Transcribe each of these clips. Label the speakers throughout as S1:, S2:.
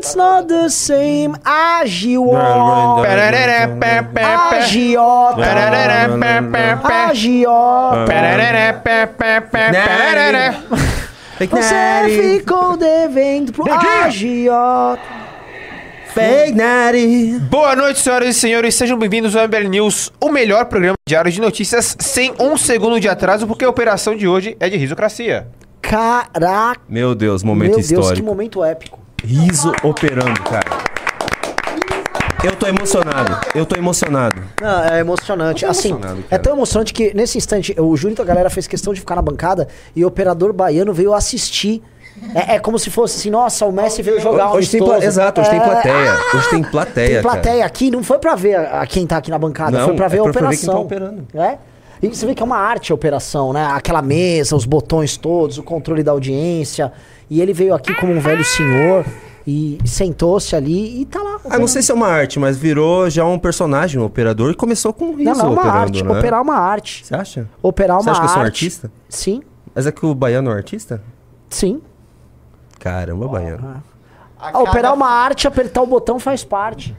S1: it's not the same. Agiota. Agiota. Agiota. Você ficou devendo pro agiota.
S2: Fake Natty.
S3: Boa noite, senhoras e senhores. Sejam bem-vindos ao MBL News, o melhor programa diário de notícias sem um segundo de atraso, porque a operação de hoje é de risocracia.
S1: Caraca.
S2: Meu Deus, momento
S1: Meu Deus, que momento épico.
S2: Riso operando, cara. Eu tô emocionado. Eu tô emocionado.
S1: Não, é emocionante. Assim,
S2: emocionado,
S1: é tão emocionante que nesse instante o Júnior e a galera fez questão de ficar na bancada e o operador baiano veio assistir. É, é como se fosse assim, nossa, o Messi veio jogar um
S2: Hoje tem, exato, hoje tem
S1: É,
S2: plateia. Hoje tem plateia,
S1: Tem plateia
S2: cara.
S1: aqui, não foi pra ver a, a quem tá aqui na bancada,
S2: Não,
S1: foi pra ver
S2: é
S1: a
S2: pra- pra ver
S1: operação.
S2: quem tá operando.
S1: É? E você vê que é uma arte a operação, né? Aquela mesa, os botões todos, o controle da audiência. E ele veio aqui como um velho senhor e sentou-se ali e tá lá.
S2: Ah, não sei se é uma arte, mas virou já um personagem, um operador, e começou com riso
S1: Não, não é uma
S2: operando,
S1: arte.
S2: né?
S1: Operar é uma arte.
S2: Você acha?
S1: Operar é
S2: Você
S1: uma
S2: acha que eu sou um
S1: arte.
S2: artista?
S1: Sim,
S2: Mas é que o baiano é um artista?
S1: sim.
S2: Caramba, baiano.
S1: Ah, operar uma arte, apertar o botão faz parte.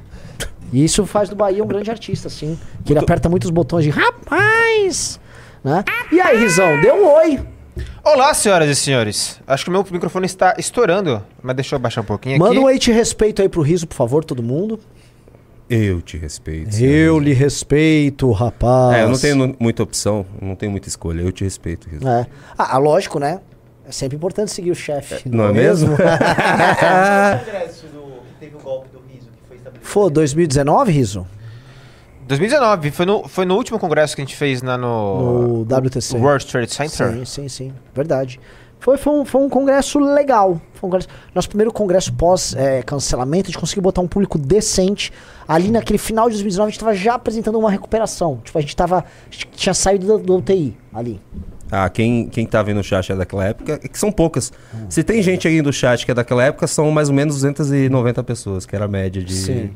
S1: E isso faz do Bahia um grande artista, sim. Que ele aperta muitos botões de rapaz! Né? E aí, Rizão, deu um oi.
S3: Olá, senhoras e senhores. Acho que o meu microfone está estourando, mas deixa eu baixar um pouquinho aqui.
S1: Manda um oi de respeito aí pro Riso, por favor, todo mundo.
S2: Eu te respeito.
S1: Eu lhe respeito, rapaz.
S2: É, eu não tenho muita opção, não tenho muita escolha. Eu te respeito, Riso.
S1: É. Ah, lógico, né? É sempre importante seguir o chefe.
S2: Não é mesmo?
S4: congresso do, que teve o golpe do riso que foi estabelecido?
S1: Foi 2019, Riso?
S3: 2019, foi no, foi no último congresso que a gente fez na, no,
S1: No WTC.
S3: World Trade Center.
S1: Sim, sim, sim. Verdade. Foi, foi, um, foi um congresso legal. Foi um congresso- nosso primeiro congresso pós-cancelamento, a gente conseguiu botar um público decente. Ali naquele final de 2019, a gente tava já apresentando uma recuperação. Tipo, a gente tava. A gente tinha saído do, do UTI ali.
S2: Ah, quem, quem tá vendo o chat é daquela época, é que são poucas. Se tem gente aí do chat que é daquela época, são mais ou menos 290 pessoas, que era a média de.
S1: Sim.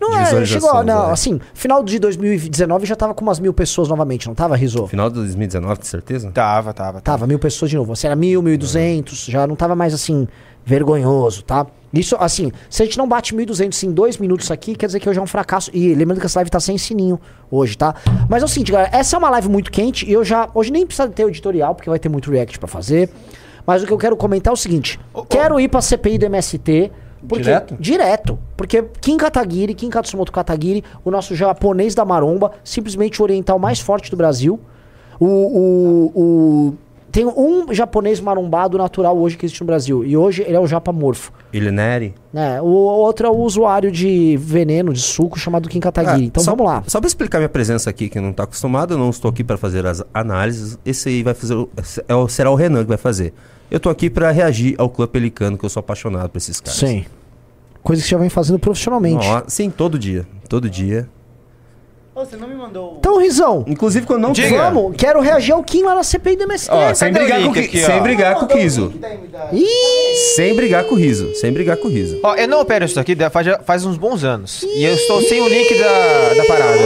S1: Não
S2: de
S1: é, chegou. Não,
S2: é.
S1: assim, final de 2019 já tava com umas mil pessoas novamente, não tava, Rizô?
S2: Final de 2019, de certeza?
S3: Tava, tava, tava.
S1: Tava mil pessoas de novo. Assim, era mil, mil e duzentos, já não tava mais assim, vergonhoso, tá? Isso, assim, se a gente não bate 1.200 em dois minutos aqui, quer dizer que hoje é um fracasso. E lembrando que essa live tá sem sininho hoje, tá? Mas é o seguinte, galera, essa é uma live muito quente e eu já. Hoje nem precisa ter o editorial, porque vai ter muito react pra fazer. Mas o que eu quero comentar é o seguinte: quero ir pra CPI do MST. Porque,
S2: Direto?
S1: Direto. Porque Kim Kataguiri, Kim Katsumoto Kataguiri, o nosso japonês da maromba, simplesmente o oriental mais forte do Brasil. O, o, o- tem um japonês marombado natural hoje que existe no Brasil. E hoje ele é o japa morfo.
S2: Ilineri.
S1: Né? O outro é o usuário de veneno, de suco, chamado Kim Kataguiri.
S2: Ah,
S1: então
S2: só,
S1: vamos lá.
S2: Só pra explicar minha presença aqui, quem não tá acostumado, eu não estou aqui para fazer as análises. Esse aí vai fazer. é será o Renan que vai fazer. Eu tô aqui para reagir ao Clã Pelicano, que eu sou apaixonado por esses caras.
S1: Sim. Coisa que você já vem fazendo profissionalmente.
S2: Ó, sim, todo dia. Todo dia.
S4: Você não me mandou.
S1: Então, Rizão,
S2: Inclusive quando não
S3: Diga.
S1: vamos. Quero reagir ao Kim lá na CPI do MST.
S2: Ó, sem
S3: Cadê o
S2: brigar, com,
S3: aqui, ó?
S2: sem brigar com o Kizo.
S1: Ih,
S2: Sem brigar com o Riso. Sem brigar com o Riso.
S3: Ó, eu não opero isso aqui faz, faz uns bons anos. E eu estou sem o link da, da parada.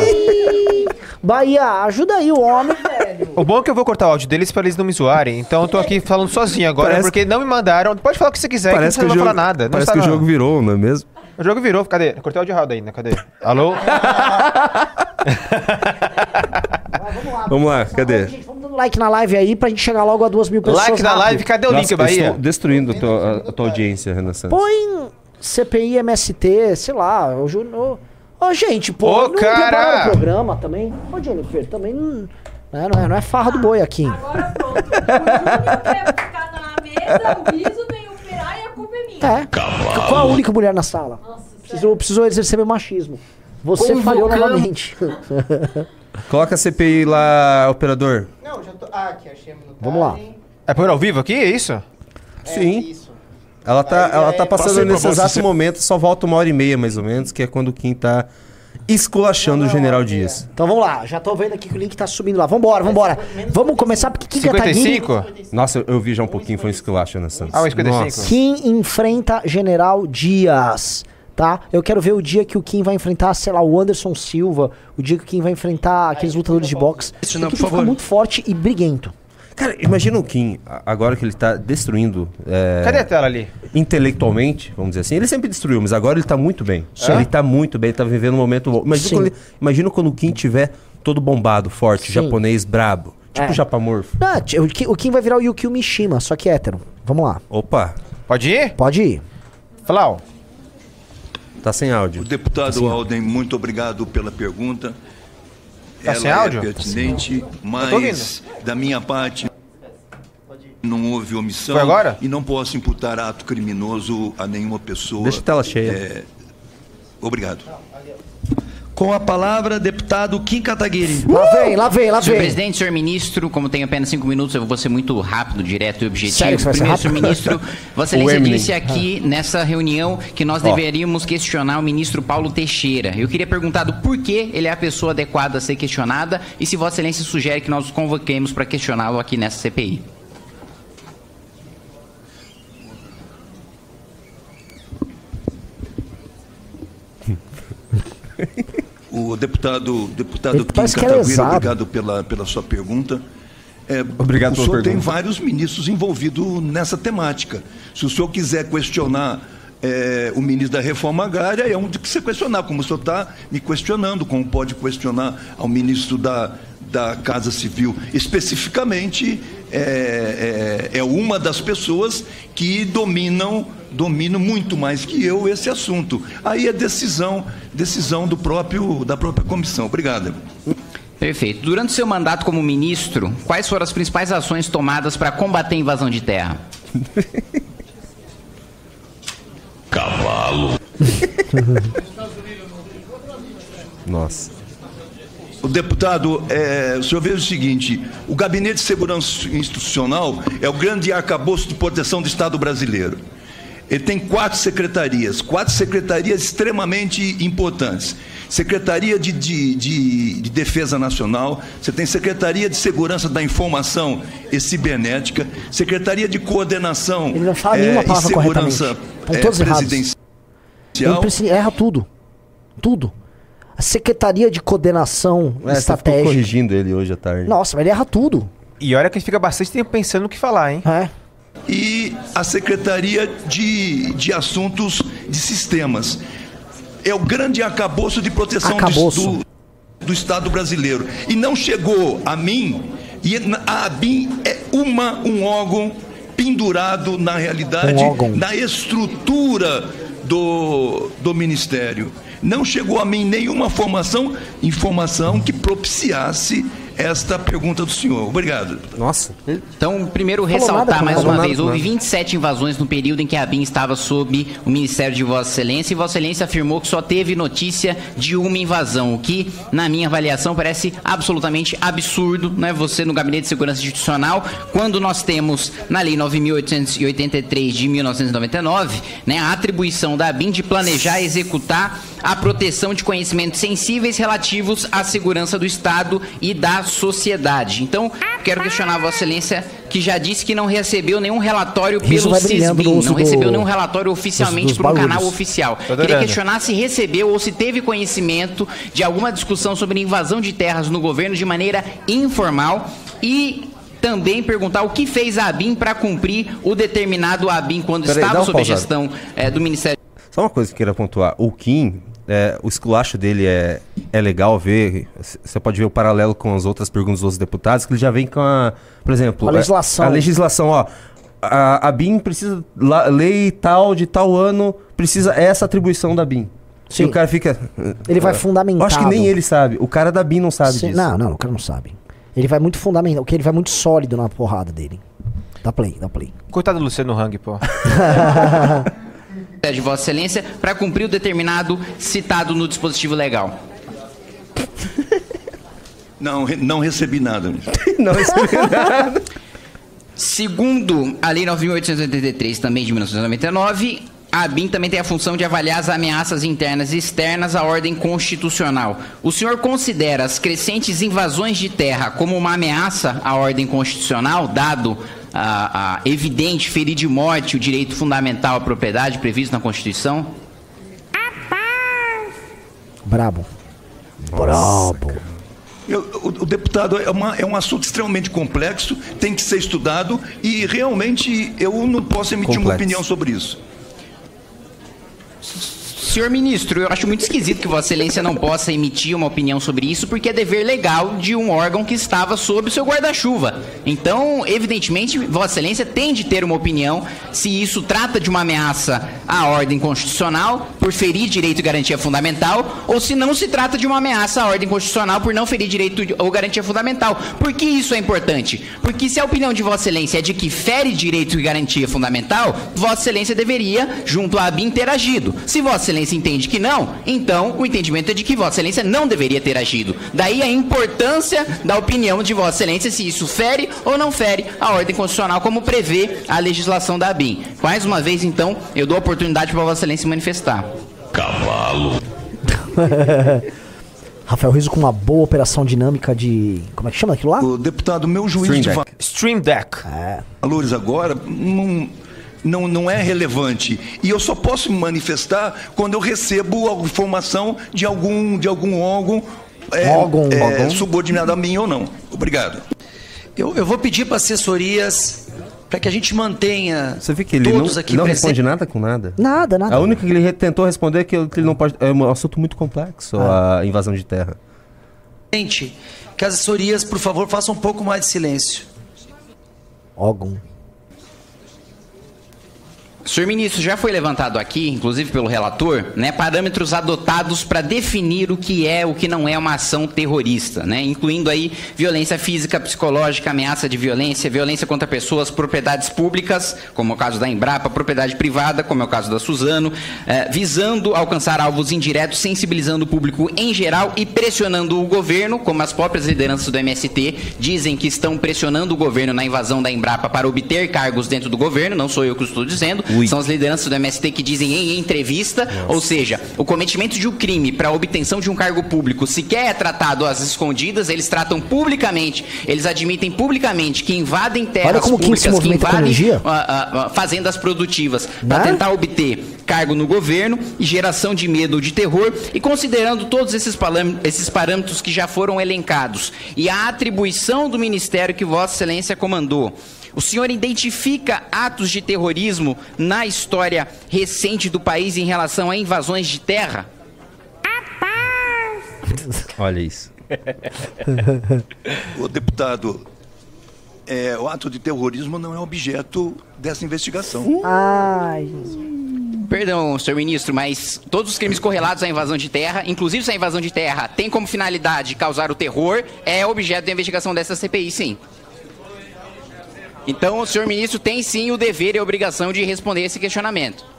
S1: Bahia, ajuda aí o homem, velho.
S3: O bom é que eu vou cortar o áudio deles pra eles não me zoarem. Então eu tô aqui falando sozinho agora,
S2: Parece-
S3: porque não me mandaram. Pode falar o que você quiser,
S2: Parece
S3: que
S2: que,
S3: você não vai
S2: jogo,
S3: falar nada. Não
S2: parece que o jogo virou, não é mesmo?
S3: O jogo virou. Cadê? Cortei o áudio errado ainda. Cadê? Alô?
S1: Vamos lá.
S2: Vamos lá, cadê?
S1: Gente, vamos dando like na live aí pra gente chegar logo a duas mil pessoas.
S3: like na
S1: rápido.
S3: live, cadê o
S2: Nossa,
S3: link,
S2: eu
S3: Bahia?
S2: estou destruindo a tua, a- tua audiência, Renan Santos.
S1: Põe CPI, MST, sei lá. O Ju- Ô, gente, pô,
S3: Ô,
S1: não
S3: cara!
S1: o programa também. Ô, Jennifer, também não, né, não, é, não é farra do boi aqui.
S5: Agora pronto. O Júnior quer ficar na mesa, o Riso vem operar e a culpa é.
S1: É. Qual a única mulher na sala?
S5: Nossa,
S1: Precisou, precisou exercer meu machismo. Você falhou novamente.
S2: Coloca a CPI lá, operador.
S4: Não, já tô... Ah, aqui, achei a minutagem.
S1: Vamos lá.
S3: É por ao vivo aqui? É isso?
S4: É,
S2: Sim.
S4: Isso.
S2: Ela tá,
S4: Aí
S2: ela
S4: é-
S2: tá passando
S3: Passei pra
S2: nesse
S3: você.
S2: exato momento, só volta uma hora e meia, mais ou menos, que é quando o Kim tá esculachando o General Dias.
S1: Então vamos lá, já tô vendo aqui que o link tá subindo lá. Vambora, vambora. Vamos começar porque Kim Kataguiri...
S3: 55?
S2: Nossa, eu, vi já um pouquinho, foi um esculacho, Santos.
S3: Ah, o 55.
S2: Nossa.
S1: Kim enfrenta General Dias. Tá? Eu quero ver o dia que o Kim vai enfrentar, sei lá, o Anderson Silva, o dia que o Kim vai enfrentar aqueles lutadores de boxe.
S6: Isso não, por favor.
S1: muito forte e briguento.
S2: Cara, imagina o Kim, agora que ele tá destruindo é,
S3: Cadê a tela ali?
S2: intelectualmente, vamos dizer assim. Ele sempre destruiu, mas agora ele tá muito bem.
S3: Sim.
S2: Ele tá muito bem, ele tá vivendo um momento bom. Imagina, quando, ele- imagina quando o Kim tiver todo bombado, forte,
S1: Sim.
S2: japonês brabo. Tipo
S1: É.
S2: japamorfo.
S1: Ah, t- o Kim, o Kim vai virar o Yukio Mishima, só que hétero. Vamos lá.
S2: Opa,
S3: Pode ir?
S1: Pode ir.
S3: Flau.
S2: tá sem áudio.
S6: O deputado Alden, muito obrigado pela pergunta.
S3: Tá sem
S6: Ela
S3: áudio?
S6: é pertinente,
S3: tô
S6: mas da minha parte não houve omissão
S3: Foi agora?
S6: e não posso imputar ato criminoso a nenhuma pessoa.
S2: Deixa a tela cheia.
S6: É, Obrigado.
S7: Com a palavra, deputado Kim Kataguiri.
S1: Lá vem, lá vem, lá
S8: Senhor
S1: vem.
S8: presidente, senhor ministro, como tenho apenas cinco minutos, eu vou ser muito rápido, direto e objetivo.
S1: Sério
S8: Primeiro, senhor ministro, Vossa Excelência disse aqui nessa reunião que nós deveríamos questionar o ministro Paulo Teixeira. Eu queria perguntar do porquê ele é a pessoa adequada a ser questionada e se Vossa Excelência sugere que nós o convoquemos para questioná-lo aqui nessa CPI.
S6: O deputado, deputado
S1: Ele
S6: Kim
S1: que é
S6: obrigado pela, pela sua pergunta. É,
S2: Obrigado
S6: o
S2: pela
S6: senhor tem
S2: pergunta.
S6: vários ministros envolvidos nessa temática. Se o senhor quiser questionar é, o ministro da Reforma Agrária, é um de que você questionar, como o senhor está me questionando, como pode questionar ao ministro da, da Casa Civil. Especificamente, é, é, é uma das pessoas que dominam dominam muito mais que eu esse assunto. Aí é decisão, decisão do próprio da própria comissão. Obrigado.
S8: Perfeito. Durante o seu mandato como ministro, quais foram as principais ações tomadas para combater a invasão de terra?
S2: Nossa.
S6: O deputado, é, o senhor veja o seguinte: o Gabinete de Segurança Institucional é o grande arcabouço de proteção do Estado brasileiro. Ele tem quatro secretarias, quatro secretarias extremamente importantes. Secretaria de, de- de- de Defesa Nacional, você tem Secretaria de Segurança da Informação e Cibernética, Secretaria de Coordenação
S1: Ele não fala
S6: eh,
S1: nenhuma
S6: e
S1: palavra
S6: Segurança
S1: corretamente. Estão
S6: eh,
S1: todos errados.
S6: Presidencial.
S1: Ele erra tudo. Tudo. A Secretaria de Coordenação
S2: É, ficou
S1: Estratégica.
S2: corrigindo ele hoje à tarde.
S1: Nossa, mas ele erra tudo.
S3: E olha que ele fica bastante tempo pensando no que falar, hein?
S1: É.
S6: e a Secretaria de, de Assuntos de Sistemas. É o grande arcabouço de proteção do,
S1: Arcabouço.
S6: do, do Estado brasileiro. E não chegou a mim, e a ABIN é uma, um órgão pendurado, na realidade,
S1: Um
S6: na estrutura do, do Ministério. Não chegou a mim nenhuma formação, informação que propiciasse esta pergunta do senhor. Obrigado.
S2: Nossa.
S8: Então, primeiro
S1: Falou
S8: ressaltar
S1: nada,
S8: mais uma
S2: nada,
S8: vez, houve
S2: nada.
S8: 27 invasões no período em que a BIM estava sob o Ministério de Vossa Excelência e Vossa Excelência afirmou que só teve notícia de uma invasão, o que, na minha avaliação, parece absolutamente absurdo, né? Você no Gabinete de Segurança Institucional, quando nós temos na Lei 9.883 de 1999, né, a atribuição da BIM de planejar e executar a proteção de conhecimentos sensíveis relativos à segurança do Estado e da sociedade. Então, quero questionar a Vossa Excelência, que já disse que não recebeu nenhum relatório pelo CISBIN, não recebeu nenhum relatório oficialmente
S1: dos- dos
S8: pelo canal oficial.
S3: Tô
S8: Queria
S3: adorando.
S8: questionar se recebeu ou se teve conhecimento de alguma discussão sobre invasão de terras no governo de maneira informal e também perguntar o que fez a ABIN para cumprir o determinado ABIN quando estava
S2: uma
S8: sob a gestão eh, do Ministério
S2: Só uma coisa que eu queria pontuar. O Kim, é, o esculacho dele é, é legal ver. Você pode ver o paralelo com as outras perguntas dos outros deputados, que ele já vem com a. Por exemplo,
S1: A legislação.
S2: A, a legislação, ó. A, a BIM precisa. la- lei tal de tal ano precisa essa atribuição da BIM.
S1: Sim.
S2: E o cara fica.
S1: Ele vai
S2: Eu
S1: fundamentado.
S2: acho que nem ele sabe. O cara da BIM não sabe
S1: Sim,
S2: disso.
S1: Não, não, o cara não sabe. Ele vai muito fundamental, porque ele vai muito sólido na porrada dele. Dá play, dá play.
S3: Coitado do Luciano Hang, pô.
S8: de Vossa Excelência para cumprir o determinado citado no dispositivo legal.
S6: Não, não recebi nada. ministro.
S2: Não, isso é
S8: Segundo a Lei 9.883, também de 1999, a ABIN também tem a função de avaliar as ameaças internas e externas à ordem constitucional. O senhor considera as crescentes invasões de terra como uma ameaça à ordem constitucional, dado a, a evidente ferir de morte o direito fundamental à propriedade previsto na Constituição?
S1: Brabo. Brabo.
S6: Eu- o, o deputado é, uma- é um assunto extremamente complexo, tem que ser estudado e realmente eu não posso emitir uma
S2: Complexo.
S6: opinião sobre isso.
S8: Senhor ministro, eu acho muito esquisito que Vossa Excelência não possa emitir uma opinião sobre isso, porque é dever legal de um órgão que estava sob o seu guarda-chuva. Então, evidentemente, Vossa Excelência tem de ter uma opinião se isso trata de uma ameaça à ordem constitucional por ferir direito e garantia fundamental, ou se não se trata de uma ameaça à ordem constitucional por não ferir direito ou garantia fundamental. Por que isso é importante? Porque se a opinião de Vossa Excelência é de que fere direito e garantia fundamental, Vossa Excelência deveria, junto à ter agido. Se Vossa Excelência entende que não, então o entendimento é de que Vossa Excelência não deveria ter agido. Daí a importância da opinião de Vossa Excelência se isso fere ou não fere a ordem constitucional, como prevê a legislação da ABIN. Mais uma vez, então, eu dou a oportunidade para Vossa Excelência se manifestar.
S1: Rafael Riso com uma boa operação dinâmica de. Como é que chama aquilo lá?
S6: O deputado, meu juízo
S2: Stream
S6: de
S2: Deck.
S3: Stream Deck.
S6: valores agora não, não, não é relevante. E eu só posso me manifestar quando eu recebo a informação de algum, de algum órgão, é,
S1: Órgão.
S6: é,
S1: Órgão.
S6: subordinado a mim ou não. Obrigado.
S7: Eu, eu vou pedir para assessorias para que a gente mantenha
S2: Você vê que ele não,
S7: todos aqui
S2: não
S7: presentes.
S2: responde nada com nada?
S1: Nada, nada.
S2: A única que ele tentou responder é que ele que ele não pode. É um assunto muito complexo,
S1: Ah.
S2: a invasão de terra.
S7: Gente, que as assessorias, por favor, façam um pouco mais de silêncio.
S1: Órgão.
S8: Senhor ministro, já foi levantado aqui, inclusive pelo relator, né, parâmetros adotados para definir o que é o que não é uma ação terrorista, né, incluindo aí violência física, psicológica, ameaça de violência, violência contra pessoas, propriedades públicas, como é o caso da Embrapa, propriedade privada, como é o caso da Suzano, eh, visando alcançar alvos indiretos, sensibilizando o público em geral e pressionando o governo, como as próprias lideranças do MST dizem que estão pressionando o governo na invasão da Embrapa para obter cargos dentro do governo, não sou eu que estou dizendo,
S2: Ui.
S8: são as lideranças do MST que dizem em entrevista, ou seja, o cometimento de um crime para obtenção de um cargo público sequer é tratado às escondidas, eles tratam publicamente, eles admitem publicamente que invadem terras públicas, que invadem ah, ah, fazendas produtivas para
S1: Né?
S8: tentar obter cargo no governo e geração de medo ou de terror e considerando todos esses, esses parâmetros que já foram elencados e a atribuição do ministério que Vossa Excelência comandou. O senhor identifica atos de terrorismo na história recente do país em relação a invasões de terra?
S2: Olha isso.
S6: O deputado, é, o ato de terrorismo não é objeto dessa investigação.
S1: Ai.
S8: Perdão, senhor ministro, mas todos os crimes correlatos à invasão de terra, inclusive se a invasão de terra tem como finalidade causar o terror, é objeto da investigação dessa CPI, sim. Então, o senhor ministro tem sim o dever e a obrigação de responder esse questionamento.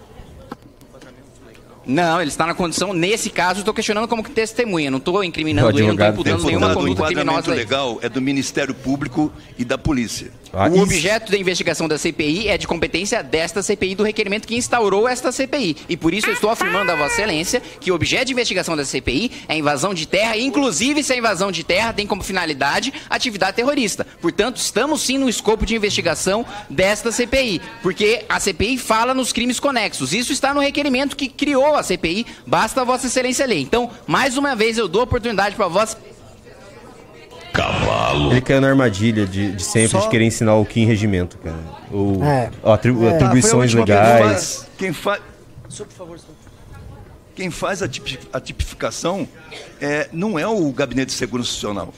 S8: Não, ele está na condição, nesse caso, estou questionando como que testemunha, não estou incriminando
S2: O
S8: ele, não estou imputando nenhuma
S6: o
S8: conduta criminosa. aí.
S6: legal é do Ministério Público e da Polícia.
S2: Ah,
S8: O objeto da investigação da CPI é de competência desta CPI, do requerimento que instaurou esta CPI. E por isso eu estou afirmando a Vossa Excelência que o objeto de investigação da CPI é a invasão de terra, inclusive se a invasão de terra tem como finalidade atividade terrorista. Portanto, estamos sim no escopo de investigação desta CPI, porque a CPI fala nos crimes conexos. Isso está no requerimento que criou a CPI, basta a Vossa Excelência ler. Então, mais uma vez, eu dou oportunidade para Vossa
S2: Ele caiu na armadilha de, de sempre
S7: Só-
S2: de querer ensinar o Kim regimento, cara. O,
S1: É.
S2: atribu-
S1: É.
S2: Atribuições
S6: última
S2: legais.
S6: Quem faz. Quem faz a, tipi- a tipificação é, não é o Gabinete de Segurança Nacional.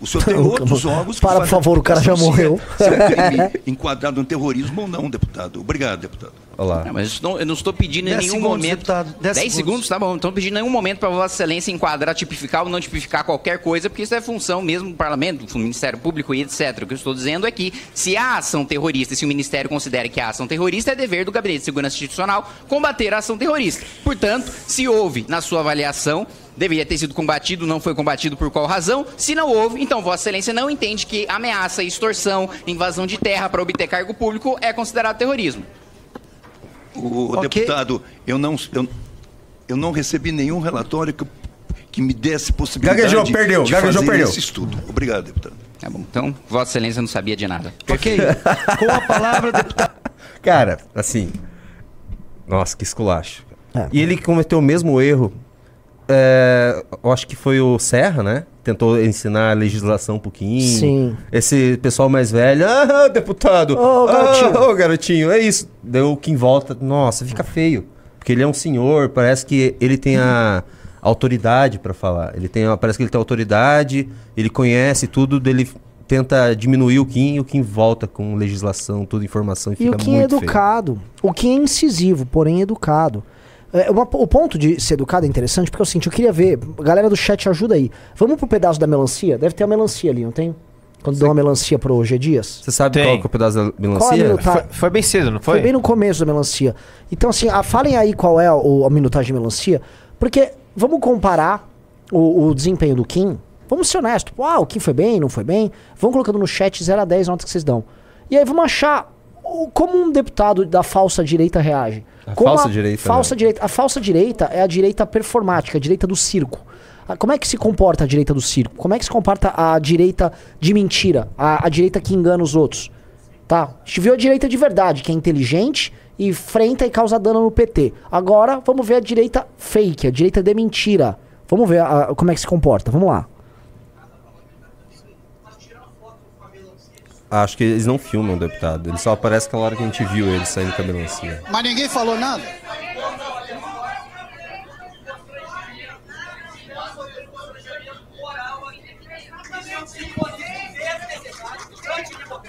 S6: O senhor tem outros órgãos que
S1: Para, por favor, o cara já morreu.
S6: Se é, se é crime enquadrado no terrorismo ou não, deputado. Obrigado, deputado.
S2: Olha lá.
S8: Não, mas eu não, eu não estou pedindo em nenhum
S7: segundos,
S8: momento.
S7: deputado, dez
S8: 10
S7: segundos.
S8: segundos, tá bom. Não estou pedindo em nenhum momento para Vossa Excelência enquadrar, tipificar ou não tipificar qualquer coisa, porque isso é função mesmo do Parlamento, do Ministério Público e etc. O que eu estou dizendo é que se há ação terrorista, se o Ministério considera que há ação terrorista, é dever do Gabinete de Segurança Institucional combater a ação terrorista. Portanto, se houve, na sua avaliação, deveria ter sido combatido, não foi combatido por qual razão? Se não houve, então Vossa Excelência não entende que ameaça, extorsão, invasão de terra para obter cargo público é considerado terrorismo.
S6: O
S7: Ok.
S6: deputado, eu não, eu, eu não recebi nenhum relatório que, que me desse possibilidade
S2: Gaguejou, perdeu,
S6: de
S2: gaguejou,
S6: fazer
S2: perdeu.
S6: esse estudo. Obrigado, deputado.
S8: Tá bom. Então, Vossa Excelência não sabia de nada.
S7: Ok. Com a palavra, deputado.
S2: Cara, assim. Nossa, que esculacho.
S1: É.
S2: E ele cometeu o mesmo erro é, eu acho que foi o Serra, né? Tentou ensinar a legislação um pouquinho.
S1: Sim.
S2: Esse pessoal mais velho, ah, deputado,
S1: Ô, garotinho."
S2: ah, ô, garotinho, é isso. Deu quem volta, nossa, fica feio. Porque ele é um senhor, parece que ele tem a autoridade pra falar. Ele tem, parece que ele tem autoridade, ele conhece tudo, dele tenta diminuir o Kim e o Kim volta com legislação, tudo informação e
S1: E
S2: fica
S1: o Kim é
S2: muito feio.
S1: educado. O Kim é incisivo, porém educado. É, uma- o ponto de ser educado é interessante porque é o seguinte, eu queria ver, galera do chat ajuda aí. Vamos pro pedaço da melancia? Deve ter uma melancia ali, não tem? Quando deu uma melancia pro G Dias?
S2: Você sabe
S3: Tem.
S2: qual que é o pedaço da
S1: Qual é a
S2: melancia?
S3: Foi, foi bem cedo, não
S1: Foi?
S3: foi?
S1: bem no começo da melancia. Então, assim, ah, falem aí qual é o- a minutagem de melancia, porque vamos comparar o, o desempenho do Kim. Vamos ser honestos. Ah, o Kim foi bem, não foi bem. Vão colocando no chat 0 a 10 notas que vocês dão. E aí vamos achar o- como um deputado da falsa direita reage.
S2: A
S1: Como
S2: falsa direita,
S1: Falsa
S2: né?
S1: direita. A falsa direita é a direita performática, a direita do circo. Ah, Como é que se comporta a direita do circo? Como é que se comporta a direita de mentira? A, a direita que engana os outros? Tá? A gente viu a direita de verdade, que é inteligente e enfrenta e causa dano no PT. Agora, vamos ver a direita fake, a direita de mentira. Vamos ver a- a- como é que se comporta. Vamos lá.
S2: Acho que eles não filmam o deputado. Ele só aparece aquela hora que a gente viu ele saindo com a melancia.
S9: Mas ninguém falou nada.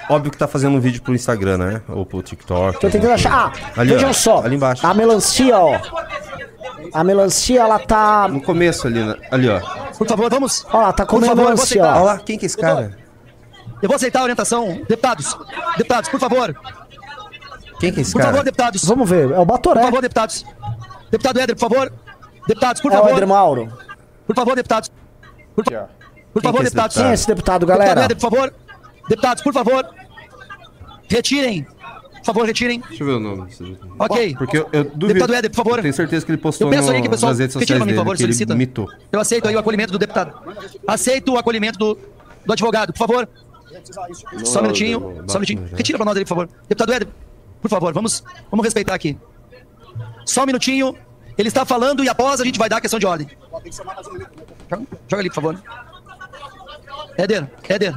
S2: Óbvio que tá fazendo um vídeo pro Instagram, né? Ou pro TikTok.
S1: Tô tentando achar. Ah,
S2: Ali,
S1: vejam
S2: ó,
S1: só.
S2: ali embaixo.
S1: A melancia, ó. A melancia, ela tá.
S2: No começo ali, né? ali, ó.
S9: Por favor, vamos.
S1: Ó lá, tá
S9: Por
S1: comendo
S9: favor, eu vou
S1: melancia.
S2: Olha
S1: ó.
S2: lá, quem que é esse cara?
S9: Eu vou aceitar a orientação. Deputados, deputados, por favor.
S2: Quem que é esse
S9: Por
S2: cara?
S9: favor, deputados.
S1: Vamos ver. É o Batoré.
S9: Por favor, deputados. Deputado Éder, por favor. Deputados, por
S1: É o
S9: favor.
S1: Eder Mauro.
S9: Por favor, deputados. Por, por
S2: Quem
S9: favor,
S2: é
S9: deputados.
S1: Quem é esse deputado,
S9: Deputado
S1: galera?
S9: Éder, por favor. Deputados, por favor. Retirem. Por favor, retirem.
S2: Deixa eu ver o nome.
S9: Ok.
S2: Porque eu, eu duvido.
S9: Deputado Éder, por favor.
S2: Eu tenho certeza que ele postou
S9: Eu peço
S2: no,
S9: aí que o pessoal
S2: nas redes sociais
S9: mim,
S2: dele,
S9: por favor,
S2: que ele
S9: solicita.
S2: mitou.
S9: Eu aceito aí o acolhimento do deputado. Aceito o acolhimento do, do advogado, por favor. Só um minutinho,
S2: não, não,
S9: só um
S2: não,
S9: minutinho.
S2: não, já.
S9: Retira pra nós ali, por favor. Deputado Éder, por favor, vamos, vamos respeitar aqui. Só um minutinho. Ele está falando e após a gente vai dar a questão de ordem. Joga, joga ali, por favor. Éder, Éder.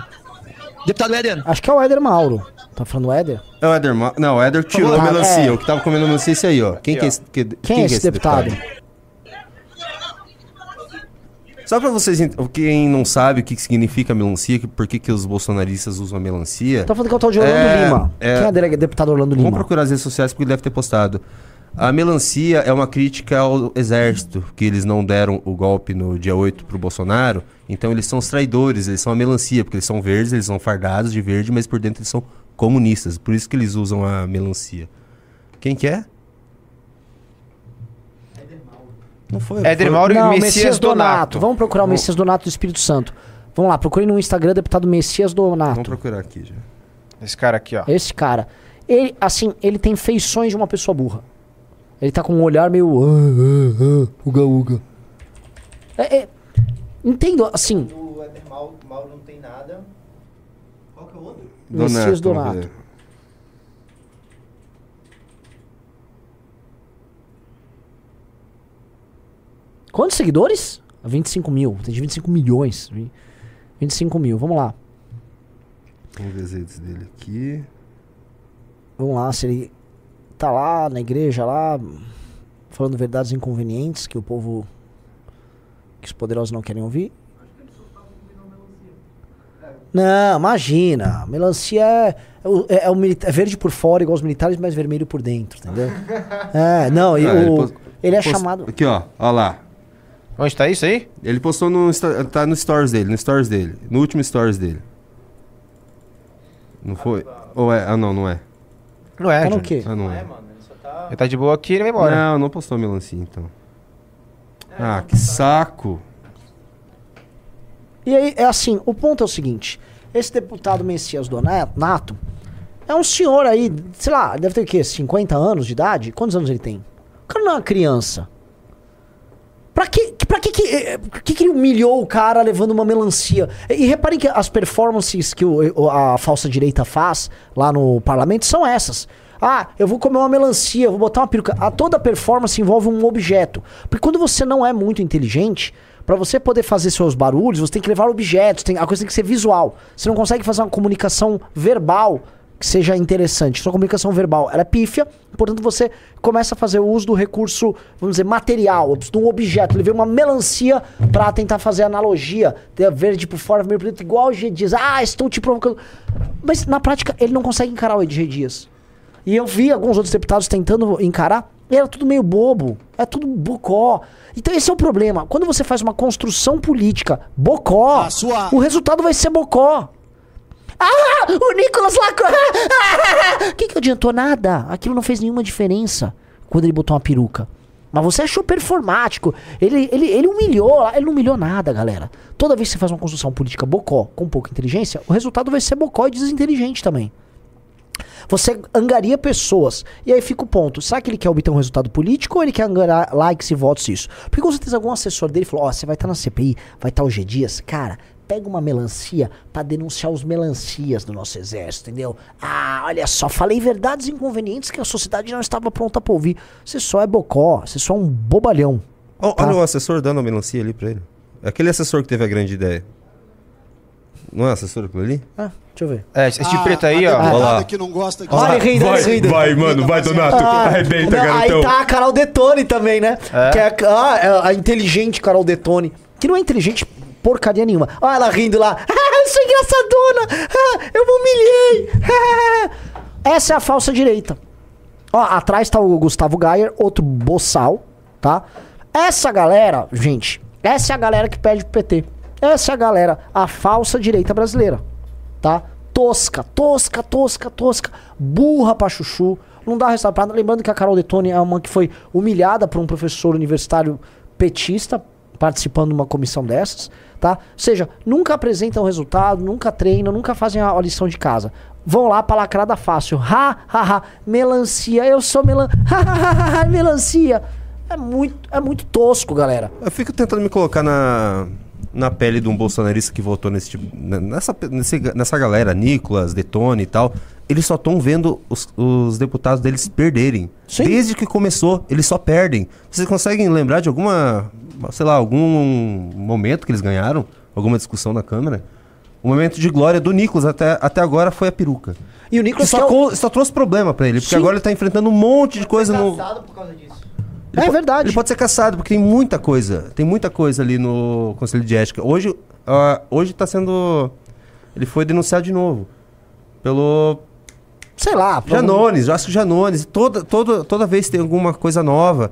S9: Deputado Éder.
S1: Acho que é o Éder Mauro. Tá falando o Éder?
S2: É o Éder Ma... Não, o Éder tirou a
S1: favor.
S2: melancia.
S1: É.
S2: O que tava comendo a melancia é esse aí, ó. Quem que é esse, que,
S1: Quem, é esse deputado?
S2: Só pra vocês, quem não sabe o que que significa melancia, por que, que os bolsonaristas usam a melancia.
S1: Tá falando que é o tal de Orlando
S2: É,
S1: Lima.
S2: é.
S1: Quem é deputado Orlando
S2: Vamos
S1: Lima?
S2: procurar as redes sociais porque ele deve ter postado. A melancia é uma crítica ao exército, que eles não deram o golpe no dia 8 pro Bolsonaro. Então eles são os traidores, eles são a melancia, porque eles são verdes, eles são fardados de verde, mas por dentro eles são comunistas. Por isso que eles usam a melancia. Quem que é? Não foi.
S3: Éder
S2: foi-
S3: Mauro e
S1: Não,
S3: Messias, Donato.
S1: Vamos procurar o Messias Donato do Espírito Santo. Vamos lá, procure no Instagram deputado Messias Donato.
S2: Vamos procurar aqui já.
S3: Esse cara aqui, ó.
S1: Esse cara. Ele, assim, ele tem feições de uma pessoa burra. Ele tá com um olhar meio. "Ah, ah, ah, uga, uga. É, é, entendo, assim.
S4: O Éder Mauro, não tem nada. Qual que é o outro?
S1: Messias Donato.
S2: ver.
S1: Quantos seguidores? 25 mil. Tem de 25 milhões. Vi- 25 mil. Vamos lá.
S2: Vamos ver as redes dele aqui.
S1: Vamos lá, se ele tá lá na igreja lá, falando verdades inconvenientes que o povo. que os poderosos não querem ouvir. Não, imagina. Melancia é, é, o- é, o é verde por fora, igual os militares, mas vermelho por dentro, entendeu? É, não, e
S2: Ah, ele
S1: o-
S2: pos-
S1: ele é
S2: Post-
S1: chamado.
S2: Aqui, ó. Ó lá.
S3: Onde tá isso aí?
S2: Ele postou no. Tá no stories dele, no stories dele. No último stories dele. Não foi? Ou é? Ah, não, não é.
S3: Não é,
S1: Tá no
S3: Júnior.
S1: quê?
S2: Ah, não
S4: É,
S2: é.
S4: mano, ele só tá.
S3: Ele tá de boa aqui e ele vai embora.
S2: Não, não postou melancia, então. Ah, que saco.
S1: E aí, é assim, o ponto é o seguinte: esse deputado Messias Donato é um senhor aí, sei lá, deve ter o quê? 50 anos de idade? Quantos anos ele tem? O cara não é uma criança. Pra que, pra que, que por que, que ele humilhou o cara levando uma melancia? E, e reparem que as performances que o- a falsa direita faz lá no parlamento são essas. Ah, eu vou comer uma melancia, vou botar uma peruca. A, toda performance envolve um objeto. Porque quando você não é muito inteligente, pra você poder fazer seus barulhos, você tem que levar objetos, tem, a coisa tem que ser visual. Você não consegue fazer uma comunicação verbal que seja interessante. Sua comunicação verbal ela é pífia, portanto você começa a fazer o uso do recurso, vamos dizer, material, de um objeto. Ele vê uma melancia pra tentar fazer analogia, ter verde por fora, vermelho por dentro, igual o G Dias. Ah, estou te provocando. Mas na prática ele não consegue encarar o G Dias. E eu vi alguns outros deputados tentando encarar, e era tudo meio bobo, é tudo bocó. Então esse é o problema. Quando você faz uma construção política bocó, o resultado vai ser bocó. Ah, o Nicolas Lacroix! O que, que adiantou nada? Aquilo não fez nenhuma diferença quando ele botou uma peruca. Mas você achou performático. Ele, ele, ele humilhou, ele não humilhou nada, galera. Toda vez que você faz uma construção política bocó com pouca inteligência, o resultado vai ser bocó e desinteligente também. Você angaria pessoas. E aí fica o ponto. Será que ele quer obter um resultado político ou ele quer angariar likes e votos isso? Porque com certeza algum assessor dele falou, ó, você vai estar na CPI, vai estar o G Dias, cara, pega uma melancia pra denunciar os melancias do nosso exército, entendeu? Ah, olha só, falei verdades inconvenientes que a sociedade não estava pronta pra ouvir. Você só é bocó, você só é um bobalhão.
S2: Ó,
S1: Tá.
S2: Olha o assessor dando a melancia ali pra ele. Aquele assessor que teve a grande ideia. Não é assessor aquilo ali?
S1: Ah, deixa eu ver.
S3: É, esse de preto aí, ó.
S2: Olha lá.
S10: que não gosta de...
S1: Olha ele rindo.
S2: vai, mano, vai, Donato.
S1: Ah,
S2: Arrebenta,
S1: não,
S2: garotão.
S1: Aí tá a Carol Detone também, né?
S3: É?
S1: Que é a, ah, é a inteligente Carol Detone. Que não é inteligente porcaria nenhuma. Olha ela rindo lá. Ah, eu sou engraçadona. Ah, eu me humilhei. Ah. Essa é a falsa direita. Ó, atrás tá o Gustavo Gayer, outro boçal, tá? Essa galera, gente, essa é a galera que pede pro PT. Essa é a galera, a falsa direita brasileira, tá? Tosca, tosca, tosca, tosca, burra pra chuchu, não dá resultado pra nada. Lembrando que a Carol Detone é uma que foi humilhada por um professor universitário petista participando de uma comissão dessas, tá? Ou seja, nunca apresentam resultado, nunca treinam, nunca fazem a, lição de casa. Vão lá pra lacrada fácil. Ha, ha, ha, melancia, eu sou melan... Ha, ha, ha, ha, melancia. É muito, é muito tosco, galera.
S2: Eu fico tentando me colocar na, na pele de um bolsonarista que votou nesse tipo, nessa, nesse- nessa galera, Nicolas, Detone e tal. Eles só estão vendo os, os deputados deles perderem.
S1: Sim.
S2: Desde que começou, eles só perdem. Vocês conseguem lembrar de alguma, sei lá, algum momento que eles ganharam? Alguma discussão na Câmara? O momento de glória do Nicolas até, até agora foi a peruca.
S1: E o Nicolas
S2: só,
S1: que é o-
S2: só trouxe problema pra ele, porque
S1: Sim.
S2: agora ele tá enfrentando um monte de coisa no.
S4: Cansado por causa disso.
S2: Ele
S1: É verdade.
S2: Ele pode ser caçado, porque tem muita coisa. Tem muita coisa ali no Conselho de Ética. Hoje, ah, hoje tá sendo. Ele foi denunciado de novo. Pelo
S1: Sei lá.
S2: Janones, eu acho que Janones. Toda, toda, toda vez tem alguma coisa nova.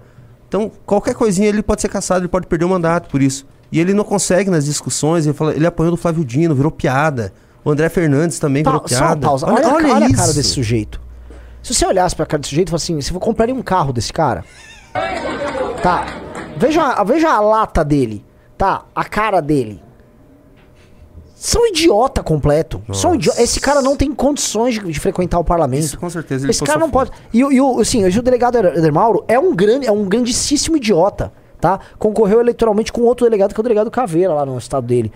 S2: Então, qualquer coisinha ele pode ser caçado, ele pode perder o mandato por isso. E ele não consegue nas discussões. Ele, fala, ele apanhou do Flávio Dino, virou piada. O André Fernandes também
S1: Pa-
S2: virou
S1: só uma
S2: piada.
S1: pausa. Olha, olha, a cara desse sujeito. Se você olhasse pra cara desse sujeito e falasse assim, se eu compraria um carro desse cara. Tá. Veja, a- veja a lata dele. Tá. A cara dele. São idiota completo. São idiota. Esse cara não tem condições de, de frequentar o parlamento.
S2: Isso, com certeza, ele
S1: Esse cara não pode. E, o- e assim, o delegado Eder Mauro é um grande, é um grandíssimo idiota, tá? Concorreu eleitoralmente com outro delegado que é o delegado Caveira lá no estado dele.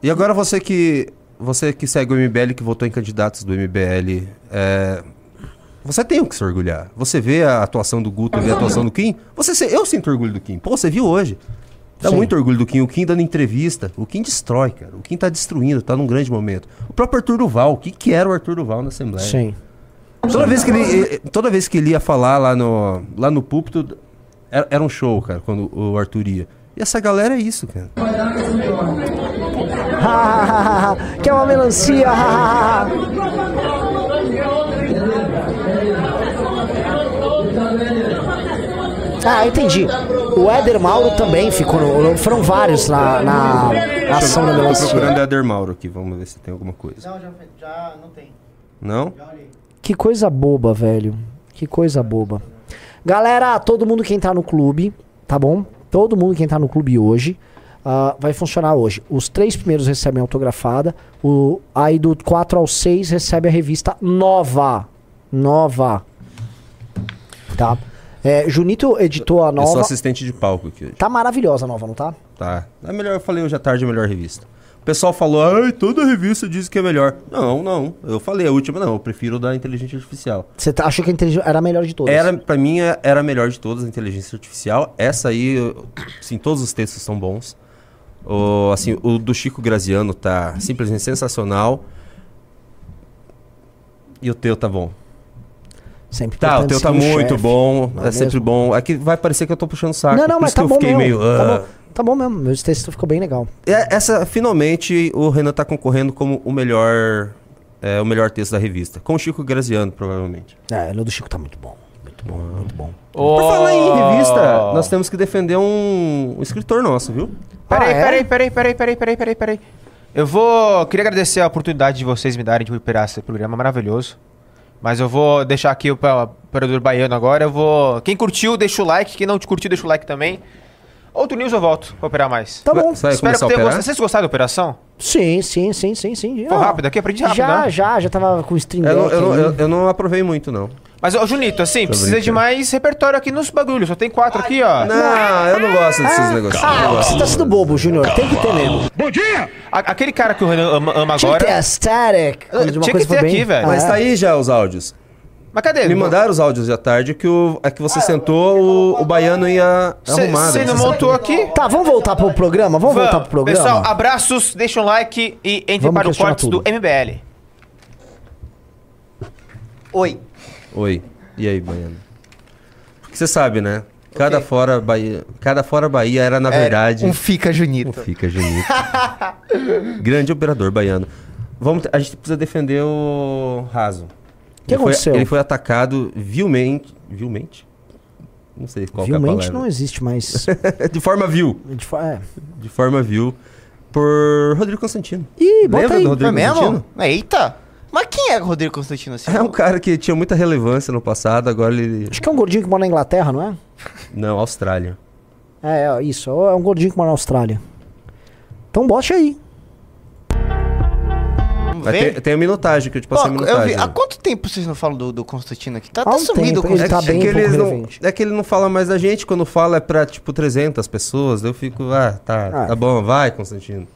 S2: E agora você que você que segue o MBL, que votou em candidatos do MBL, é, você tem o que se orgulhar. Você vê a atuação do Guto, vê a atuação do Kim. Você, eu sinto orgulho do Kim. Pô, você viu hoje. Dá
S1: Sim.
S2: muito orgulho do Kim. O Kim dando entrevista. O Kim destrói, cara. O Kim tá destruindo, tá num grande momento. O próprio Arthur Duval. O que, que era o Arthur Duval na Assembleia?
S1: Sim.
S2: Toda vez que ele, eh, toda vez que ele ia falar lá no, lá no púlpito, era, era um show, cara, quando o Arthur ia. E essa galera é isso, cara.
S1: que é uma melancia. ah, entendi. O Éder Mauro também ficou. No, foram vários na, na, na ação da
S2: Tô
S1: melancia.
S2: procurando o Eder Mauro aqui, vamos ver se tem alguma coisa.
S4: Não, já, já não tem.
S2: Não?
S4: Já olhei.
S1: Que coisa boba, velho. Que coisa boba. Galera, todo mundo que entrar no clube, tá bom? Todo mundo que entrar no clube hoje. ah, vai funcionar hoje. Os três primeiros recebem autografada. O, aí do 4 ao 6 recebe a revista nova. Nova. Tá? É, Junito editou a
S2: Eu sou
S1: nova.
S2: assistente de palco aqui hoje.
S1: Tá maravilhosa a nova, não tá?
S2: Tá. É melhor, eu falei hoje à tarde, é a melhor revista. O pessoal falou, ai, toda revista diz que é melhor. Não, não. Eu falei a última, não. Eu prefiro da inteligência artificial.
S1: Você tá- achou que a inteligência era a melhor de todas?
S2: Era, pra mim, é- era a melhor de todas, a inteligência artificial. Essa aí, eu- sim, todos os textos são bons. O, assim, o do Chico Graziano tá simplesmente sensacional. E o teu tá bom.
S1: Sempre
S2: Tá, o teu tá muito
S1: chefe,
S2: bom. É,
S1: é
S2: sempre bom. É que vai parecer que eu tô puxando o saco.
S1: Não, não,
S2: por
S1: mas tá
S2: eu
S1: bom mesmo.
S2: meio.
S1: Tá
S2: "Ah".
S1: bom, tá bom mesmo. Meu texto ficou bem legal.
S2: É, essa, finalmente, o Renan tá concorrendo como o melhor, é, o melhor texto da revista. Com o Chico Graziano, provavelmente.
S1: É, o do Chico tá muito bom. Muito bom, muito bom.
S2: Por falar em revista, nós temos que defender um, um escritor nosso, viu?
S3: Peraí,
S1: Ah, é?
S3: peraí, peraí, peraí, peraí, peraí, peraí, peraí. Eu vou. Queria agradecer a oportunidade de vocês me darem de operar esse programa maravilhoso. Mas eu vou deixar aqui o pa- operador baiano agora. Eu vou. Quem curtiu, deixa o like. Quem não te curtiu, deixa o like também. Outro news eu volto pra operar mais.
S1: Tá bom.
S2: Você vai
S3: Espero que tenha gostado. Vocês gostaram da operação?
S1: Sim, sim, sim, sim, sim.
S3: Foi
S1: Ah,
S3: rápido aqui? Aprendi rápido,
S1: Já,
S3: né?
S1: já, já tava com o stream
S2: Eu não, eu, não,
S1: aí.
S2: eu- eu não aprovei muito, não.
S3: Mas, ô, Junito, assim, precisa de mais repertório aqui nos bagulhos. Só tem quatro aqui, ó.
S2: Não, eu não gosto desses negócios. eu não
S1: Ah, você tá sendo bobo, Júnior. Tem que ter mesmo.
S3: A- aquele cara que o Renan ama, ama
S1: Tinha que
S3: agora.
S1: ter a static.
S3: Eu-
S1: quando uma
S3: tinha que ter
S1: bem-
S3: aqui, velho.
S2: Mas
S1: Ah,
S2: tá aí já os áudios.
S3: Mas cadê?
S2: Me mandaram os áudios de à tarde que o, é que você sentou, o, o baiano ia arrumar.
S3: Você
S2: né?
S3: não montou aqui?
S1: Tá, vamos voltar pro programa? Vamos, voltar pro programa?
S3: Pessoal, abraços, deixa um like e entre
S1: Vamos
S3: para o
S1: questionar
S3: cortes
S1: tudo.
S3: do MBL.
S4: Oi.
S2: Oi. E aí, baiano? Porque você sabe, né? Cada fora Bahia, cada fora Bahia era na verdade
S4: Um fica
S2: um
S4: Junito.
S2: fica Junito. Grande operador baiano. Vamos, a gente precisa defender o Raso.
S1: que
S2: ele foi,
S1: aconteceu?
S2: ele foi atacado vilmente, vilmente. Não sei qual é a
S1: Vilmente
S2: palavra.
S1: não existe mais.
S2: de forma vil,
S1: De fa- é.
S2: de forma vil por Rodrigo Constantino.
S1: Ih, bota
S2: Lembra
S1: aí.
S2: do
S4: É
S2: Rodrigo
S4: mesmo?
S2: Constantino?
S4: Eita! Mas quem é o Rodrigo Constantino assim?
S2: É um cara que tinha muita relevância no passado, agora ele.
S1: Acho que é um gordinho que mora na Inglaterra, não é?
S2: Não, Austrália.
S1: É, é, isso. É um gordinho que mora na Austrália. Então bote aí.
S2: Mas tem, tem a minutagem que eu te
S4: Pô,
S2: passei a
S4: eu vi.
S2: minutagem.
S4: Há quanto tempo vocês não falam do, do Constantino aqui? Tá,
S1: Há
S4: tá
S1: um
S4: sumido o
S1: tempo, ele
S4: Constantino.
S1: tá bem
S2: é, que eles não, é que ele não fala mais da gente, quando fala é pra tipo 300 pessoas, eu fico, ah, tá,
S1: Ah.
S2: tá bom, vai, Constantino.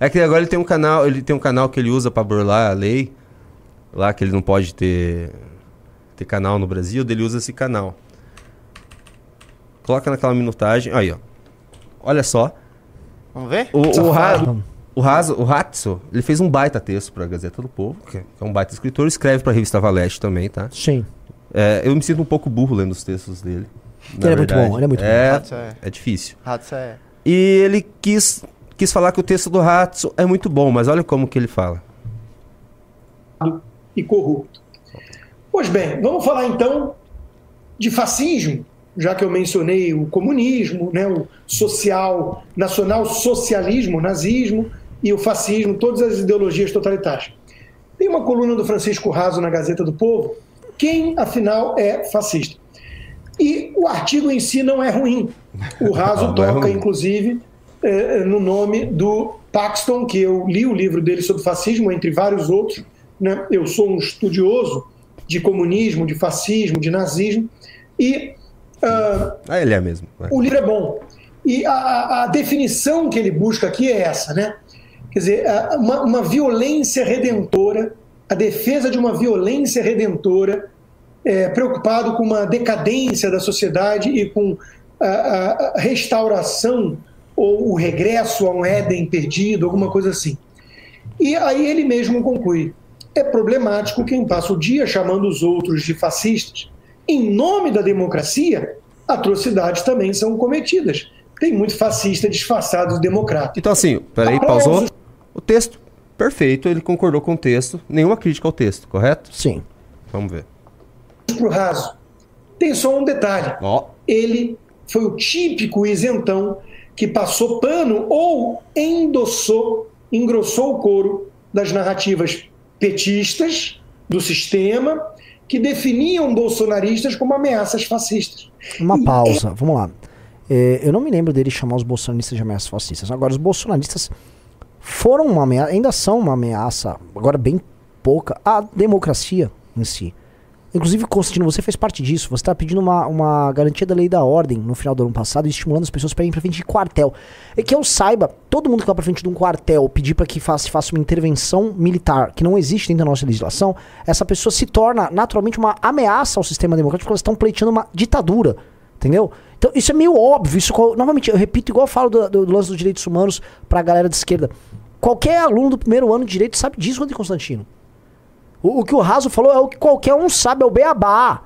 S2: É que agora ele tem um canal, ele tem um canal que ele usa pra burlar a lei, lá que ele não pode ter ter canal no Brasil, ele usa esse canal. Coloca naquela minutagem, aí ó. Olha só,
S4: Vamos ver?
S2: o, o,
S1: Safado.
S2: o, Raso, o Ratso, ele fez um baita texto pra Gazeta do Povo, que é um baita escritor, escreve pra revista Valete também, tá?
S1: Sim.
S2: É, eu me sinto um pouco burro lendo os textos dele.
S1: Ele é muito bom, ele é muito bom.
S2: é,
S4: Ratso é-
S2: É difícil.
S4: Ratso é.
S2: E ele quis, quis falar que o texto do Ratso é muito bom, mas olha como que ele fala.
S10: E corrupto. Pois bem, vamos falar então de fascismo, já que eu mencionei o comunismo, né, o social, nacional socialismo, nazismo e o fascismo, todas as ideologias totalitárias. Tem uma coluna do Francisco Raso na Gazeta do Povo, quem afinal é fascista. E o artigo em si não é ruim. O Raso
S2: Não, não é
S10: toca,
S2: ruim.
S10: inclusive, eh, no nome do Paxton, que eu li o livro dele sobre fascismo, entre vários outros. Né? Eu sou um estudioso de comunismo, de fascismo, de nazismo, e ah,
S2: Ah, ele é mesmo. é.
S10: o livro é bom. E a, a- definição que ele busca aqui é essa, né? Quer dizer, uma, uma violência redentora, a defesa de uma violência redentora, é, preocupado com uma decadência da sociedade e com a- a restauração ou o regresso a um Éden perdido, alguma coisa assim. E aí ele mesmo conclui: é problemático quem passa o dia chamando os outros de fascistas. Em nome da democracia, atrocidades também são cometidas. Tem muito fascista disfarçado de democrata.
S2: Então assim, peraí, pausou. O texto, perfeito, ele concordou com o texto. Nenhuma crítica ao texto, correto?
S1: Sim.
S2: Vamos ver.
S10: Pro raso. Tem só um detalhe.
S2: Ó,
S10: Ele foi o típico isentão que passou pano ou endossou, engrossou o couro das narrativas petistas do sistema que definiam bolsonaristas como ameaças fascistas.
S1: Uma pausa, vamos lá. É, eu não me lembro dele chamar os bolsonaristas de ameaças fascistas. Agora, os bolsonaristas foram uma ameaça, ainda são uma ameaça, agora bem pouca, à democracia em si. Inclusive, Constantino, você fez parte disso. Você está pedindo uma, uma garantia da lei da ordem no final do ano passado e estimulando as pessoas para ir para frente de quartel. E que eu saiba, todo mundo que vai para frente de um quartel pedir para que faça, faça uma intervenção militar que não existe dentro da nossa legislação, essa pessoa se torna naturalmente uma ameaça ao sistema democrático porque elas estão pleiteando uma ditadura. Entendeu? Então, isso é meio óbvio. Isso, novamente, eu repito, igual eu falo do, do, do lance dos direitos humanos para a galera de esquerda. Qualquer aluno do primeiro ano de direito sabe disso, Rodrigo Constantino. O, o que o Raso falou é o que qualquer um sabe, é o beabá.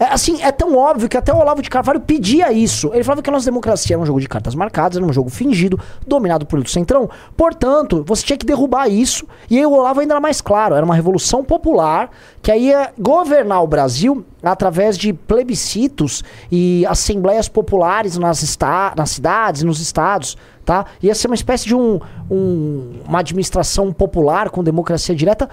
S1: É, assim, é tão óbvio que até o Olavo de Carvalho pedia isso. Ele falava que a nossa democracia era um jogo de cartas marcadas, era um jogo fingido, dominado por do centrão. Portanto, você tinha que derrubar isso. E aí o Olavo ainda era mais claro, era uma revolução popular que aí ia governar o Brasil através de plebiscitos e assembleias populares nas, nas cidades nos estados. Tá? Ia ser uma espécie de um, um- uma administração popular com democracia direta.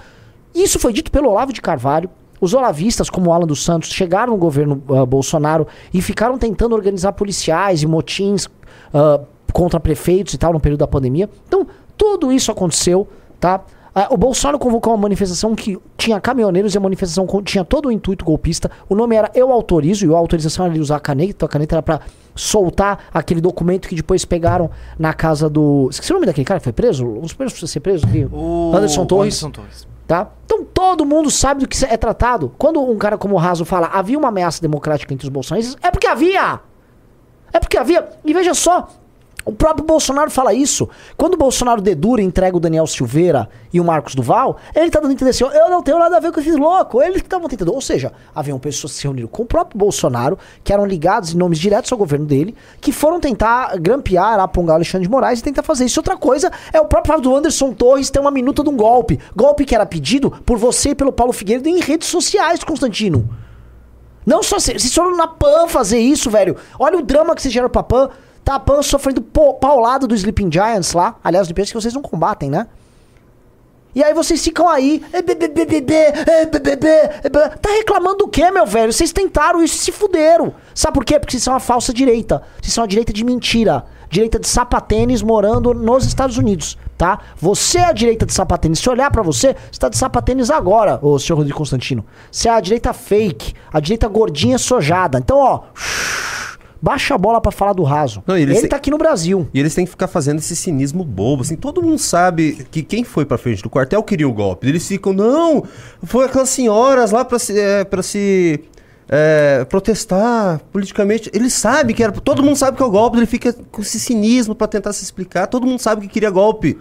S1: Isso foi dito pelo Olavo de Carvalho. Os olavistas, como o Alan dos Santos, chegaram no governo ah, Bolsonaro e ficaram tentando organizar policiais e motins ah, contra prefeitos e tal no período da pandemia. Então, tudo isso aconteceu, tá? Ah, o Bolsonaro convocou uma manifestação que tinha caminhoneiros e a manifestação tinha todo o intuito golpista. O nome era Eu Autorizo, e a autorização era ele usar a caneta. A caneta era pra soltar aquele documento que depois pegaram na casa do. Esqueci o nome daquele cara que foi preso? Um dos primeiros a ser preso.
S11: O
S1: Anderson Torres.
S11: Anderson Torres.
S1: Tá? Então todo mundo sabe do que é tratado. Quando um cara como o Raso fala havia uma ameaça democrática entre os bolsonaristas, é porque havia! É porque havia. E veja só, o próprio Bolsonaro fala isso. Quando o Bolsonaro dedura e entrega o Daniel Silveira e o Marcos Duval, ele tá dando entender assim: eu não tenho nada a ver com esses loucos. Eles que estavam tentando. Ou seja, haviam pessoas que se reuniram com o próprio Bolsonaro, que eram ligados em nomes diretos ao governo dele, que foram tentar grampear, apongar o Alexandre de Moraes e tentar fazer isso. Outra coisa é o próprio do Anderson Torres ter uma minuta de um golpe. Golpe que era pedido por você e pelo Paulo Figueiredo em redes sociais, Constantino. Não só se- vocês foram na PAN fazer isso, velho. Olha o drama que vocês geraram pra PAN. A PAN sofrendo paulada do Sleeping Giants lá. Aliás, Giants que vocês não combatem, né? E aí vocês ficam aí. Tá reclamando do quê, meu velho? Vocês tentaram isso e se fuderam. Sabe por quê? Porque vocês são uma falsa direita. Vocês são uma direita de mentira. Direita de sapatênis morando nos Estados Unidos, tá? Você é a direita de sapatênis. Se olhar pra você, você tá de sapatênis agora, ô senhor Rodrigo Constantino. Você é a direita fake, a direita gordinha sojada. Então, ó, baixa a bola pra falar do raso.
S2: Não,
S1: Ele
S2: têm-
S1: tá aqui no Brasil.
S2: E eles têm que ficar fazendo esse cinismo bobo, assim, todo mundo sabe que quem foi pra frente do quartel queria o golpe. Eles ficam, não, foi aquelas senhoras lá pra se, é, pra se é, protestar politicamente. Ele sabe que era, todo mundo sabe que é o golpe, ele fica com esse cinismo pra tentar se explicar, todo mundo sabe que queria golpe.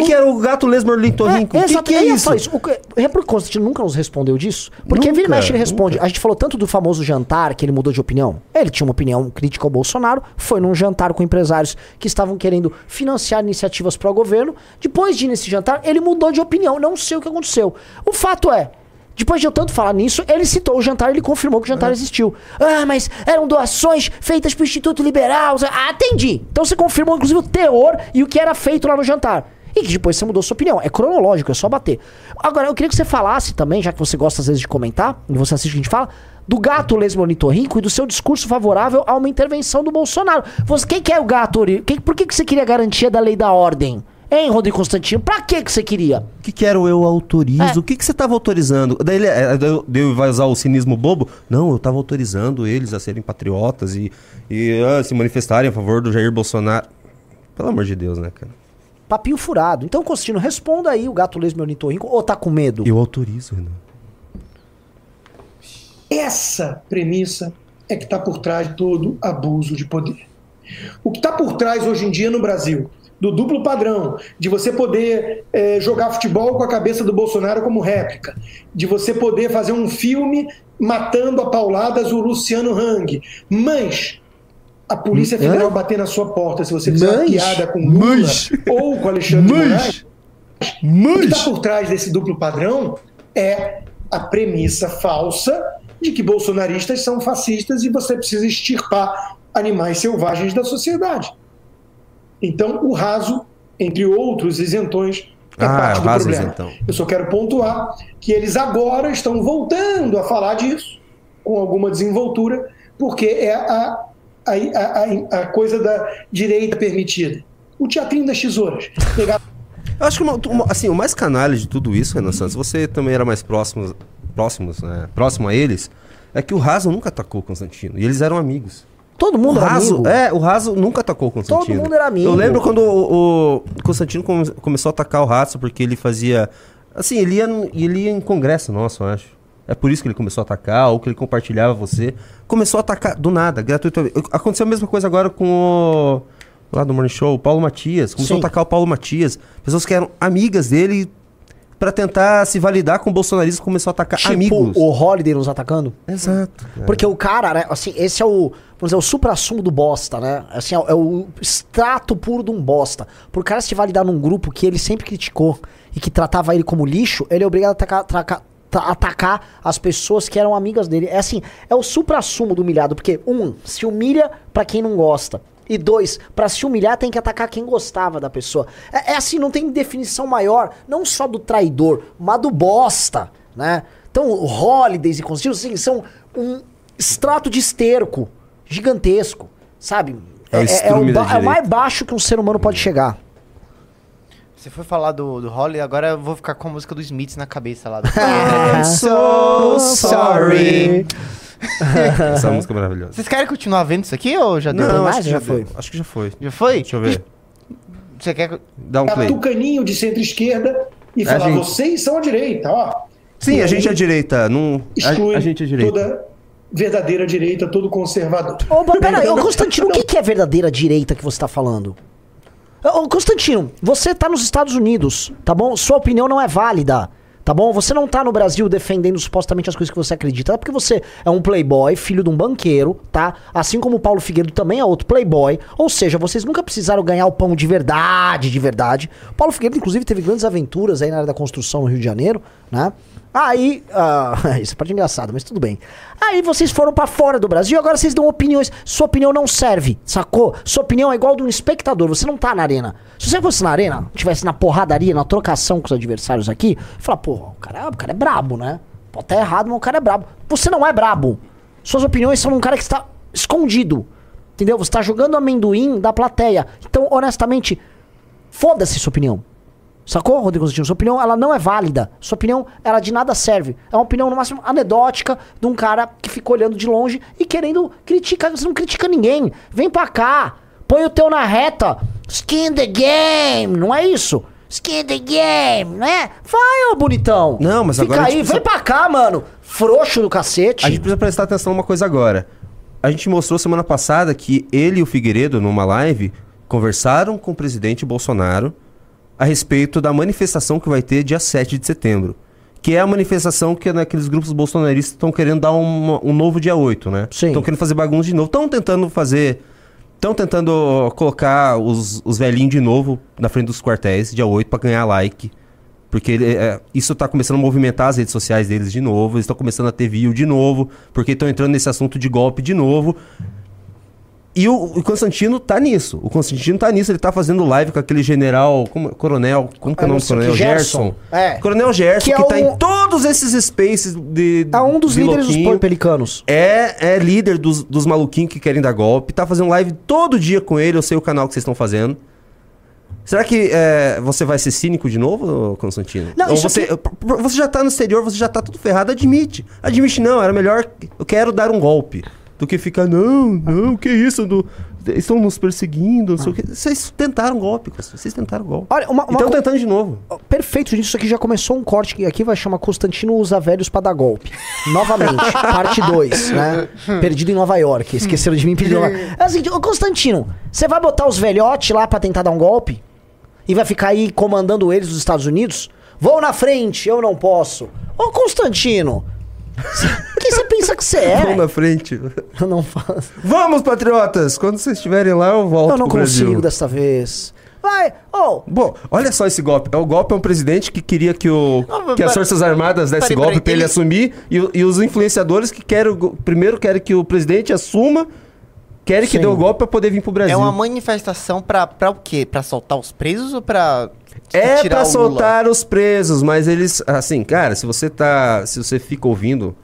S2: O que, que era o gato lesmo ornitorrinco? o que, que é isso?
S1: falar isso. O que- É porque o Constantino nunca nos respondeu disso? Porque
S2: Nunca,
S1: vira e mexe ele responde.
S2: nunca.
S1: A gente falou tanto do famoso jantar que ele mudou de opinião. Ele tinha uma opinião crítica ao Bolsonaro, foi num jantar com empresários que estavam querendo financiar iniciativas para o governo. Depois de ir nesse jantar, ele mudou de opinião. Não sei o que aconteceu. O fato é. Depois de eu tanto falar nisso, ele citou o jantar, ele confirmou que o jantar existiu. Ah, mas eram doações feitas pro Instituto Liberal. Ah, entendi. Então você confirmou, inclusive, o teor e o que era feito lá no jantar. E que depois você mudou sua opinião. É cronológico, é só bater. Agora, eu queria que você falasse também, já que você gosta às vezes de comentar, e você assiste o que a gente fala, do gato lesmo ornitorrinco e do seu discurso favorável a uma intervenção do Bolsonaro. Você, quem que é o gato? Quem, por que, que você queria garantia da lei da ordem? Hein, Rodrigo Constantino? Pra que, que você queria?
S2: O que, que era o eu autorizo?
S1: É.
S2: O que, que você estava autorizando? Daí ele é, daí eu- daí ele vai usar o cinismo bobo? Não, eu estava autorizando eles a serem patriotas e, e ah, se manifestarem a favor do Jair Bolsonaro. Pelo amor de Deus, né, cara?
S1: Papinho furado. Então, Constantino, responda aí o gato lesmo ornitorrinco ou tá com medo?
S2: Eu autorizo, Renan.
S10: Essa premissa é que está por trás de todo abuso de poder. O que está por trás hoje em dia no Brasil do duplo padrão, de você poder eh, jogar futebol com a cabeça do Bolsonaro como réplica, de você poder fazer um filme matando a pauladas o Luciano Hang, mas a Polícia
S1: Hã?
S10: Federal bater na sua porta se você fizer uma
S1: Mas?
S10: piada com Lula
S2: Mas?
S10: ou com Alexandre de Moraes,
S2: Mas...
S10: o que está por trás desse duplo padrão é a premissa falsa de que bolsonaristas são fascistas e você precisa extirpar animais selvagens da sociedade. Então, o raso, entre outros isentões, é
S2: Ah,
S10: parte do
S2: raso
S10: problema.
S2: isentão.
S10: Eu só quero pontuar que eles agora estão voltando a falar disso, com alguma desenvoltura, porque é a, a, a, a- a coisa da direita permitida. O teatrinho das tesouras. Pegar
S2: Eu acho que uma- uma- assim, o mais canalha de tudo isso, Renan Santos, você também era mais próximo próximos, né, próximo a eles, é que o Raso nunca atacou o Constantino. E eles eram amigos.
S1: Todo mundo
S2: o
S1: era
S2: Raso,
S1: amigo.
S2: É, o Raso nunca atacou o Constantino.
S1: mundo era amigo.
S2: Eu lembro quando o, o Constantino come- começou a atacar o Raso porque ele fazia. Assim, ele ia, ele ia em congresso nosso, eu acho. É por isso que ele começou a atacar, ou que ele compartilhava você. Começou a atacar do nada, gratuitamente. Aconteceu a mesma coisa agora com o. Lá do Morning Show, o Paulo Matias. Começou
S1: Sim.
S2: a atacar o Paulo Matias. Pessoas que eram amigas dele. Pra tentar se validar com o bolsonarismo, começou a atacar
S1: Tipo
S2: amigos.
S1: o Holiday nos atacando?
S2: Exato.
S1: Porque o cara, né, assim, esse é o, vamos dizer, o supra-sumo do bosta, né? Assim, é, o- é o extrato puro de um bosta. Por cara se validar num grupo que ele sempre criticou e que tratava ele como lixo, ele é obrigado a atacar, traca- tra- atacar as pessoas que eram amigas dele. É assim, é o supra-sumo do humilhado, porque um, se humilha pra quem não gosta. E dois, pra se humilhar tem que atacar quem gostava da pessoa. É, é assim, não tem definição maior, não só do traidor, mas do bosta, né? Então, Holidays e Constantino, assim, são um extrato de esterco gigantesco, sabe?
S2: É o
S1: É, é,
S2: estrume
S1: o, é o mais baixo que um ser humano pode chegar.
S11: Você foi falar do, do Holly, agora eu vou ficar com a música do Smiths na cabeça lá. Do...
S1: I'm so sorry.
S2: Essa música é maravilhosa.
S11: Vocês querem continuar vendo isso aqui ou já deu?
S1: Não,
S2: acho
S1: mais?
S2: que
S1: Já
S2: já
S1: foi.
S2: Acho que já foi.
S11: Já foi?
S2: Deixa eu ver.
S11: Você quer...
S2: Dá um
S10: a
S2: play.
S10: tucaninho de centro-esquerda e
S2: É,
S10: falar,
S2: gente.
S10: vocês são a direita, ó.
S2: Sim,
S10: E
S2: a gente é direita. Não...
S10: Exclui
S2: A, a gente é direita.
S10: toda verdadeira direita, todo conservador.
S1: Ô, peraí, ô Constantino, o que, que é verdadeira direita que você tá falando? Ô, Constantino, você tá nos Estados Unidos, tá bom? Sua opinião não é válida, tá bom? Você não tá no Brasil defendendo supostamente as coisas que você acredita, é porque você é um playboy, filho de um banqueiro, tá? Assim como o Paulo Figueiredo também é outro playboy, ou seja, vocês nunca precisaram ganhar o pão de verdade, de verdade. O Paulo Figueiredo, inclusive, teve grandes aventuras aí na área da construção no Rio de Janeiro, né? Aí, ah, isso é parte engraçado, mas tudo bem. Aí vocês foram pra fora do Brasil, agora vocês dão opiniões. Sua opinião não serve, sacou? Sua opinião é igual de um espectador, você não tá na arena. Se você fosse na arena, tivesse na porradaria, na trocação com os adversários aqui, fala, porra, o cara, o cara é brabo, né? Pode estar errado, mas o cara é brabo. Você não é brabo. Suas opiniões são de um cara que está escondido. Entendeu? Você tá jogando amendoim da plateia. Então, honestamente, foda-se sua opinião. Sacou, Rodrigo Constantino? Sua opinião, ela não é válida. Sua opinião, ela de nada serve. É uma opinião, no máximo, anedótica de um cara que fica olhando de longe e querendo criticar. Você não critica ninguém. Vem pra cá. Põe o teu na reta. Skin the game. Não é isso? Skin the game, não é? Vai, ô bonitão.
S2: Não, mas
S1: Fica
S2: agora a
S1: aí,
S2: gente
S1: vem pra cá, mano. Frouxo do cacete.
S2: A gente precisa prestar atenção numa coisa agora. A gente mostrou semana passada que ele e o Figueiredo, numa live, conversaram com o presidente Bolsonaro a respeito da manifestação que vai ter dia 7 de setembro. Que é a manifestação que naqueles grupos bolsonaristas estão querendo dar um, um novo dia 8, né?
S1: Sim.
S2: Estão querendo fazer bagunça de novo. Estão tentando fazer. Estão tentando colocar os, os velhinhos de novo na frente dos quartéis, dia 8, pra ganhar like. Porque ele, é, isso tá começando a movimentar as redes sociais deles de novo. Eles estão começando a ter view de novo. Porque estão entrando nesse assunto de golpe de novo. E o, o Constantino tá nisso. O Constantino tá nisso. Ele tá fazendo live com aquele general. Como, coronel. Como que é o nome do coronel?
S1: que Gerson.
S2: Gerson.
S1: É.
S2: Coronel Gerson,
S1: Que
S2: que,
S1: é
S2: tá
S1: um-
S2: em todos esses spaces de.
S1: É um dos
S2: de
S1: líderes dos pelicanos.
S2: É, é líder dos, dos maluquinhos que querem dar golpe. Tá fazendo live todo dia com ele. Eu sei o canal que vocês estão fazendo. Será que é, você vai ser cínico de novo, Constantino?
S1: Não,
S2: Ou
S1: isso
S2: você,
S1: aqui-
S2: você já tá no exterior, você já tá tudo ferrado, admite. Admite, não, era melhor. Eu quero dar um golpe. Do que ficar, não, não, que isso? Do, estão nos perseguindo, não sei o quê. Vocês tentaram golpe. Vocês tentaram golpe.
S1: Olha, uma, uma
S2: Estão
S1: co-
S2: tentando de novo.
S1: Perfeito, gente. Isso aqui já começou um corte que aqui vai chamar Constantino usa velhos pra dar golpe. Novamente, parte 2, né? Perdido em Nova York. Esqueceram de mim perdido York. É o seguinte, ô Constantino, você vai botar os velhotes lá pra tentar dar um golpe? E vai ficar aí comandando eles dos Estados Unidos? Vou na frente, eu não posso. Ô Constantino, quem você pensa que você é?
S2: na frente.
S1: Eu não faço.
S2: Vamos, patriotas! Quando vocês estiverem lá, eu volto
S1: Eu não consigo
S2: Brasil.
S1: dessa vez. Vai, ô,
S2: Bom, olha só esse golpe. É o golpe é um presidente que queria que, o, que as Forças Armadas desse golpe
S11: peraí,
S2: pra ele
S11: ele-
S2: assumir e, e os influenciadores que querem. Primeiro querem que o presidente assuma, querem que
S1: Sim.
S2: dê o golpe pra poder vir pro Brasil.
S11: É uma manifestação pra, pra o quê? Pra soltar os presos ou pra
S2: É
S11: tirar
S2: pra
S11: o Lula?
S2: soltar os presos, mas eles. Assim, cara, se você tá. Se você fica ouvindo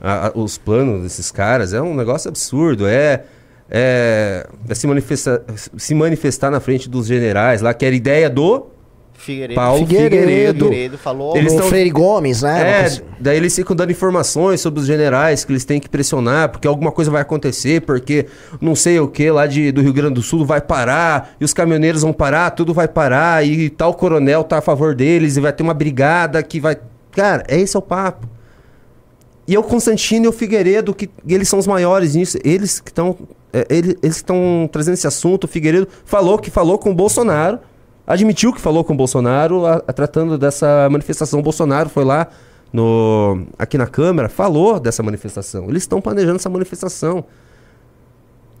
S2: a- a- os planos desses caras, é um negócio absurdo. É. É, é se, manifestar, se manifestar na frente dos generais lá, que era ideia do
S11: Figueiredo.
S2: Paulo Figueiredo.
S11: Figueiredo falou.
S2: Eles
S1: o
S2: tão-
S1: Freire Gomes, né?
S2: É, daí eles ficam dando informações sobre os generais que eles têm que pressionar, porque alguma coisa vai acontecer, porque não sei o que lá de, do Rio Grande do Sul vai parar, e os caminhoneiros vão parar, tudo vai parar, e tal coronel tá a favor deles, e vai ter uma brigada que vai. Cara, é esse é o papo. E é o Constantino e o Figueiredo, que eles são os maiores nisso, eles que estão. eles estão trazendo esse assunto. O Figueiredo falou que falou com o Bolsonaro, admitiu que falou com o Bolsonaro, a- a- tratando dessa manifestação. O Bolsonaro foi lá no, aqui na Câmara, falou dessa manifestação. Eles estão planejando essa manifestação.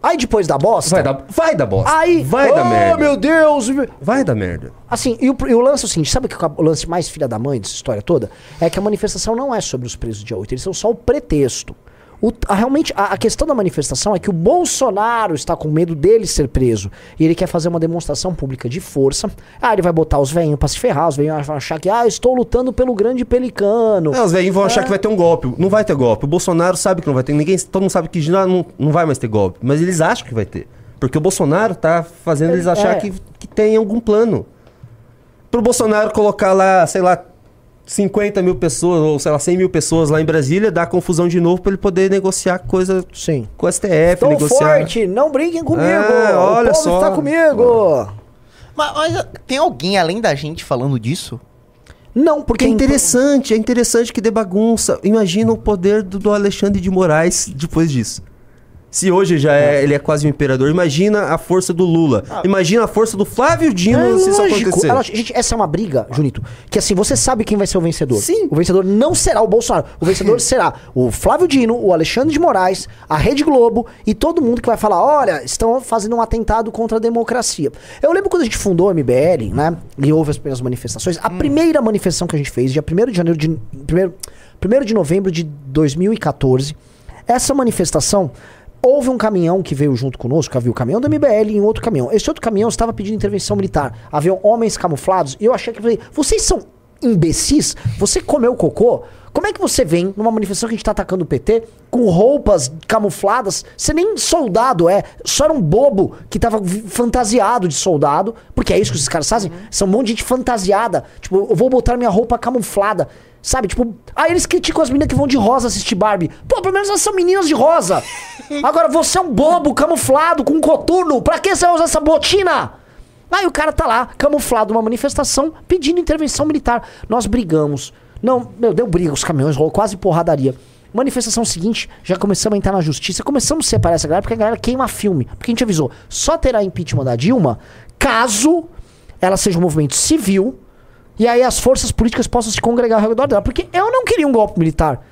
S1: Aí depois da bosta.
S2: Vai dar, vai dar bosta.
S1: Aí,
S2: vai
S1: oh,
S2: dar merda.
S1: meu Deus!
S2: Vai dar merda.
S1: Assim, e o, e o lance é o seguinte: sabe que o lance mais filha da mãe dessa história toda? É que a manifestação não é sobre os presos do dia 8, eles são só o pretexto. O- a- realmente, a, a questão da manifestação é que o Bolsonaro está com medo dele ser preso. E ele quer fazer uma demonstração pública de força. Ah, ele vai botar os velhinhos pra se ferrar, os velhinhos vão achar que, ah, estou lutando pelo grande pelicano.
S2: É, os velhinhos vão achar que vai ter um golpe. Não vai ter golpe. O Bolsonaro sabe que não vai ter. Ninguém, todo mundo sabe que não, não vai mais ter golpe. Mas eles acham que vai ter. Porque o Bolsonaro tá fazendo eles
S1: É.
S2: achar que, que tem algum plano. Pro Bolsonaro colocar lá, sei lá, 50 mil pessoas, ou sei lá, 100 mil pessoas lá em Brasília, dar confusão de novo pra ele poder negociar coisa
S1: Sim.
S2: com o STF,
S1: Tô
S2: negociar.
S1: forte, não brinquem comigo!
S2: É,
S1: o
S2: olha
S1: povo
S2: só.
S1: está comigo!
S11: Mas, mas, tem alguém além da gente falando disso?
S1: Não, porque
S2: Porque é interessante, é interessante que dê bagunça. Imagina o poder do, do Alexandre de Moraes depois disso. Se hoje já é, ele é quase um imperador, imagina a força do Lula. Imagina a força do Flávio Dino
S1: É
S2: se isso
S1: lógico.
S2: acontecer.
S1: É lógico. Gente, essa é uma briga, Junito, que assim, você sabe quem vai ser o vencedor.
S2: Sim.
S1: O vencedor não será o Bolsonaro. O vencedor será o Flávio Dino, o Alexandre de Moraes, a Rede Globo e todo mundo que vai falar, olha, estão fazendo um atentado contra a democracia. Eu lembro quando a gente fundou o MBL, né, e houve as primeiras manifestações, a primeira manifestação que a gente fez, dia 1 de janeiro de... 1 de novembro de 2014, essa manifestação... Houve um caminhão que veio junto conosco, havia o caminhão do MBL e outro caminhão. Esse outro caminhão estava pedindo intervenção militar. Havia homens camuflados e eu achei que falei, vocês são imbecis? Você comeu cocô? Como é que você vem numa manifestação que a gente tá atacando o PT com roupas camufladas? Você nem soldado é, só era um bobo que tava vi- fantasiado de soldado, porque é isso que esses caras fazem. São um monte de gente fantasiada. Tipo, eu vou botar minha roupa camuflada. Sabe, tipo, aí eles criticam as meninas que vão de rosa assistir Barbie. Pô, pelo menos elas são meninas de rosa. Agora você é um bobo camuflado com um coturno. Pra que você vai usar essa botina? Aí o cara tá lá, camuflado numa manifestação, pedindo intervenção militar. Nós brigamos. Não, meu, deu briga, os caminhões rolou quase porradaria. Manifestação seguinte, já começamos a entrar na justiça, começamos a separar essa galera, porque a galera queima filme. Porque a gente avisou, só terá impeachment da Dilma caso ela seja um movimento civil e aí as forças políticas possam se congregar ao redor dela. Porque eu não queria um golpe militar.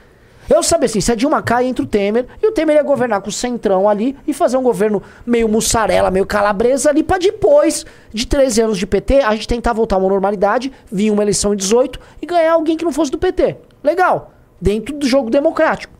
S1: Eu sabia assim, se a Dilma cai, entra o Temer, e o Temer ia governar com o Centrão ali e fazer um governo meio mussarela, meio calabresa ali, pra depois de 13 anos de PT, a gente tentar voltar a uma normalidade, vir uma eleição em 18 e ganhar alguém que não fosse do PT. Legal. Dentro do jogo democrático.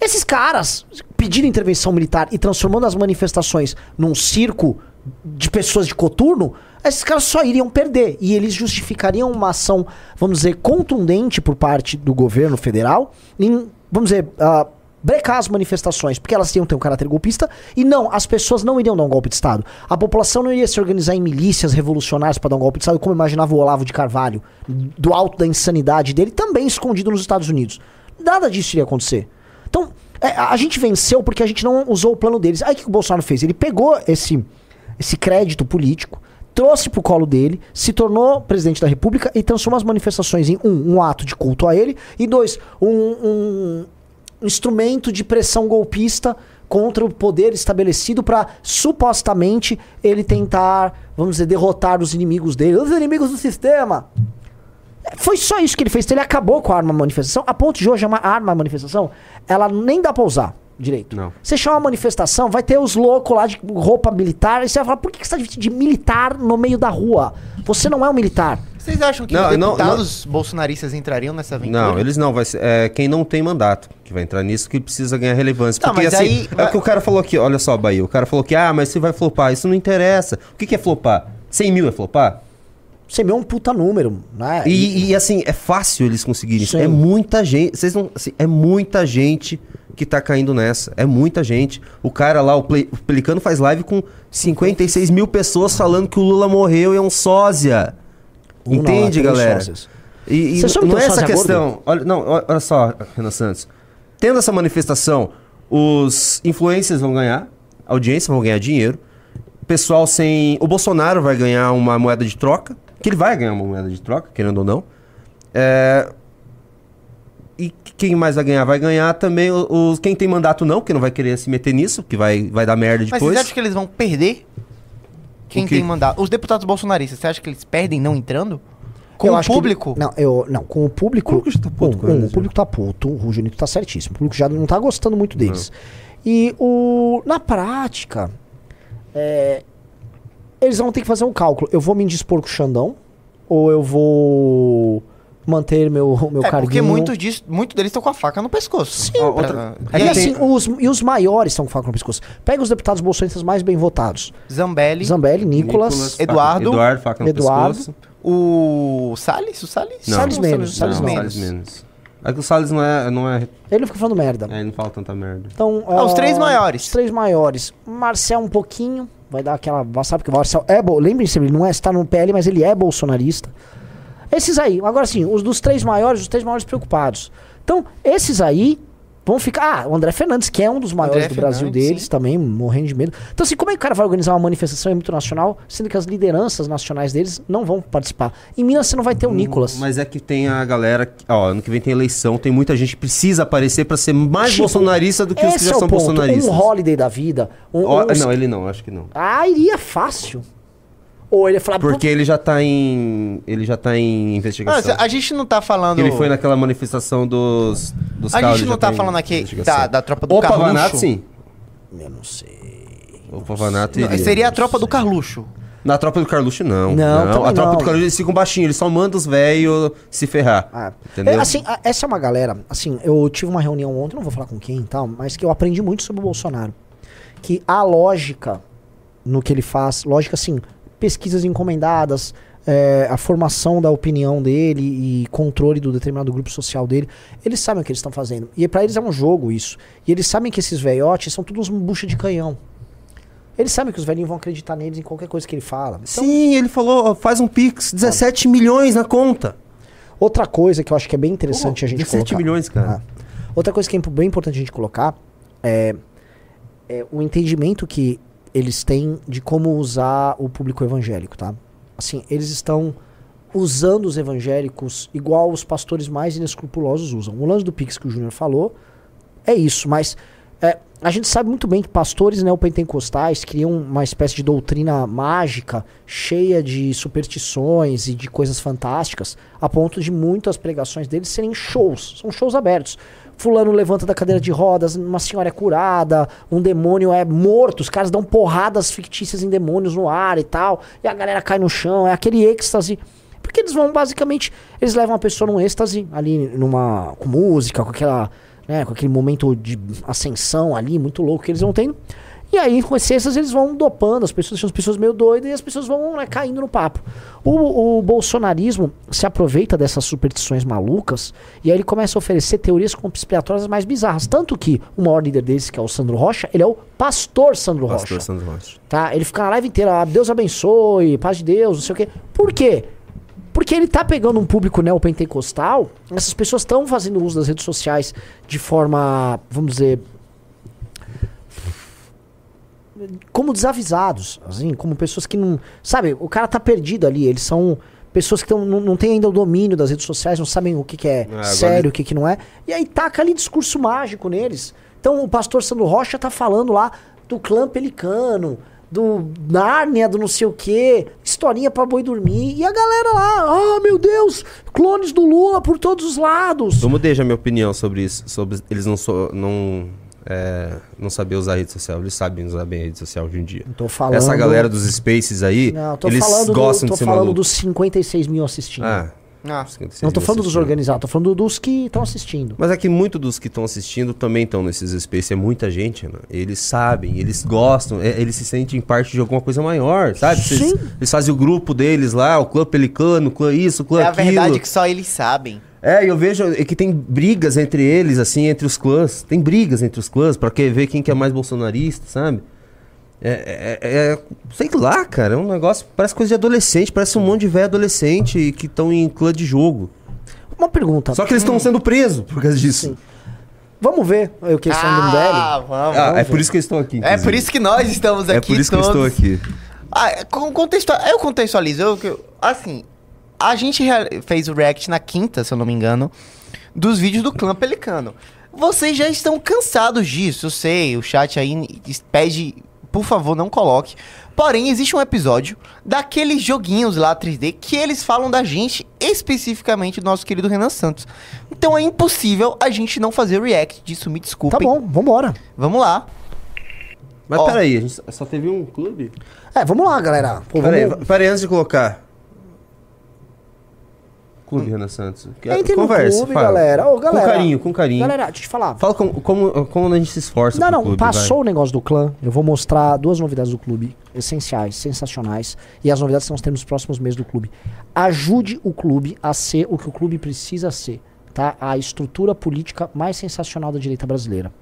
S1: Esses caras pedindo intervenção militar e transformando as manifestações num circo de pessoas de coturno, esses caras só iriam perder. E eles justificariam uma ação, vamos dizer, contundente por parte do governo federal em, vamos dizer, ah, brecar as manifestações, porque elas iam ter um caráter golpista, e não, as pessoas não iriam dar um golpe de Estado. A população não iria se organizar em milícias revolucionárias para dar um golpe de Estado, como imaginava o Olavo de Carvalho, do alto da insanidade dele, também escondido nos Estados Unidos. Nada disso iria acontecer. Então, é, a a gente venceu porque a gente não usou o plano deles. Aí o que o Bolsonaro fez? Ele pegou esse, esse crédito político, trouxe pro colo dele, se tornou presidente da República e transformou as manifestações em um, um ato de culto a ele, e dois, um, um instrumento de pressão golpista contra o poder estabelecido para supostamente ele tentar, vamos dizer, derrotar os inimigos dele, os inimigos do sistema. Foi só isso que ele fez. Ele acabou com a arma manifestação. A ponto de hoje é uma arma manifestação. Ela nem dá pra usar direito.
S2: Não.
S1: Você chama uma manifestação, vai ter os loucos lá de roupa militar. E você vai falar, por que que você tá vestido de militar no meio da rua? Você não é um militar.
S11: Vocês acham que
S2: Não,
S11: os
S2: não,
S11: deputados bolsonaristas entrariam nessa aventura?
S2: Não, eles não. Vai ser, é quem não tem mandato que vai entrar nisso que precisa ganhar relevância.
S11: Tá,
S2: Porque
S11: mas
S2: assim,
S11: aí-
S2: é o que o cara falou aqui. Olha só, Bahia. O cara falou que, ah, mas você vai flopar. Isso não interessa. O que, que é flopar? 100 mil é flopar?
S1: Você é um puta número, né?
S2: E, e, assim, é fácil eles conseguirem isso. É muita gente. Vocês não. assim, é muita gente que tá caindo nessa. É muita gente. O cara lá, o, Play- o Pelicano faz live com 56 mil pessoas falando que o Lula morreu e é um sósia.
S1: Uma,
S2: Entende,
S1: três
S2: galera? E, e
S1: Você
S2: não
S1: que
S2: é essa
S1: gordo?
S2: questão. Olha, não, olha só, Renan Santos. Tendo essa manifestação, os influencers vão ganhar, a audiência vão ganhar dinheiro. O pessoal sem. O Bolsonaro vai ganhar uma moeda de troca, que ele vai ganhar uma moeda de troca, querendo ou não. É, E quem mais vai ganhar? Vai ganhar também os, quem tem mandato não, que não vai querer se meter nisso, que vai, vai dar merda
S11: Mas
S2: depois.
S11: vocês acham que eles vão perder? Quem tem mandato? Os deputados bolsonaristas, você acha que eles perdem não entrando? Com
S1: Eu
S11: o
S1: acho que-
S11: público?
S1: não, eu, não, com o público.
S2: O público já tá puto
S1: um,
S2: com
S1: um, o público tá puto, o Junito tá certíssimo. O público já não tá gostando muito deles. E o, na prática, é, eles vão ter que fazer um cálculo. Eu vou me indispor com o Xandão? Ou eu vou manter meu, meu
S11: é, porque
S1: carguinho?
S11: muitos disso, muito deles estão com a faca no pescoço. Sim,
S2: outra-
S1: E,
S2: É
S1: assim,
S2: tem-
S1: os, e os maiores estão com faca no pescoço. Pega os deputados bolsonistas mais bem votados.
S11: Zambelli,
S1: Zambelli, Nicolas,
S2: Nicolas,
S11: Eduardo,
S2: faca- Eduardo, faca no
S1: Eduardo.
S2: pescoço.
S11: o Salles, o Salles?
S2: Não.
S1: Salles menos,
S11: Não,
S1: Salles
S2: Não,
S1: menos.
S2: Salles menos. É que o Salles não é. Não é,
S1: Ele não fica falando merda.
S2: é, ele não fala tanta merda.
S1: Então,
S11: Ah, os três maiores.
S1: Os três maiores. Marcel um pouquinho, vai dar aquela, sabe que o Marcel é, lembrem-se, ele não é está no PL, mas ele é bolsonarista. Esses aí, agora sim, os dos três maiores, os três maiores preocupados. Então, esses aí vão ficar, ah, o André Fernandes, que é um dos maiores
S11: André
S1: do Brasil
S11: Fernandes,
S1: deles,
S11: sim. também,
S1: morrendo de medo. Então, assim, como é que o cara vai organizar uma manifestação em âmbito nacional, sendo que as lideranças nacionais deles não vão participar? Em Minas você não vai ter o Nicolas.
S2: Mas é que tem a galera. que- Ó, ano que vem tem eleição, tem muita gente que precisa aparecer pra ser mais
S1: Tipo,
S2: bolsonarista do que os que já
S1: é o
S2: são
S1: ponto.
S2: bolsonaristas.
S1: Um holiday da vida. Um, um-
S2: não, ele não, acho que não.
S1: Ah, iria fácil. Ou ele falar...
S2: Porque ele já tá em. Ele já tá em
S11: Não,
S2: investigação.
S11: a gente não tá falando...
S2: Ele foi naquela manifestação dos. dos
S11: A gente não tá falando aqui da, da tropa do
S2: O
S11: Carluxo.
S2: Pavanato, sim.
S1: Eu não sei.
S2: O Pavanato
S11: Não,
S2: iria.
S11: seria a tropa do Carluxo.
S2: Na tropa do Carluxo, não.
S1: Não, também
S2: a tropa
S1: não.
S2: do Carluxo, eles ficam baixinhos, eles só mandam os velhos se ferrar.
S1: Ah,
S2: Entendeu?
S1: é, assim, a- essa é uma galera. Assim, eu tive uma reunião ontem, não vou falar com quem e tal, mas que eu aprendi muito sobre o Bolsonaro. Que a lógica no que ele faz, lógica assim, pesquisas encomendadas, é, a formação da opinião dele e controle do determinado grupo social dele, eles sabem o que eles estão fazendo. E pra eles é um jogo isso. E eles sabem que esses velhotes são todos uns bucha de canhão. Eles sabem que os velhinhos vão acreditar neles em qualquer coisa que ele fala. Então,
S2: Sim, ele falou, faz um Pix, 17 milhões na conta.
S1: Outra coisa que eu acho que é bem interessante
S2: Pô,
S1: a gente
S2: 17
S1: colocar.
S2: milhões, cara.
S1: Ah. Outra coisa que é bem importante a gente colocar é, é o entendimento que eles têm de como usar o público evangélico, tá? Assim, eles estão usando os evangélicos igual os pastores mais inescrupulosos usam. O lance do Pix que o Júnior falou é isso, mas é, a gente sabe muito bem que pastores neopentecostais criam uma espécie de doutrina mágica, cheia de superstições e de coisas fantásticas, a ponto de muitas pregações deles serem shows, são shows abertos. Fulano levanta da cadeira de rodas, uma senhora é curada, um demônio é morto, os caras dão porradas fictícias em demônios no ar e tal, e a galera cai no chão, é aquele êxtase. Porque eles vão basicamente, eles levam a pessoa num êxtase ali numa com música, com aquela, né, com aquele momento de ascensão ali muito louco que eles vão tendo. E aí, com esse êxtase, eles vão dopando as pessoas, deixando as pessoas meio doidas e as pessoas vão né, caindo no papo. O, o bolsonarismo se aproveita dessas superstições malucas e aí ele começa a oferecer teorias conspiratórias mais bizarras. Tanto que o maior líder deles, que é o Sandro Rocha, ele é o pastor Sandro
S2: Pastor
S1: Rocha.
S2: Sandro Rocha.
S1: Tá? Ele fica na live inteira, ah, Deus abençoe, paz de Deus, não sei o quê. Por quê? Porque ele tá pegando um público neopentecostal, essas pessoas estão fazendo uso das redes sociais de forma, vamos dizer, como desavisados, assim, como pessoas que não, sabe, o cara tá perdido ali, eles são pessoas que tão, não, não têm ainda o domínio das redes sociais, não sabem o que, que é
S2: agora
S1: sério, o que, que não é, e aí taca ali discurso mágico neles. Então o pastor Sandro Rocha tá falando lá do clã pelicano, do Nárnia, do não sei o que, historinha pra boi dormir, e a galera lá, ah, meu Deus, clones do Lula por todos os lados.
S2: Mudei já minha opinião sobre isso. Sobre eles não, so, não, é, não saber usar a rede social. Eles sabem usar bem a rede social hoje em dia.
S1: Tô falando-
S2: Essa galera dos spaces aí,
S1: Não, tô
S2: eles
S1: falando,
S2: gostam
S1: do, tô
S2: de ser
S1: falando
S2: maluco.
S1: dos 56 mil assistindo.
S2: Ah,
S11: Ah.
S2: 56
S1: não tô falando dos organizados, tô falando dos que estão assistindo.
S2: Mas é que muitos dos que estão assistindo também estão nesses spaces. É muita gente, né? Eles sabem, eles gostam, é, eles se sentem parte de alguma coisa maior, sabe? Eles,
S1: Sim.
S2: eles fazem o grupo deles lá, o clã pelicano, o clã isso, o clã
S11: É a
S2: aquilo.
S11: verdade que só eles sabem.
S2: É, eu vejo que tem brigas entre eles, assim, entre os clãs. Tem brigas entre os clãs pra ver quem que é mais bolsonarista, sabe? É, é- é- Sei lá, cara. É um negócio. Parece coisa de adolescente. Parece um monte de velho adolescente que estão em clã de jogo.
S1: Uma pergunta.
S2: Só que eles estão sendo presos por causa disso.
S1: Vamos ver o que eles estão do
S11: Ah,
S1: MBL?
S11: vamos.
S2: Ah, é por isso que eles estão aqui.
S11: É
S2: inclusive.
S11: por isso que nós estamos
S2: É
S11: aqui
S2: por isso que eu
S11: todos.
S2: estou aqui.
S11: Ah, é, com- contextua- eu contextualizo. Eu, eu- assim, a gente fez o react na quinta, se eu não me engano, dos vídeos do clã Pelicano. Vocês já estão cansados disso, eu sei. O chat aí pede, por favor, não coloque. Porém, existe um episódio daqueles joguinhos lá 3D que eles falam da gente, especificamente do nosso querido Renan Santos. Então é impossível a gente não fazer react disso, me
S1: Tá
S11: desculpem.
S1: bom, vambora.
S11: Vamos lá.
S2: Mas
S11: Ó.
S2: peraí, a gente só teve um clube?
S1: É, vamos lá, galera. Pô,
S2: Peraí,
S1: vamos...
S2: peraí, antes de colocar. Clube Renan Santos. Que-
S1: Entre no
S2: Conversa,
S1: clube,
S2: fala.
S1: galera. Ô, galera.
S2: Com carinho, com carinho.
S1: Galera, deixa eu te falar.
S2: Fala como, como, como a gente se esforça
S1: Não, não,
S2: clube,
S1: passou
S2: vai.
S1: o negócio do clã. Eu vou mostrar duas novidades do clube, essenciais, sensacionais. E as novidades que nós temos nos próximos meses do clube. Ajude o clube a ser o que o clube precisa ser, tá? A estrutura política mais sensacional da direita brasileira.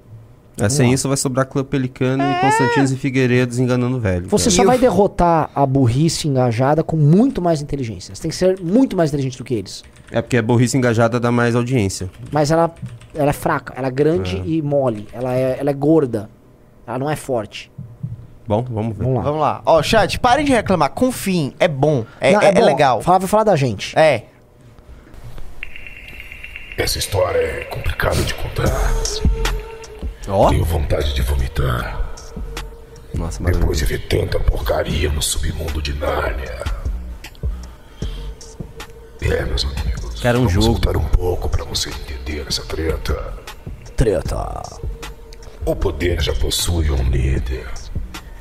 S2: É, sem isso vai sobrar Clã Pelicano e Constantinos e Figueiredo enganando o velho.
S1: Você
S2: cara.
S1: só vai derrotar a burrice engajada com muito mais inteligência. Você tem que ser muito mais inteligente do que eles.
S2: É porque a burrice engajada dá mais audiência.
S1: Mas ela, ela é fraca, ela é grande
S2: É.
S1: e mole. Ela é, ela é gorda. Ela não é forte.
S2: Bom, vamos ver.
S1: Vamos lá.
S11: Vamos lá. Ó, chat, parem de reclamar. Confiem. É bom. É,
S1: Não,
S11: é- é
S1: bom.
S11: legal.
S1: Fala, falar da gente.
S11: É.
S12: Essa história é complicada de contar.
S2: Ó.
S12: Tenho vontade de vomitar.
S2: Nossa,
S12: Depois de ver tanta porcaria no submundo de Nárnia. É, meus amigos.
S2: Quero um
S12: vamos
S2: jogo.
S12: voltar um pouco pra você entender essa treta.
S1: Treta.
S12: O poder já possui um líder.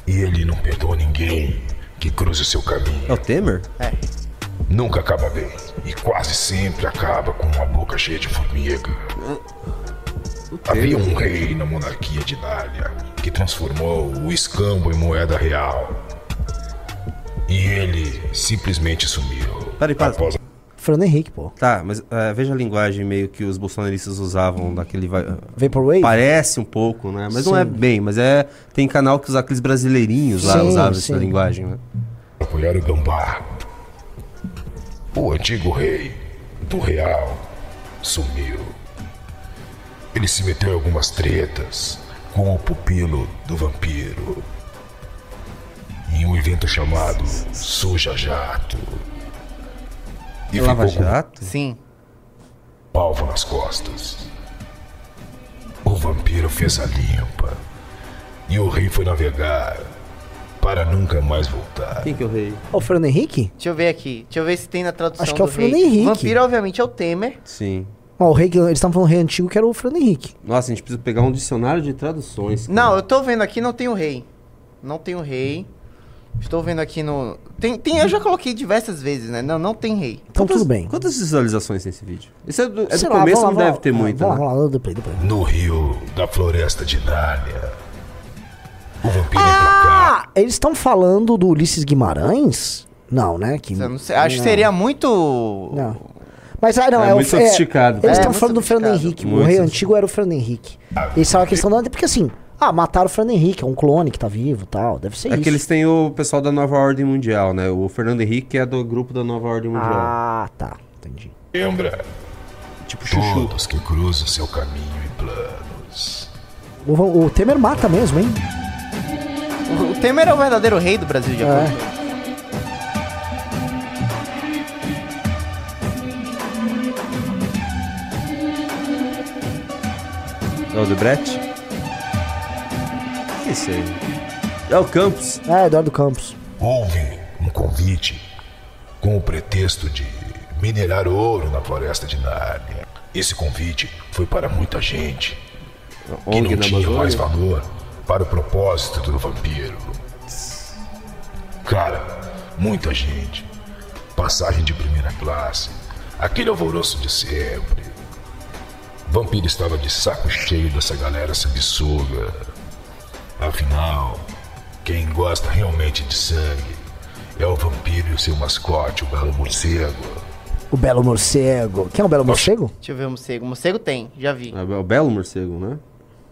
S12: E ele não perdoa ninguém que cruze seu caminho.
S2: É o Temer?
S11: É.
S12: Nunca acaba bem. E quase sempre acaba com uma boca cheia de formiga. Havia um rei na monarquia de Nárnia que transformou o escambo em moeda real. E ele simplesmente sumiu.
S2: Peraí, para.
S12: Após
S1: Fernando Henrique, pô.
S2: Tá, mas é, veja a linguagem meio que os bolsonaristas usavam daquele. va-
S1: Vaporwave?
S2: Parece um pouco, né? Mas não é
S1: Sim.
S2: bem, mas é. Tem canal que usa aqueles brasileirinhos lá,
S1: Sim,
S2: usavam
S1: sim.
S2: essa linguagem, né?
S12: apoiar o Gambá. O antigo rei do real sumiu. Ele se meteu em algumas tretas com o pupilo do vampiro. Em um evento chamado Suja Jato. E
S2: É Lava
S12: ficou
S2: Jato?
S11: Sim.
S12: palvo nas costas. O vampiro fez a limpa. E o rei foi navegar para nunca mais voltar.
S2: Quem que é o rei?
S1: O Fernando Henrique?
S11: Deixa eu ver aqui. Deixa eu ver se tem na tradução
S1: Acho que é o. Fernando Henrique.
S11: Vampiro, obviamente, é o Temer.
S2: Sim.
S1: Ó, o rei que eles estavam falando rei antigo que era o Fernando Henrique.
S2: Nossa, a gente precisa pegar um dicionário de traduções. cara.
S11: Não, eu tô vendo aqui, não tem o rei. Não tem o rei. Estou vendo aqui no... Tem, tem, eu já coloquei diversas vezes, né? Não, não tem rei.
S1: Então tudo bem.
S2: Quantas visualizações tem esse vídeo? Esse é do, é do
S1: Sei lá,
S2: começo,
S1: vamos
S2: não
S1: lá,
S2: deve ter
S1: vamos
S2: muito,
S1: Vamos
S2: né?
S1: lá, vamos lá, depois, depois.
S12: No rio da floresta de Nárnia. O vampiro
S1: Ah, eles estão falando do Ulisses Guimarães? Não, né? Que,
S11: Eu não sei, acho que seria muito...
S1: Não. Mas ah, não,
S2: É
S1: é, o
S2: muito
S1: é-
S2: sofisticado.
S1: Eles
S11: É,
S1: estão
S11: muito
S1: falando do Fernando. Henrique. o rei antigo era o Fernando Henrique. Eles falam a questão da. Porque assim, ah, mataram o Fernando Henrique, é um clone que tá vivo e tal. Deve ser
S2: É
S1: isso.
S2: que eles têm o pessoal da Nova Ordem Mundial, né? O Fernando Henrique é do grupo da Nova Ordem Mundial.
S1: Ah, tá. Entendi.
S12: lembra
S2: tipo Chuchu.
S12: todos que cruzam seu caminho e planos.
S1: O, o Temer mata mesmo, hein?
S11: O Temer é o verdadeiro rei do Brasil, de
S1: É.
S11: acordo.
S2: É o Debrecht? Que isso aí? É o Campos.
S1: É, Eduardo Campos.
S12: Houve um convite com o pretexto de minerar ouro na floresta de Nárnia. Esse convite foi para muita gente que não tinha
S2: Amazônia?
S12: mais valor para o propósito do vampiro. Cara, muita gente. Passagem de primeira classe. Aquele alvoroço de sempre. Vampiro estava de saco cheio dessa galera sanguessuga. Afinal, quem gosta realmente de sangue é o vampiro e o seu mascote, o belo morcego.
S1: O Belo Morcego. Quem é o Belo Morcego?
S11: Deixa eu ver o morcego. O morcego tem, já vi.
S2: É o Belo Morcego, né?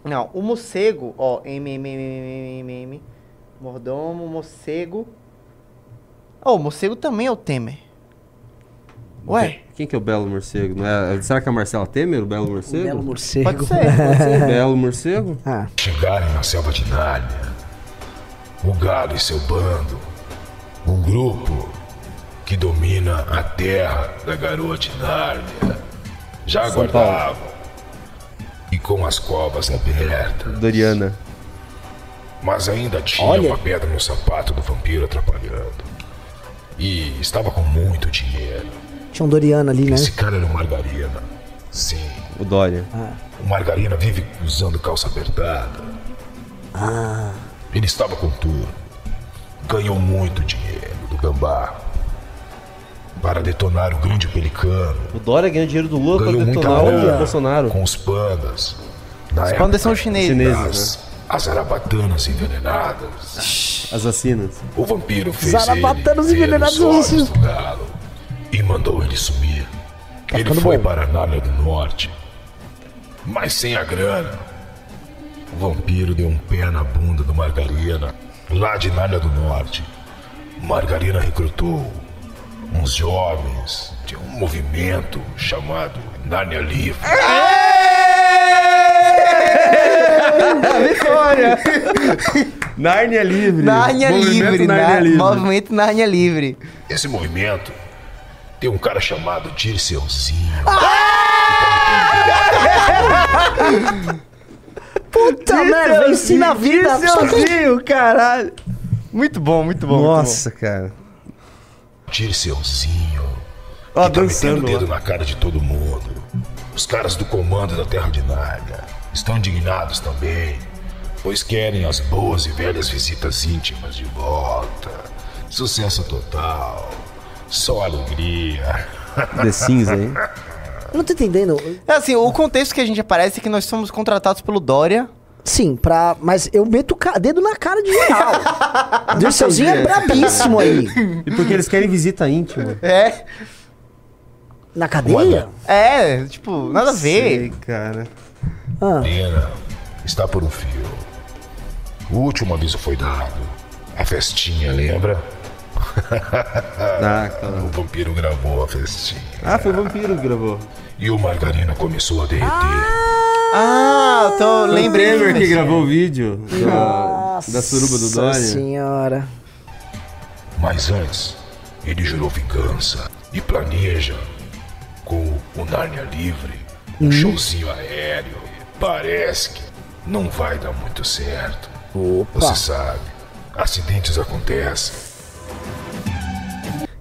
S11: Não, o morcego, ó, M, M, M, M, M, M, M. Mordomo, morcego. Oh, o morcego também é o Temer. Ué?
S2: Quem que é o Belo Morcego? Não é- será que é a Marcela Temer, o Belo Morcego?
S1: Belo Morcego.
S11: Pode ser, pode ser.
S2: Belo Morcego?
S1: Ah.
S12: Chegarem na selva de Nárnia, o galo e seu bando, um grupo que domina a terra da garoa de Nárnia, já
S2: São
S12: aguardavam. E com as covas abertas.
S2: Doriana.
S12: Mas ainda tinha
S1: Olha.
S12: uma pedra no sapato do vampiro atrapalhando. E estava com muito dinheiro.
S1: Tinha um Doriano ali, né?
S12: Esse cara era o Margarina. Sim.
S2: O Dória.
S12: O Margarina vive usando calça apertada.
S1: Ah.
S12: Ele estava com tudo. Ganhou muito dinheiro do gambá. Para detonar o grande pelicano.
S2: O Dória ganhou dinheiro do Lula pra
S12: Ganhou muita
S2: detonar o Bolsonaro.
S12: com os pandas. Na
S11: Os pandas são chineses.
S2: Chineses,
S12: as, as arabatanas envenenadas.
S2: As vacinas.
S12: O vampiro fez
S1: Zarabatanas envenenadas
S12: os olhos
S1: assassinos.
S12: do galo e mandou ele sumir. ele
S1: ficando
S12: foi
S1: bom.
S12: para a Nárnia do Norte, mas sem a grana. O vampiro deu um pé na bunda do Margarina, lá de Nárnia do Norte. Margarina recrutou uns jovens de um movimento chamado Nárnia Livre.
S2: Vitória! Nárnia Livre.
S11: Nárnia
S2: Movimento
S11: Livre,
S2: Nárnia
S11: Ná-
S2: Livre.
S11: Movimento Nárnia Livre.
S12: Esse movimento tem um cara chamado Dirceuzinho.
S1: Puta merda, venci na vida.
S2: Dirceuzinho, caralho.
S11: Muito bom, muito bom.
S2: Nossa, cara.
S12: Dirceuzinho.
S2: Ó,
S12: que tá
S2: dançando
S12: metendo o dedo
S2: lá.
S12: na cara de todo mundo. Os caras do comando da Terra de Nárnia estão indignados também, pois querem as boas e velhas visitas íntimas de volta. Sucesso total. Só alegria.
S2: The cinza, hein?
S1: Eu não tô entendendo.
S11: É assim, o contexto que a gente aparece é que nós somos contratados pelo Dória.
S1: Sim, pra. Mas eu meto ca- dedo na cara de geral. Dirceuzinho é brabíssimo aí.
S2: E porque eles querem visita íntima.
S11: É.
S1: Na cadeia?
S11: É, tipo, nada a ver.
S2: Sei, cara.
S1: Ah.
S12: Pena está por um fio. O último aviso foi dado. A festinha, lembra?
S2: Ah, claro.
S12: O vampiro gravou a festinha.
S2: Ah, foi o vampiro que gravou.
S12: E o Margarina começou a derreter.
S11: Ah, eu tô
S2: Foi o
S11: lembrei.
S2: Temer que gravou o vídeo da, da suruba do
S1: Nossa
S2: Dória.
S1: senhora.
S12: Mas antes, ele jurou vingança e planeja com o Nárnia Livre um showzinho aéreo. Parece que não vai dar muito certo.
S1: Opa.
S12: Você sabe, acidentes acontecem.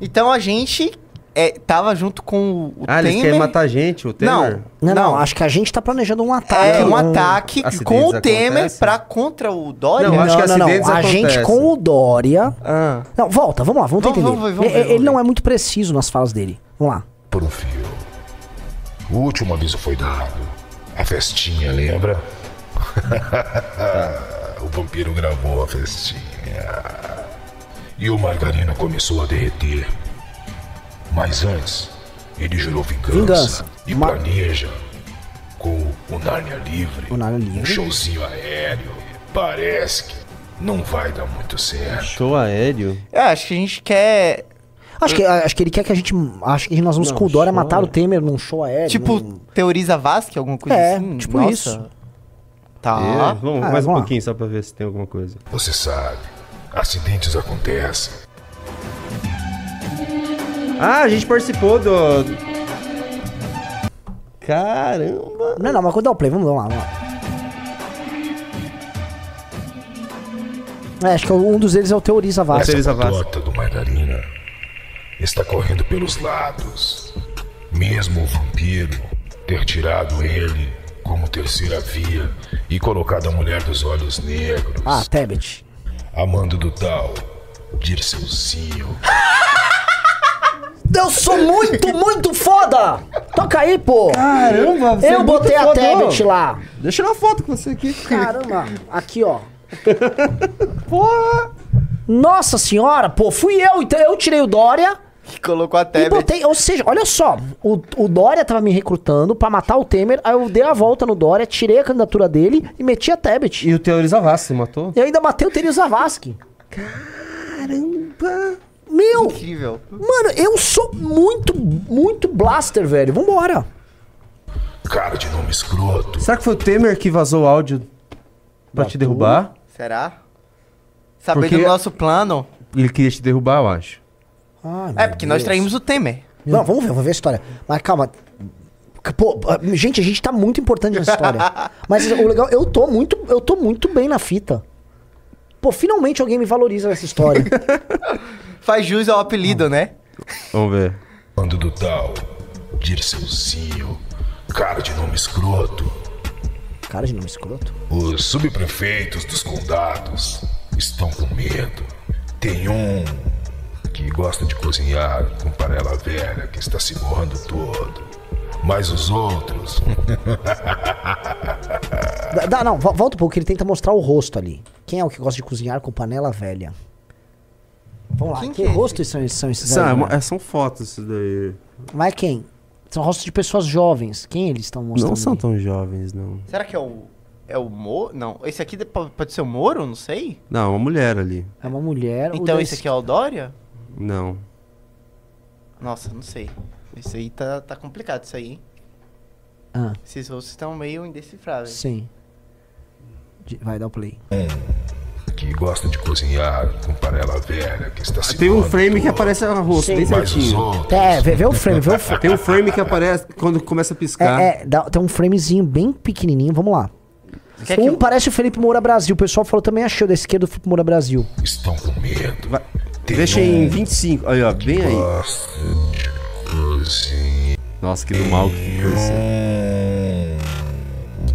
S11: Então a gente é, tava junto com o
S2: Ah, eles
S11: Temer.
S2: querem matar a gente, o Temer?
S11: Não,
S1: Não, não, acho que a gente tá planejando um ataque.
S11: É, um
S1: um-
S11: ataque
S2: Acidentes
S11: com o Temer
S2: acontecem?
S11: pra contra o Dória.
S2: Não,
S1: Não,
S2: acho que
S1: não, não. A gente com o Dória.
S11: Ah.
S1: Não, volta, vamos lá, vamos,
S11: Vamos,
S1: entender.
S11: vamos vamos vamos
S1: ele não é muito preciso nas falas dele. Vamos lá.
S12: Por um fio. O último aviso foi dado. A festinha, lembra? o vampiro gravou a festinha. E o Margarina começou a derreter. Mas antes, ele jurou vingança.
S1: Vingança.
S12: E
S1: Ma-
S12: planeja com o Nárnia Livre.
S1: O Nárnia Livre.
S12: Um showzinho aéreo. Parece que não vai dar muito certo.
S2: Show aéreo?
S11: É, acho que a gente quer.
S1: Acho que, acho que ele quer que a gente. Acho que nós vamos
S2: Não,
S1: com o Dória matar o? Temer num show aéreo.
S11: Tipo,
S1: num-
S11: teoriza Vasque, alguma coisa
S1: É,
S11: assim?
S1: tipo
S11: Nossa.
S1: isso.
S11: Tá.
S2: É, vamos,
S1: Ah,
S2: mais um
S1: vamos lá.
S2: pouquinho só pra ver se tem alguma coisa.
S12: Você sabe, acidentes acontecem.
S2: Ah, a gente participou do. Caramba!
S1: Não, não, mas quando dá o play, vamos, lá, vamos lá. É, acho que um dos eles é o Teoriza Vasco.
S2: Essa- Vaz.
S12: patota do Margarina está correndo pelos lados. Mesmo o vampiro ter tirado ele como terceira via e colocado a mulher dos olhos negros,
S1: Ah, Tebet.
S12: Amando do tal Dirceuzinho.
S1: Eu sou muito, muito foda! Toca aí, pô!
S2: Caramba, você é
S1: Eu
S2: muito
S1: botei a
S2: fodão.
S1: Tebet lá.
S2: Deixa eu tirar uma foto com você aqui.
S1: Caramba, aqui, ó. Porra! Nossa senhora, pô, fui eu, então eu tirei o Dória
S11: Que colocou a
S1: e
S11: Tebet.
S1: botei. Ou seja, olha só, o, o Dória tava me recrutando pra matar o Temer, aí eu dei a volta no Dória, tirei a candidatura dele e meti a Tebet.
S2: E o Teoriza Vaz, você matou?
S1: E eu ainda matei o Terio Zavascki. Caramba! Meu!
S11: Incrível.
S1: Mano, eu sou muito, muito blaster, velho. Vambora.
S12: Cara de nome escroto.
S2: Será que foi o Temer que vazou o áudio pra te derrubar?
S11: Será? Sabendo
S2: Porque-
S11: do nosso plano.
S2: Ele queria te derrubar, eu acho.
S1: Ai,
S11: É, porque nós
S1: Deus.
S11: traímos o Temer.
S1: Não, vamos ver, vamos ver a história. Mas calma. Pô, ah, gente, a gente tá muito importante nessa história. Mas o legal, eu tô muito, eu tô muito bem na fita. Pô, finalmente alguém me valoriza nessa história.
S11: Faz jus ao apelido, né?
S2: Vamos ver.
S12: Bando do tal, Dirceuzinho, cara de nome escroto.
S1: Cara de nome escroto.
S12: Os subprefeitos dos condados estão com medo. Tem um que gosta de cozinhar com panela velha que está se borrando todo. Mas os outros.
S1: Dá- dá- não, vo- volta um pouco, ele tenta mostrar o rosto ali. Quem é o que gosta de cozinhar com panela velha? Vamos lá,
S11: Quem
S1: que,
S11: que é
S1: rostos são, esses- são esses
S2: São,
S1: aí?
S2: é
S1: né?
S2: é, são fotos isso daí.
S1: Mas quem? São rostos de pessoas jovens. Quem eles estão mostrando?
S2: Não são
S1: aí?
S2: tão jovens, não.
S11: Será que é o. É o Moro? Não, esse aqui de- po- pode ser o Moro? Não sei.
S2: Não, é uma mulher ali.
S1: É uma mulher.
S11: Então
S1: desse-
S11: esse aqui é o Dória?
S2: Não.
S11: Nossa, não sei. Esse aí tá, tá complicado, isso aí, hein?
S1: Ah,
S11: Esses rostos estão meio indecifráveis.
S1: sim. Vai dar o play.
S12: que gosta de cozinhar com panela velha que está se
S2: Tem um frame que aparece a rosto,
S1: Sim.
S2: bem certinho.
S12: outros.
S1: É, vê, vê o frame, vê o frame.
S2: Tem um frame que aparece quando começa a piscar.
S1: É, é, dá- tem um framezinho bem pequenininho, vamos lá.
S11: Quer que
S1: um
S11: eu-
S1: parece o Felipe Moura Brasil, o pessoal falou também achei o da esquerda do Felipe Moura Brasil.
S12: Estão com medo.
S2: Vai-
S12: Tem
S2: Deixa em 25. Aí, ó, bem aí. Nossa, que do mal que ficou isso.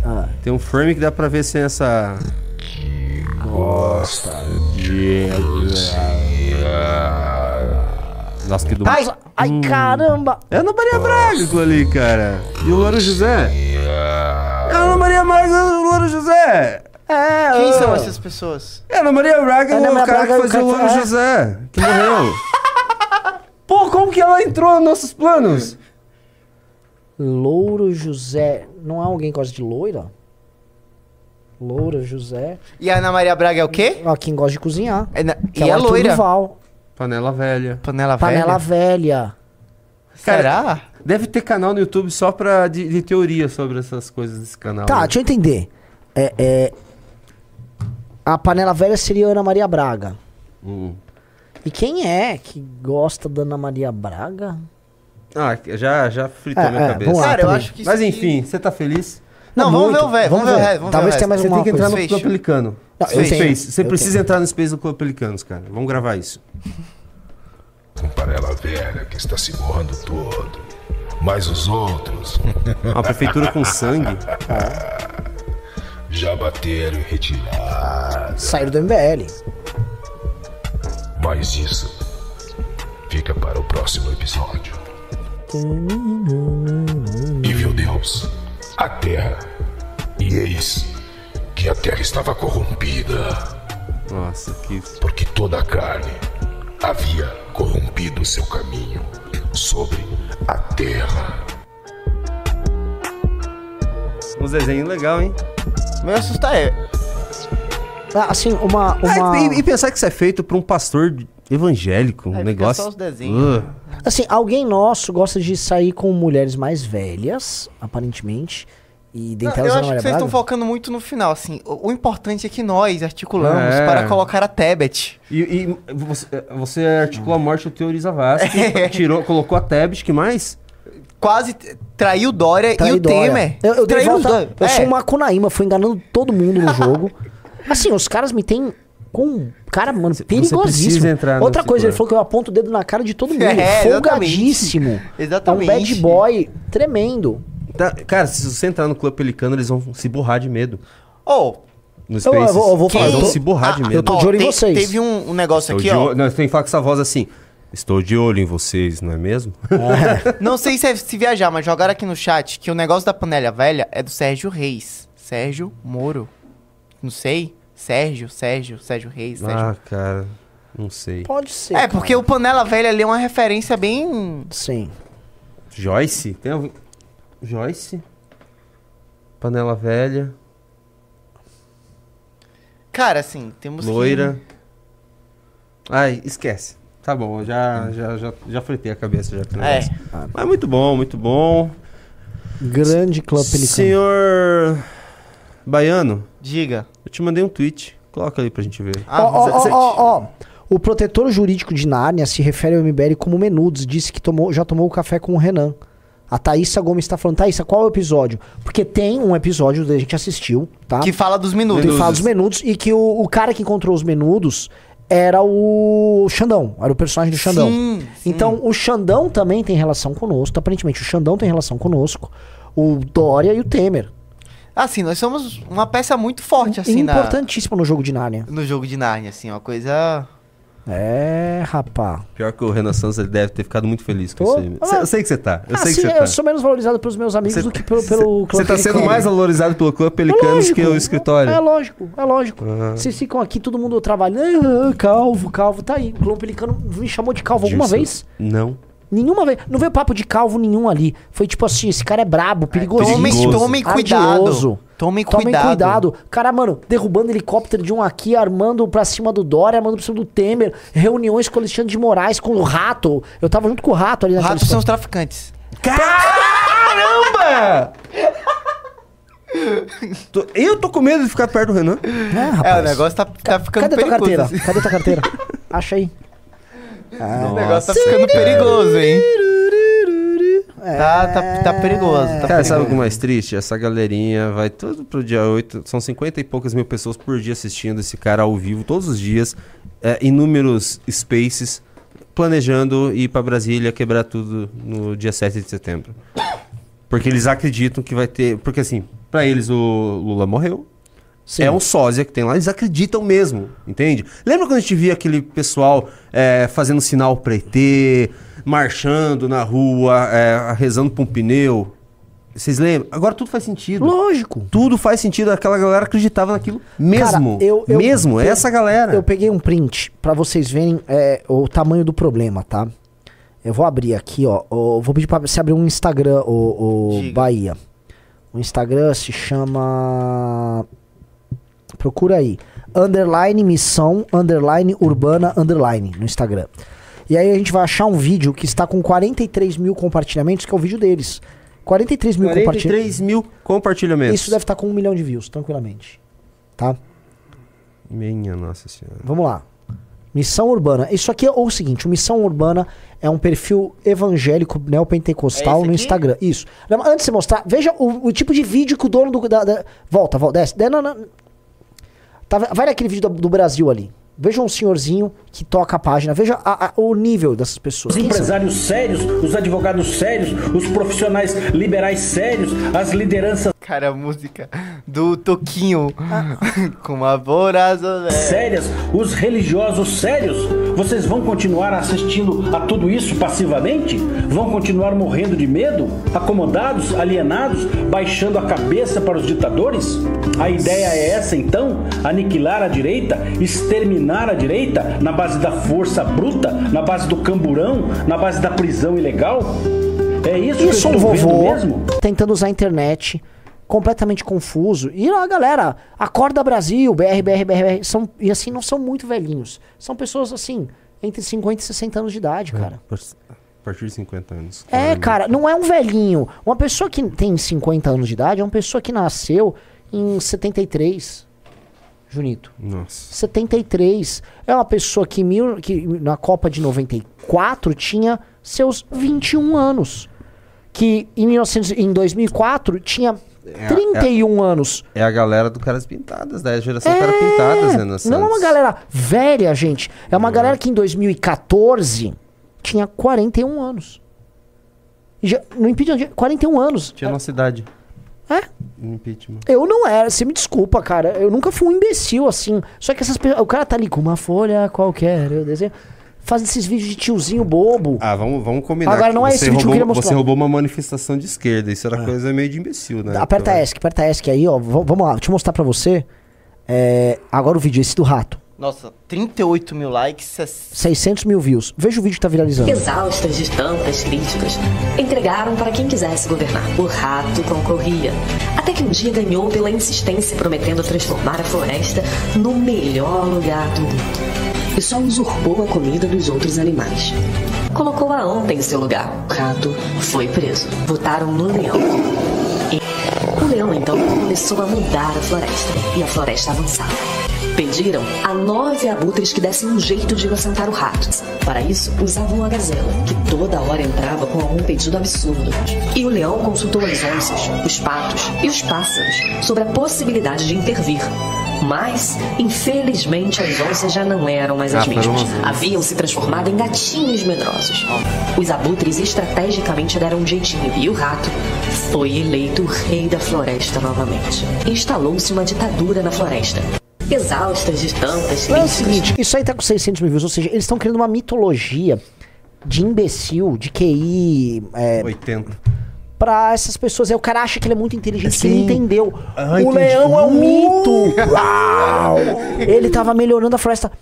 S1: Ah,
S2: Tem um frame que dá pra ver sem essa.
S12: Gosta
S2: de. Nossa, que do mal.
S1: ai, ai, caramba!
S2: É a Ana Maria Braga aquilo ali, cara. E o Louro José? É a Ana Maria Braga e o Louro José.
S1: É,
S11: Quem são essas pessoas?
S2: É a Ana Maria Braga,
S1: Ana
S2: o
S1: Maria
S2: cara
S1: Braga,
S2: que fazia o Louro
S1: é.
S2: José, que morreu. Pô, como que ela entrou nos nossos planos?
S1: Louro José. Não é alguém que gosta de loira? Loura José.
S11: E a Ana Maria Braga é o quê?
S1: Ó, quem gosta de cozinhar.
S11: É na-
S1: Que
S11: E
S1: é o
S11: é loira?
S1: Duval.
S2: Panela velha.
S11: Panela,
S1: Panela
S11: velha?
S1: velha.
S11: Será?
S2: Deve ter canal no YouTube só pra, de, de teoria sobre essas coisas desse canal.
S1: Tá,
S2: né?
S1: deixa eu entender. É, é, a panela velha seria a Ana Maria Braga.
S2: Hum.
S1: E quem é que gosta da Ana Maria Braga?
S2: Ah, já, já fritou
S1: É,
S2: minha
S1: é,
S2: cabeça.
S1: lá,
S11: Cara, eu acho que
S2: Mas enfim, você tá feliz?
S11: Não, vamos ver o velho, vamos ver o vamos ver
S1: Talvez tenha mais
S2: Você
S1: alguma
S2: tem que entrar
S1: coisa.
S2: no. Clube Pelicano.
S1: Não, eu
S2: Você
S1: tenho.
S2: Você precisa
S1: tenho.
S2: entrar no Space do Clube Pelicanos, cara. Vamos gravar isso.
S12: com panela velha que está se borrando todo. Mas os outros
S2: Uma prefeitura com sangue.
S12: já bateram em retirada.
S1: Saíram do MBL.
S12: Mas isso fica para o próximo episódio. E viu Deus a terra. E eis que a terra estava corrompida,
S2: Nossa, que.
S12: porque toda a carne havia corrompido seu caminho sobre a terra.
S2: Um desenho legal, hein?
S11: Meu assustar é.
S1: Ah, Assim, uma.
S2: Ah,
S1: uma...
S2: e, e pensar que isso é feito por um pastor evangélico. Um
S11: Aí fica
S2: negócio.
S11: só os desenhos.
S2: Uh.
S1: Assim, alguém nosso gosta de sair com mulheres mais velhas, aparentemente. E
S11: Não,
S1: dentre
S11: eu
S1: elas
S11: acho que vocês estão focando muito no final, assim. O, o importante é que nós articulamos
S2: É.
S11: para colocar a Tebet.
S2: E, e você, você articulou a morte do Teori Zavascki, tirou, colocou a Tebet, que mais?
S11: Quase traiu Dória e o Temer.
S1: Eu, eu dei volta, eu
S11: É.
S1: sou um Macunaíma, fui enganando todo mundo no jogo. Assim, os caras me têm com. Cara, mano, perigosíssimo.
S2: entrar
S1: Outra coisa, ele falou que eu aponto o dedo na cara de todo mundo.
S11: É,
S1: folgadíssimo.
S11: Exatamente.
S1: É um bad boy tremendo.
S2: Tá, cara, se você entrar no Clube Pelicano, eles vão se borrar de medo.
S11: Oh,
S2: No
S1: Eu- eu vou- eu vou
S2: Eles
S1: falar,
S2: vão
S1: eu tô-
S2: se borrar de
S1: Ah,
S2: medo.
S1: eu tô de olho em vocês.
S11: Teve um, um negócio aqui, ó.
S2: Não, tem que falar com essa voz assim. Estou de olho em vocês, não é mesmo?
S11: Não sei se é se viajar, mas jogaram aqui no chat que o negócio da panela velha é do Sérgio Reis. Sérgio Moro. Não sei. Sérgio, Sérgio, Sérgio Reis, Sérgio.
S2: ah, cara, não sei.
S1: Pode ser.
S11: é,
S1: cara.
S11: porque o panela velha ali é uma referência bem.
S1: Sim.
S2: Joyce? Tem algum... Joyce? Panela velha,
S11: Cara, assim, temos que-
S2: loira. Ai, esquece. Tá bom, eu já, já, já, já fritei a cabeça já.
S11: É.
S2: negócio. Mas muito bom, muito bom.
S1: Grande Clã Pelicano.
S2: Senhor Baiano,
S11: Diga.
S2: eu te mandei um tweet. Coloca ali pra gente ver.
S11: Ah,
S1: Ó, ó, ó, ó. O protetor jurídico de Nárnia se refere ao MBL como Menudos. Disse que tomou, já tomou o café com o Renan. A Thaísa Gomes está falando, Thaísa, qual é o episódio? Porque tem um episódio que a gente assistiu, tá?
S11: Que fala dos minutos.
S1: Que fala dos menudos e que o, o cara que encontrou os menudos era o Xandão, era o personagem do Xandão.
S11: Sim, sim.
S1: Então o Xandão também tem relação conosco, aparentemente o Xandão tem relação conosco, o Dória e o Temer.
S11: Assim, nós somos uma peça muito forte, assim, na-
S1: Importantíssimo no jogo de Nárnia.
S11: no jogo de Narnia, assim, uma coisa...
S1: É, rapá.
S2: Pior que o Renan Santos, ele deve ter ficado muito feliz com
S1: Tô.
S2: isso aí. Eu sei que você tá. Eu
S1: Ah,
S2: sei
S1: sim,
S2: que você tá.
S1: eu sou menos valorizado pelos meus amigos
S2: Cê-
S1: do que pelo, pelo
S2: Você tá sendo mais valorizado pelo Clube
S1: É
S2: Pelicanos
S1: lógico,
S2: que o escritório.
S1: É lógico, é lógico.
S2: Ah.
S1: Vocês ficam aqui, todo mundo trabalhando. Ah, calvo, calvo, tá aí. O Clã Pelicano me chamou de calvo alguma
S2: Disso.
S1: vez?
S2: Não.
S1: Nenhuma vez. Não veio papo de calvo nenhum ali. Foi tipo assim, esse cara é brabo, perigoso.
S11: tomem- tomem cuidado. Tomem cuidado.
S1: cuidado. Cara, mano, derrubando helicóptero de um aqui, armando pra cima do Dória, armando pra cima do Temer. Reuniões com o Alexandre de Moraes, com o Rato. Eu tava junto com o Rato ali naquele
S11: Ratos são os traficantes.
S2: Caramba! Eu tô com medo de ficar perto do Renan.
S1: É,
S11: É,
S1: rapaz.
S11: o negócio tá, tá ficando
S1: Cadê tua
S11: perigoso.
S1: carteira?
S11: assim.
S1: Cadê tua carteira? Acha aí.
S11: O negócio tá ficando perigoso, hein? Tá, tá, tá perigoso. Tá
S2: Cara,
S11: perigoso.
S2: sabe o que é mais triste? Essa galerinha vai tudo pro dia 8. São 50 e poucas mil pessoas por dia assistindo esse cara ao vivo todos os dias. É, inúmeros spaces. Planejando ir pra Brasília quebrar tudo no dia 7 de setembro. Porque eles acreditam que vai ter. Porque assim, pra eles o Lula morreu. É um sósia que tem lá, eles acreditam mesmo, entende? Lembra quando a gente via aquele pessoal é, fazendo sinal pra ET, marchando na rua, é, rezando pra um pneu? Vocês lembram? Agora tudo faz sentido.
S1: Lógico.
S2: Tudo faz sentido. Aquela galera acreditava naquilo mesmo.
S1: Cara, eu- eu-
S2: mesmo, é
S1: eu-
S2: essa galera.
S1: Eu peguei um print pra vocês verem é, o tamanho do problema, tá? Eu vou abrir aqui, ó. ó, vou pedir pra você abrir um Instagram, o, o. Bahia. O Instagram se chama. Procura aí. Underline missão, underline urbana, underline no Instagram. E aí a gente vai achar um vídeo que está com 43 mil compartilhamentos, que é o vídeo deles. 43 mil compartilhamentos.
S2: 43 mil compartilhamentos.
S1: Isso deve estar com um milhão de views, tranquilamente. Tá?
S2: Minha nossa senhora.
S1: Vamos lá. Missão Urbana. Isso aqui é o seguinte: o Missão Urbana é um perfil evangélico
S11: É
S1: neopentecostal
S11: esse
S1: no? Instagram. Isso. Antes de você mostrar, veja o, o tipo de vídeo que o dono do. Da, da- volta, volta, desce. De- não, não. Tá, vai naquele vídeo do, do Brasil ali. Veja um senhorzinho que toca a página. Veja a- a- o nível dessas pessoas.
S13: Os empresários sérios, os advogados sérios, os profissionais liberais sérios, as lideranças
S11: Cara, a música do Toquinho com uma vorazolé.
S13: sérias, os religiosos sérios. Vocês vão continuar assistindo a tudo isso passivamente? Vão continuar morrendo de medo? Acomodados, alienados, baixando a cabeça para os ditadores? A ideia é essa então? Aniquilar a direita? Exterminar a direita? Na base da força bruta? Na base do camburão? Na base da prisão ilegal? É isso,
S1: Isso
S13: que
S1: um
S13: eu estou vendo
S1: vovô
S13: mesmo?
S1: tentando usar a internet, completamente confuso. E a galera, Acorda Brasil, BR, BR, BR, são, e assim, não são muito velhinhos. São pessoas assim, entre 50 e 60 anos de idade, cara.
S2: A partir de 50 anos.
S1: É, cara, não é um velhinho. Uma pessoa que tem 50 anos de idade é uma pessoa que nasceu em 73. Junito.
S2: Nossa.
S1: 73. É uma pessoa que, mil, que na Copa de 94 tinha seus 21 anos. Que em, 1900, em 2004 tinha
S2: É,
S1: 31 anos.
S2: É a galera do Caras Pintadas, da geração Caras Pintadas, né?
S1: Não é uma galera velha, gente. É uma galera que em 2014 tinha 41 anos. Já, no impeachment, 41 anos.
S2: Tinha nossa idade.
S1: É?
S2: Impeachment.
S1: Eu não era, você me desculpa, cara. Eu nunca fui um imbecil assim. Só que essas pessoas. O cara tá ali com uma folha qualquer, eu desenho. Fazendo esses vídeos de tiozinho bobo.
S2: Ah, vamos, vamos combinar.
S1: Agora não é esse vídeo que eu
S2: roubou,
S1: queria mostrar.
S2: Você roubou uma manifestação de esquerda. Isso era coisa meio de imbecil, né?
S1: Aperta ESC, aperta ESC aí, ó. Vamos lá, deixa eu mostrar pra você. É, agora o vídeo, esse do rato.
S11: Nossa, 38 mil likes.
S1: 600 mil views. Veja o vídeo que tá viralizando.
S14: Exaustas de tantas críticas, entregaram para quem quisesse governar. O rato concorria. Até que um dia ganhou pela insistência, prometendo transformar a floresta no melhor lugar do mundo. e só usurpou a comida dos outros animais. Colocou a anta em seu lugar. O rato foi preso. Votaram no leão. E o leão então começou a mudar a floresta e a floresta avançava. Pediram a nove abutres que dessem um jeito de inocentar o rato. Para isso, usavam a gazela, que toda hora entrava com algum pedido absurdo. E o leão consultou as onças, os patos e os pássaros sobre a possibilidade de intervir. Mas, infelizmente, as onças já não eram mais as
S2: Ah,
S14: mesmas.
S2: as-
S14: Haviam se transformado em gatinhos medrosos. Os abutres estrategicamente deram um jeitinho e o rato foi eleito rei da floresta novamente. Instalou-se uma ditadura na floresta. Exaustas de tantas
S1: Não é o seguinte, isso aí tá com 600 mil views, ou seja, eles estão criando uma mitologia de imbecil, de QI, é,
S2: 80.
S1: pra essas pessoas. Aí o cara acha que ele é muito inteligente, que ele
S2: Sim.
S1: entendeu.
S2: Ah,
S1: o
S2: entendi.
S1: leão é um mito. Uau! Ele tava melhorando a floresta.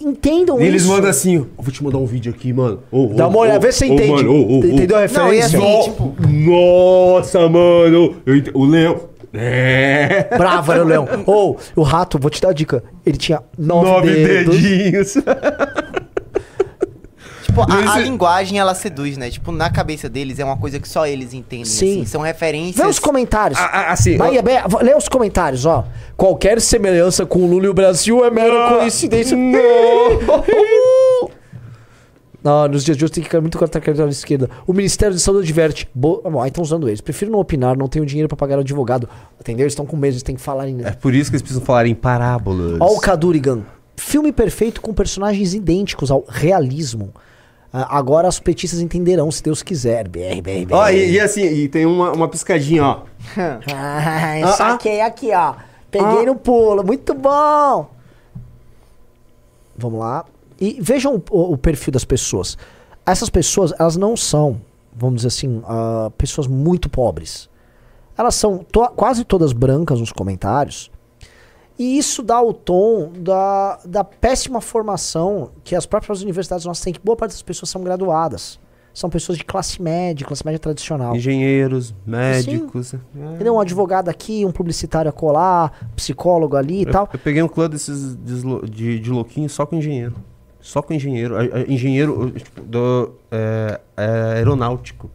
S1: Entendam
S2: E eles
S1: isso.
S2: mandam assim, vou te mandar um vídeo aqui, mano. Ô,
S1: Dá
S2: ô,
S1: uma olhada, vê se você entende.
S2: mano.
S1: Entendeu a referência?
S2: Não, tipo, Nossa, mano. eu ente- o leão. É.
S1: Bravo, era o leão. Ou, o rato, vou te dar a dica. Ele tinha nove,
S2: Nove
S1: dedos.
S2: dedinhos.
S11: Tipo, a, a linguagem ela seduz, né? Tipo, na cabeça deles é uma coisa que só eles entendem.
S1: Sim.
S11: assim. São referências.
S1: Vê os comentários.
S2: assim,
S1: Bahia, Bahia, v- lê os comentários, ó. Qualquer semelhança com o Lula e o Brasil é mera coincidência. Não, nos dias de hoje tem que ficar muito contra a carteira esquerda. O Ministério de Saúde adverte. Bo... Bom, aí estão usando eles. Prefiro não opinar, não tenho dinheiro pra pagar o advogado. Entendeu? Eles estão com medo, eles têm que falar em.
S2: É por isso que eles precisam falar em parábolas.
S1: Ó, o Kadurigan. Filme perfeito com personagens idênticos ao realismo. Ah, agora os petistas entenderão, se Deus quiser. BR, BR, BR.
S2: Ó, e, e assim, e tem uma, uma piscadinha, ó.
S1: Ah,
S2: Ah,
S1: saquei aqui, ó. Peguei
S2: Ah.
S1: no pulo. Muito bom. Vamos lá. E vejam o, o- perfil das pessoas. Essas pessoas, elas não são, vamos dizer assim, ah, pessoas muito pobres. Elas são to- quase todas brancas nos comentários. E isso dá o tom da, da péssima formação que as próprias universidades nossas têm, que boa parte das pessoas são graduadas. São pessoas de classe média, classe média tradicional.
S2: Engenheiros, médicos.
S1: Entendeu? Um advogado aqui, um publicitário acolá, psicólogo ali e tal.
S2: eu peguei um clã desses deslo- de, de louquinho só com engenheiro. Só com engenheiro. Engenheiro do, é, é, aeronáutico.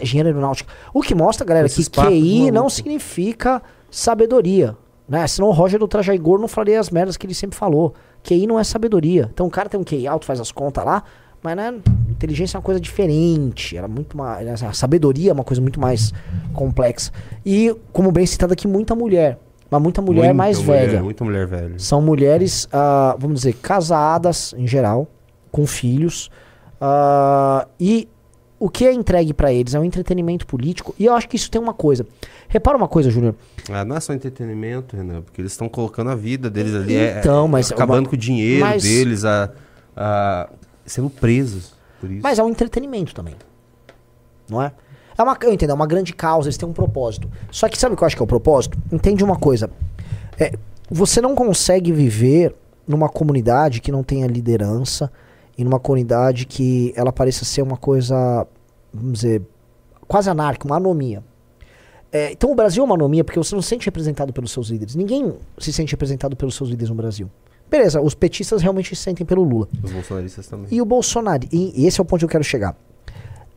S1: Engenheiro aeronáutico. O que mostra, galera,
S2: Esses
S1: que QI não significa sabedoria. Né? Senão o Roger do Traja Igor não falaria as merdas que ele sempre falou. QI não é sabedoria. Então o cara tem um QI alto, faz as contas lá, mas né, inteligência é uma coisa diferente. Era muito mais. A sabedoria é uma coisa muito mais complexa. E, como bem citado aqui, muita mulher. Mas muita mulher
S2: Muita
S1: mais
S2: mulher,
S1: velha.
S2: Muita mulher velha.
S1: São mulheres, ah, vamos dizer, casadas em geral, com filhos. ah, e o que é entregue pra eles é um entretenimento político. E eu acho que isso tem uma coisa. Repara uma coisa, Júnior.
S2: Ah, não é só entretenimento, Renan, porque eles estão colocando a vida deles ali. é-
S1: Então,
S2: é-
S1: mas-
S2: Acabando
S1: uma-
S2: com o dinheiro
S1: mas-
S2: deles, a, a- sendo presos por isso.
S1: Mas é um entretenimento também. Não é? É uma, eu entendo, é uma grande causa, eles têm um propósito. Só que sabe o que eu acho que é o propósito? Entende uma coisa. É, você não consegue viver numa comunidade que não tenha liderança e numa comunidade que ela pareça ser uma coisa, vamos dizer, quase anárquica, uma anomia. É, então o Brasil é uma anomia porque você não se sente representado pelos seus líderes. Ninguém se sente representado pelos seus líderes no Brasil. Beleza, os petistas realmente se sentem pelo Lula.
S2: Os bolsonaristas também.
S1: E o Bolsonaro, e e esse é o ponto que eu quero chegar.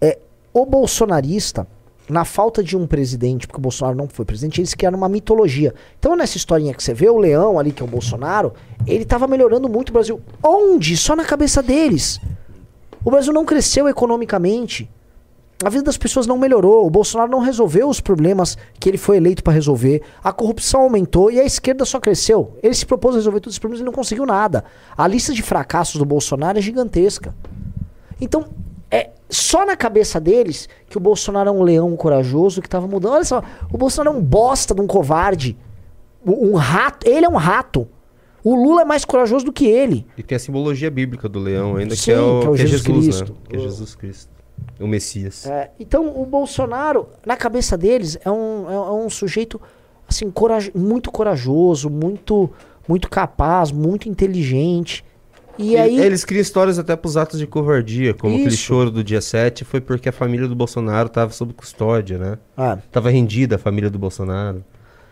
S1: É, o bolsonarista, na falta de um presidente, porque o Bolsonaro não foi presidente, eles criaram uma mitologia. Então, nessa historinha que você vê, o leão ali, que é o Bolsonaro, ele tava melhorando muito o Brasil. Onde? Só na cabeça deles. O Brasil não cresceu economicamente. A vida das pessoas não melhorou. O Bolsonaro não resolveu os problemas que ele foi eleito para resolver. A corrupção aumentou e a esquerda só cresceu. Ele se propôs a resolver todos esses problemas e não conseguiu nada. A lista de fracassos do Bolsonaro é gigantesca. Então, só na cabeça deles que o Bolsonaro é um leão corajoso que tava mudando. Olha só, o Bolsonaro é um bosta de um covarde. Um rato. Ele é um rato. O Lula é mais corajoso do que ele.
S2: E tem a simbologia bíblica do leão ainda,
S1: Sim,
S2: que é o,
S1: que é o
S2: que é
S1: Jesus
S2: Jesus,
S1: Cristo.
S2: né? Que é Jesus Cristo. O Messias.
S1: É, então, o Bolsonaro, na cabeça deles, é um, é, é um sujeito assim, coraj muito corajoso, muito, muito capaz, muito inteligente. E, aí.
S2: Eles criam histórias até pros atos de covardia, como aquele
S1: Isso.
S2: choro do dia 7 foi porque a família do Bolsonaro tava sob custódia, né?
S1: Ah.
S2: Tava rendida a família do Bolsonaro.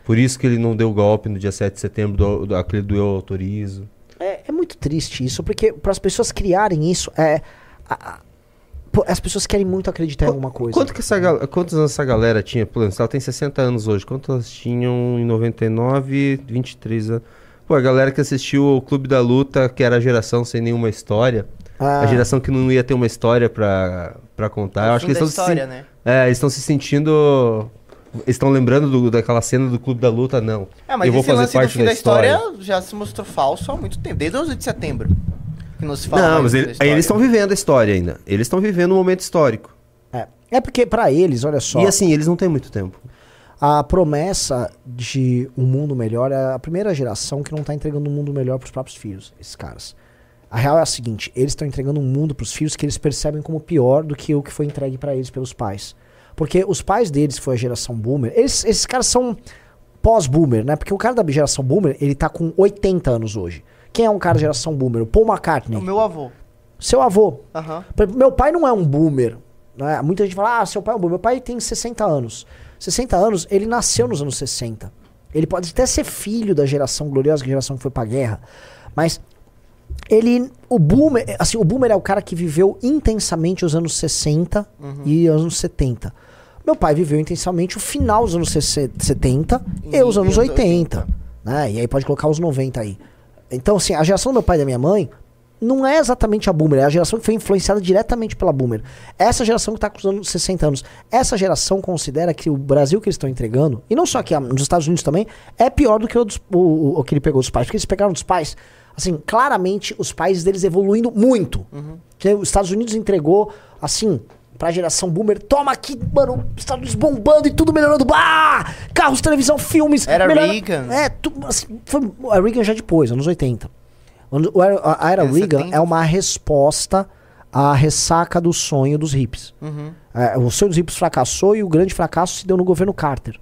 S2: Por isso que ele não deu golpe no dia 7 de setembro, do, do, aquele do eu autorizo.
S1: É, é muito triste isso, porque para as pessoas criarem isso, é, a- a- pô, as pessoas querem muito acreditar em alguma coisa.
S2: Quanto que essa, gal- quantos anos essa galera tinha? Por exemplo, ela tem 60 anos hoje. Quantos elas tinham em 99, 23 anos? Pô, a galera que assistiu o Clube da Luta, que era a geração sem nenhuma história.
S1: Ah.
S2: A geração que não ia ter uma história pra, pra contar. Eu acho que eles estão
S11: da
S2: se,
S11: né?
S2: É, eles estão se sentindo. Eles estão lembrando do- daquela cena do Clube da Luta, não.
S11: É, mas
S2: Eu vou
S11: esse
S2: fazer
S11: lance
S2: parte
S11: do fim
S2: da
S11: da história,
S2: história.
S11: já se mostrou falso há muito tempo, desde o 11 de setembro. Que não se fala
S2: Não, mas ele- eles estão vivendo a história ainda. Eles estão vivendo um momento histórico.
S1: É, é porque para eles, olha só.
S2: E assim, eles não têm muito tempo.
S1: A promessa de um mundo melhor é a primeira geração que não tá entregando um mundo melhor pros próprios filhos, esses caras. A real é a seguinte, eles estão entregando um mundo pros filhos que eles percebem como pior do que o que foi entregue pra eles pelos pais. Porque os pais deles, foi a geração boomer, eles- esses caras são pós-boomer, né? Porque o cara da geração boomer, ele tá com 80 anos hoje. Quem é um cara da geração boomer? O Paul McCartney.
S11: O meu avô.
S1: Seu avô. Exemplo, Meu pai não é um boomer. Né? Muita gente fala, ah, seu pai é um boomer. Meu pai tem 60 anos. 60 anos, ele nasceu nos anos 60. Ele pode até ser filho da geração gloriosa, que a geração que foi pra guerra. Mas ele. O boomer. Assim, o boomer é o cara que viveu intensamente os anos 60
S11: Uhum.
S1: e os anos 70. Meu pai viveu intensamente o final dos anos 60, 70 e, os anos 80. Né? E aí pode colocar os 90 aí. Então, assim, a geração do meu pai e da minha mãe não é exatamente a boomer, é a geração que foi influenciada diretamente pela boomer. Essa geração que está anos 60 anos. Essa geração considera que o Brasil que eles estão entregando, e não só aqui, nos Estados Unidos também, é pior do que o, dos- o, o- que ele pegou dos pais. Porque eles pegaram dos pais, assim, claramente os países deles evoluindo muito. Que os Estados Unidos entregou, assim, pra geração boomer, toma aqui, mano, Estados Unidos bombando e tudo melhorando. Bah! Carros, televisão, filmes.
S11: Era
S1: melhora-
S11: Reagan.
S1: É, tu, assim, foi, a Reagan já depois, anos 80. O era- A era
S11: Anos
S1: Reagan
S11: 70.
S1: é uma resposta à ressaca do sonho dos hippies.
S11: Uhum.
S1: É, o sonho dos hippies fracassou e o grande fracasso se deu no governo Carter.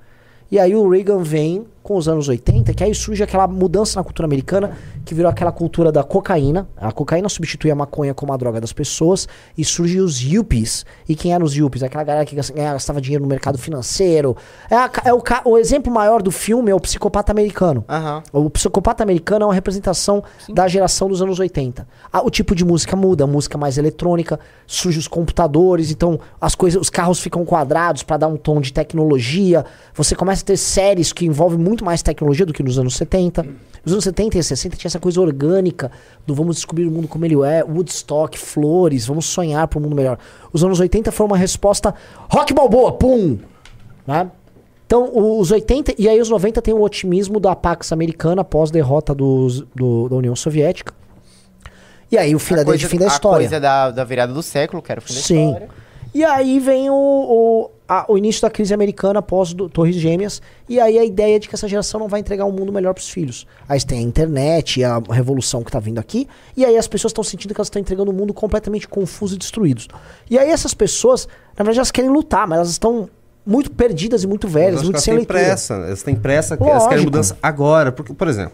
S1: E aí o Reagan vem com os anos 80, que aí surge aquela mudança na cultura americana, que virou aquela cultura da cocaína. A cocaína substitui a maconha como a droga das pessoas, e surgem os yuppies. E quem eram os yuppies? Aquela galera que eh, gastava dinheiro no mercado financeiro. É, a é o, o exemplo maior do filme é o psicopata americano.
S11: Aham.
S1: O psicopata americano é uma representação da geração dos anos 80. Ah, o tipo de música muda, música mais eletrônica, surge os computadores, então as coisas, os carros ficam quadrados para dar um tom de tecnologia. Você começa a ter séries que envolvem muito mais tecnologia do que nos anos 70. Nos anos 70 e 60 tinha essa coisa orgânica do vamos descobrir o mundo como ele é, Woodstock, flores, vamos sonhar para um mundo melhor. Os anos 80 foi uma resposta rock balboa, pum, né? Então, os 80 e aí os 90 tem o otimismo da Pax americana após derrota dos, do- da União Soviética. E aí o fim, da,
S11: coisa,
S1: fim da
S11: a
S1: história.
S11: coisa da, da virada do século, que era o fim da
S1: Sim.
S11: história.
S1: E aí vem o, o, a- o início da crise americana após do, Torres Gêmeas. E aí a ideia de que essa geração não vai entregar um mundo melhor para os filhos. Aí tem a internet, a revolução que está vindo aqui. E aí as pessoas estão sentindo que elas estão entregando um mundo completamente confuso e destruídos. E aí essas pessoas, na verdade, elas querem lutar, mas elas estão muito perdidas e muito velhas, muito sem
S2: elas têm
S1: leitura.
S2: pressa. Elas têm pressa, que elas querem
S1: Lógico.
S2: mudança agora. Porque, por exemplo,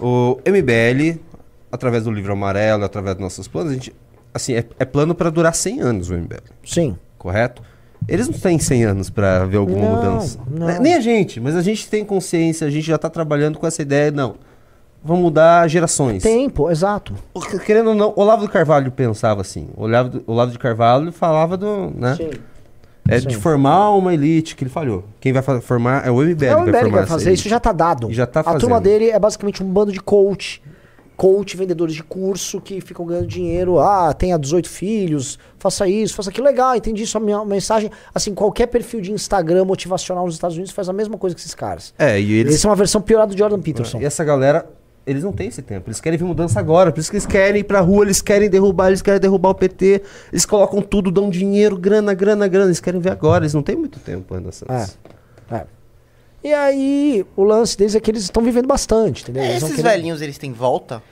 S2: o MBL, através do livro amarelo, através dos nossos planos, a gente. Assim, é, é plano para durar 100 anos o MBL.
S1: Sim.
S2: Correto? Eles não têm 100 anos para ver alguma
S1: Não,
S2: mudança.
S1: não.
S2: Né? Nem a gente, mas a gente tem consciência, a gente já tá trabalhando com essa ideia, não. Vamos mudar gerações.
S1: Tempo, exato.
S2: Querendo ou não, Olavo de Carvalho pensava assim. Olavo, Olavo de Carvalho falava do. Né?
S1: Sim.
S2: É
S1: Sim.
S2: de formar uma elite, que ele falhou. Quem vai formar é o MBL.
S1: É o MBL vai
S2: essa
S1: fazer, isso já tá dado.
S2: E já tá
S1: a turma dele é basicamente um bando de coach. Coach, vendedores de curso que ficam ganhando dinheiro. Ah, tenha 18 filhos, faça isso, faça aquilo. Legal, entendi sua minha mensagem. Assim, qualquer perfil de Instagram motivacional nos Estados Unidos faz a mesma coisa que esses caras.
S2: É, e eles.
S1: Eles são uma versão piorada do Jordan Peterson.
S2: E essa galera, eles não têm esse tempo. Eles querem ver mudança agora. Por isso que eles querem ir pra rua, eles querem derrubar, eles querem derrubar o PT. Eles colocam tudo, dão dinheiro, grana, grana, grana. Eles querem ver agora. Eles não têm muito tempo, Anderson.
S1: É, é. E aí, o lance deles é que eles estão vivendo bastante, entendeu? Eles
S11: Esses
S1: querer-
S11: velhinhos, eles têm volta?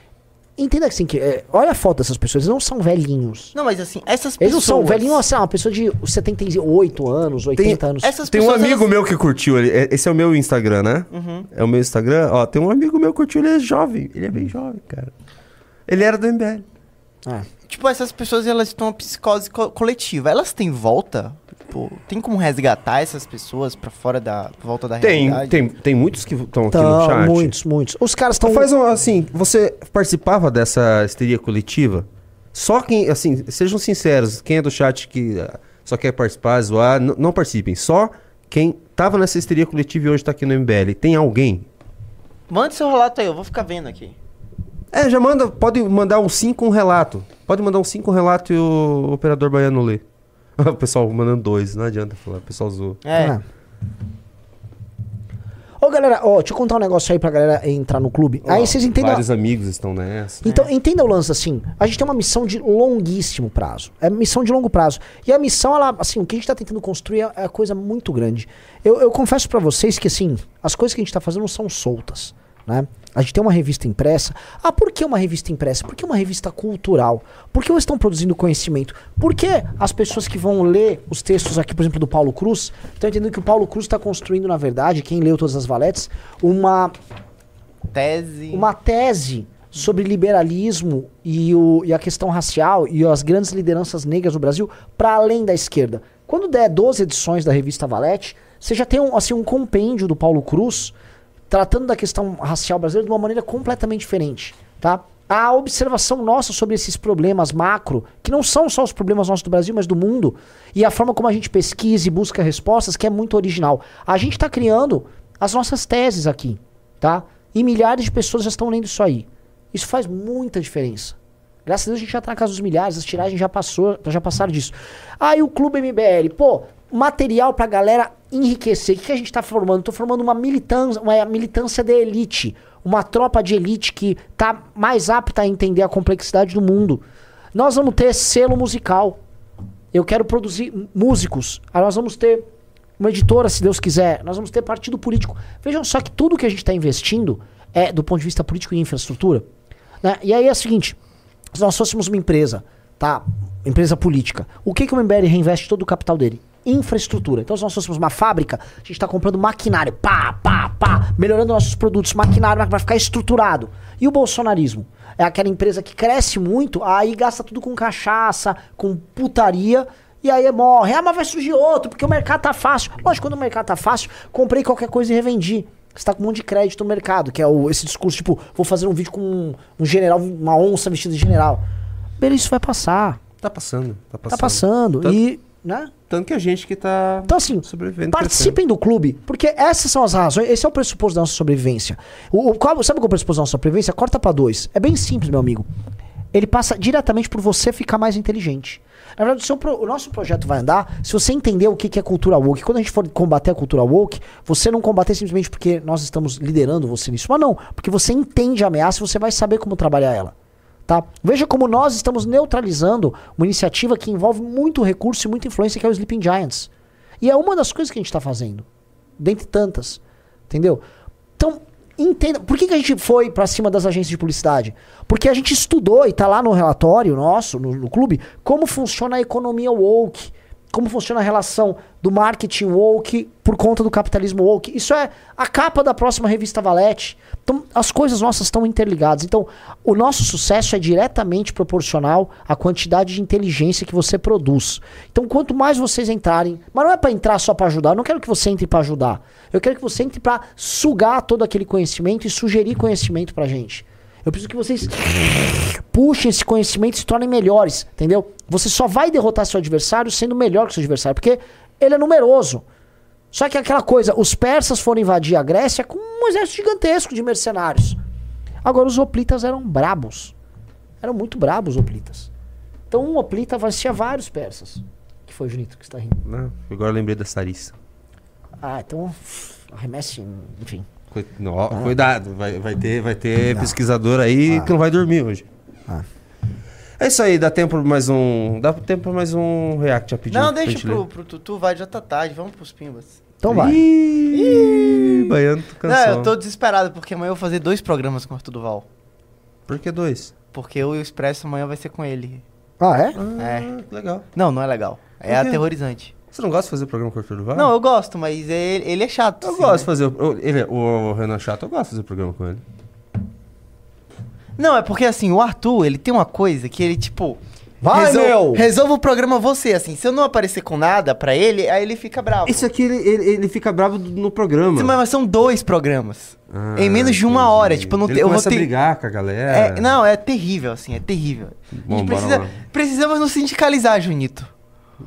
S1: Entenda assim, que, é, olha a foto dessas pessoas, eles não são velhinhos.
S11: Não, mas assim, essas
S1: Eles não
S11: pessoas...
S1: são velhinhos, assim, uma pessoa de 78 anos, 80 anos.
S11: essas
S2: Tem um
S11: pessoas,
S2: amigo
S11: elas-
S2: meu que curtiu. ele- é- Esse é o meu Instagram, né?
S11: Uhum.
S2: É o meu Instagram. Ó, tem um amigo meu que curtiu, ele é jovem. Ele é bem jovem, cara. Ele era do MBL.
S1: É.
S11: Tipo, essas pessoas, elas estão uma psicose co- coletiva. Elas têm volta? Tipo, tem como resgatar essas pessoas pra fora da volta da
S2: Tem,
S11: realidade?
S2: tem, tem muitos que estão aqui no chat.
S1: muitos, muitos. Os caras estão.
S2: Faz um, assim, você participava dessa histeria coletiva? Só quem, assim, sejam sinceros, quem é do chat que ah, só quer participar, zoar, não participem. Só quem tava nessa histeria coletiva e hoje tá aqui no MBL. Tem alguém?
S11: Mande seu relato aí, eu vou ficar vendo aqui.
S2: É, já manda, pode mandar um 5 um relato. Pode mandar um 5 um relato e o operador baiano lê. o pessoal mandando dois, não adianta falar, o pessoal zoa.
S11: É.
S1: Ô, galera, ó, deixa eu contar um negócio aí pra galera entrar no clube. aí vocês entendem.
S2: Vários amigos estão nessa.
S1: Então, entenda o lance assim. A gente tem uma missão de longuíssimo prazo. É missão de longo prazo. E a missão, ela, assim, o que a gente tá tentando construir é, é coisa muito grande. Eu, eu confesso pra vocês que, assim, as coisas que a gente tá fazendo não são soltas, né? A gente tem uma revista impressa. Ah, por que uma revista impressa? Porque é uma revista cultural. Por que eles estão produzindo conhecimento? Por que as pessoas que vão ler os textos aqui, por exemplo, do Paulo Cruz, estão entendendo que o Paulo Cruz está construindo, na verdade, quem leu todas as valetes, uma
S11: Tese.
S1: uma tese sobre liberalismo e, o, e a questão racial e as grandes lideranças negras do Brasil para além da esquerda. Quando der 12 edições da revista Valete, você já tem um, assim, um compêndio do Paulo Cruz tratando da questão racial brasileira de uma maneira completamente diferente, tá? A observação nossa sobre esses problemas macro, que não são só os problemas nossos do Brasil, mas do mundo, e a forma como a gente pesquisa e busca respostas, que é muito original. A gente está criando as nossas teses aqui, tá? E milhares de pessoas já estão lendo isso aí. Isso faz muita diferença. Graças a Deus a gente já tá na casa dos milhares, as tiragens já passou, já passaram disso. Aí o Clube MBL, pô, material pra galera enriquecer. O que, que a gente tá formando? Tô formando uma militância, uma militância de elite. Uma tropa de elite que tá mais apta a entender a complexidade do mundo. Nós vamos ter selo musical. Eu quero produzir músicos. Aí nós vamos ter uma editora, se Deus quiser. Nós vamos ter partido político. Vejam só que tudo que a gente está investindo é do ponto de vista político e infraestrutura. né? E aí é o seguinte: se nós fôssemos uma empresa, tá? Empresa política, o que, que o MBL reinveste todo o capital dele? Infraestrutura. Então, se nós fôssemos uma fábrica, a gente está comprando maquinário, pá, pá, pá, melhorando nossos produtos, maquinário vai ficar estruturado. E o bolsonarismo? É aquela empresa que cresce muito, aí gasta tudo com cachaça, com putaria, e aí morre. Ah, mas vai surgir outro, porque o mercado tá fácil. Lógico, quando o mercado tá fácil, comprei qualquer coisa e revendi. Você tá com um monte de crédito no mercado, que é o, esse discurso, tipo, vou fazer um vídeo com um, um general, uma onça vestida de general. Beleza, isso vai passar.
S2: Tá passando, tá passando.
S1: Tá passando.
S2: Tanto-
S1: E, né?
S2: Tanto que a gente que tá
S1: Então, assim,
S2: sobrevivendo.
S1: Participem do clube, porque essas são as razões, esse é o pressuposto da nossa sobrevivência. O, o- qual- sabe qual é o pressuposto da nossa sobrevivência? Corta pra dois. É bem simples, meu amigo. Ele passa diretamente por você ficar mais inteligente. Na verdade, o, seu o nosso projeto vai andar se você entender o que, que é cultura woke. Quando a gente for combater a cultura woke, você não combater simplesmente porque nós estamos liderando você nisso, mas não, porque você entende a ameaça e você vai saber como trabalhar ela. Tá? Veja como nós estamos neutralizando uma iniciativa que envolve muito recurso e muita influência, que é o Sleeping Giants. E é uma das coisas que a gente está fazendo. Dentre tantas. Entendeu? Então, entenda. Por que, que a gente foi para cima das agências de publicidade? Porque a gente estudou, e tá lá no relatório nosso, no, no clube, como funciona a economia woke. Como funciona a relação do marketing woke por conta do capitalismo woke. Isso é a capa da próxima revista Valete. Então, as coisas nossas estão interligadas. Então, o nosso sucesso é diretamente proporcional à quantidade de inteligência que você produz. Então, quanto mais vocês entrarem, mas não é para entrar só para ajudar. Eu não quero que você entre para ajudar. Eu quero que você entre para sugar todo aquele conhecimento e sugerir conhecimento pra gente. Eu preciso que vocês puxem esse conhecimento e se tornem melhores, entendeu? Você só vai derrotar seu adversário sendo melhor que seu adversário, porque ele é numeroso. Só que aquela coisa, os persas foram invadir a Grécia com um exército gigantesco de mercenários. Agora os hoplitas eram brabos. Eram muito brabos os hoplitas. Então um hoplita vacia vários persas. Que foi, Junito, que está rindo?
S2: Não, agora eu lembrei da Sarissa.
S1: Ah, então arremesse, enfim. Ah.
S2: Cuidado, vai, vai ter, vai ter
S1: Não.
S2: pesquisador aí
S1: Ah.
S2: que não vai dormir hoje.
S1: Ah.
S2: É isso aí, dá tempo pra mais um. Dá tempo pra mais um react rapidinho.
S11: Não, deixa pro, pro Tutu, vai, já tá tarde, vamos pros pimbas.
S1: Então vai.
S2: Ih, Baiano
S11: Não, eu tô desesperado, porque amanhã eu vou fazer dois programas com o Arthur Duval.
S2: Por que dois?
S11: Porque eu e o Expresso amanhã vai ser com ele.
S1: Ah, é?
S11: é.
S2: Legal.
S11: Não, não é legal. É aterrorizante.
S2: Você não gosta de fazer programa com o Arthur Duval?
S11: Não, eu gosto, mas ele, ele é chato.
S2: Eu
S11: assim,
S2: gosto
S11: né?
S2: de fazer. o- Ele, é- o Renan Chato, eu gosto de fazer programa com ele.
S11: Não, é porque assim, o Arthur, ele tem uma coisa que ele, tipo.
S1: Vai, meu!
S11: Resolva o programa você, assim. Se eu não aparecer com nada pra ele, aí ele fica bravo.
S2: Isso aqui, ele, ele, ele fica bravo no programa.
S11: Sim, mas são dois programas.
S2: Ah,
S11: em menos de uma hora. Tipo, eu não
S2: Ele
S11: te- eu vou
S2: começa
S11: ter...
S2: a brigar com a galera.
S11: É, não, é terrível, assim, é terrível.
S2: Bom,
S11: a gente
S2: bora
S11: precisa,
S2: lá.
S11: precisamos nos sindicalizar, Junito.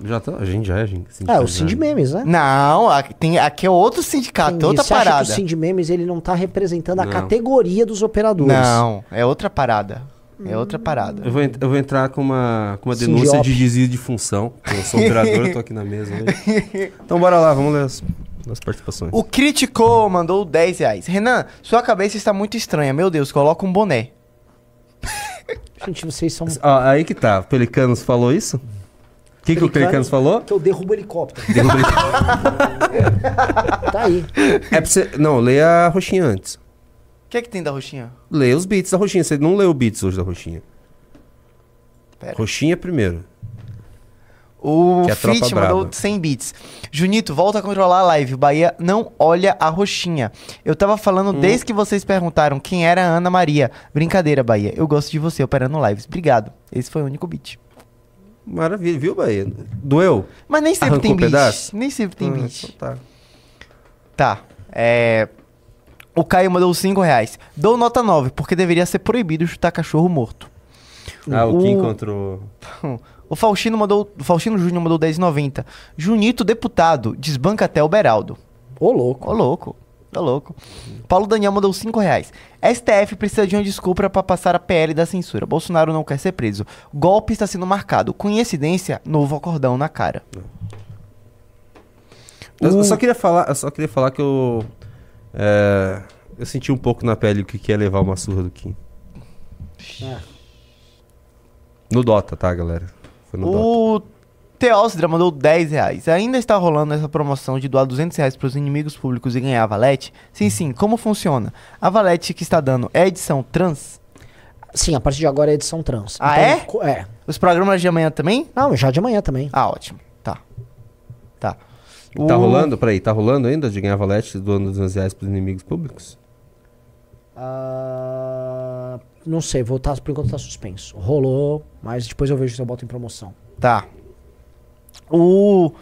S2: Já tá, a gente já é, gente.
S1: É, o Cindy Memes, né?
S11: Não, aqui, tem, aqui é outro sindicato,
S1: Entendi.
S11: outra
S1: Você acha
S11: parada.
S1: que o Cindy Memes ele não tá representando a
S11: Não.
S1: categoria dos operadores?
S11: Não, é outra parada. É outra parada.
S2: Eu vou, ent- eu vou entrar com uma, com uma
S11: Sim,
S2: denúncia de desvio de função. Eu sou operador, eu tô aqui na mesa hoje. Então bora lá, vamos ler as, as participações.
S11: O Criticou mandou 10 reais. Renan, sua cabeça está muito estranha. Meu Deus, coloca um boné.
S1: Gente, vocês são.
S2: Ó, aí que tá, Pelicanos falou isso? O que, que o Pelicanos falou?
S1: Que eu derrubo o helicóptero.
S2: Derruba ele.
S1: tá aí.
S2: É pra você. Não, leia a roxinha antes.
S11: O que é que tem da roxinha?
S2: Leia os beats da roxinha. Você não leu o beats hoje da roxinha.
S11: Pera.
S2: Roxinha primeiro.
S11: O
S2: Que é
S11: Fit mandou 100 bits. Junito, volta a controlar a live. O Bahia não olha a roxinha. Eu tava falando
S2: Hum.
S11: desde que vocês perguntaram quem era a Ana Maria. Brincadeira, Bahia. Eu gosto de você operando lives. Obrigado. Esse foi o único beat.
S2: Maravilha, viu, Bahia? Doeu?
S11: Mas nem sempre
S2: Arrancou
S11: tem
S2: um
S11: beat.
S2: pedaço?
S11: Nem sempre tem
S2: Ah,
S11: beat.
S2: então tá.
S11: Tá. É. O Caio mandou 5 reais. Dou nota 9, porque deveria ser proibido chutar cachorro morto.
S2: Ah, o que encontrou.
S11: O Faustino mandou. O Faustino Júnior mandou 10,90. Junito, deputado, desbanca até o Beraldo.
S1: Ô, louco.
S11: Ô, louco. Ô, louco. Paulo Daniel mandou 5 reais. STF precisa de uma desculpa para passar a PL da censura. Bolsonaro não quer ser preso. Golpe está sendo marcado. Coincidência, novo acordão na cara.
S2: Eu, eu
S11: O-
S2: só queria falar, eu só queria falar que eu. é, eu senti um pouco na pele o que é levar uma surra do Kim. No Dota, tá, galera? Foi no Dota.
S11: O Teosdra mandou 10 reais. Ainda está rolando essa promoção de doar 200 reais para os inimigos públicos e ganhar a Valete? Sim, sim. Como funciona? A Valete que está dando é edição trans?
S1: Sim, a partir de agora é edição trans.
S11: Ah,
S1: Então,
S11: é?
S1: É.
S11: Os programas de amanhã também?
S1: Não, já de amanhã também.
S11: Ah, ótimo. Tá. Tá.
S2: Tá
S11: O-
S2: rolando? Peraí, tá rolando ainda de ganhar valete doando 200 reais pros inimigos públicos?
S1: Ah, não sei, vou tá, por enquanto tá suspenso. Rolou, mas depois eu vejo se eu boto em promoção.
S11: Tá. O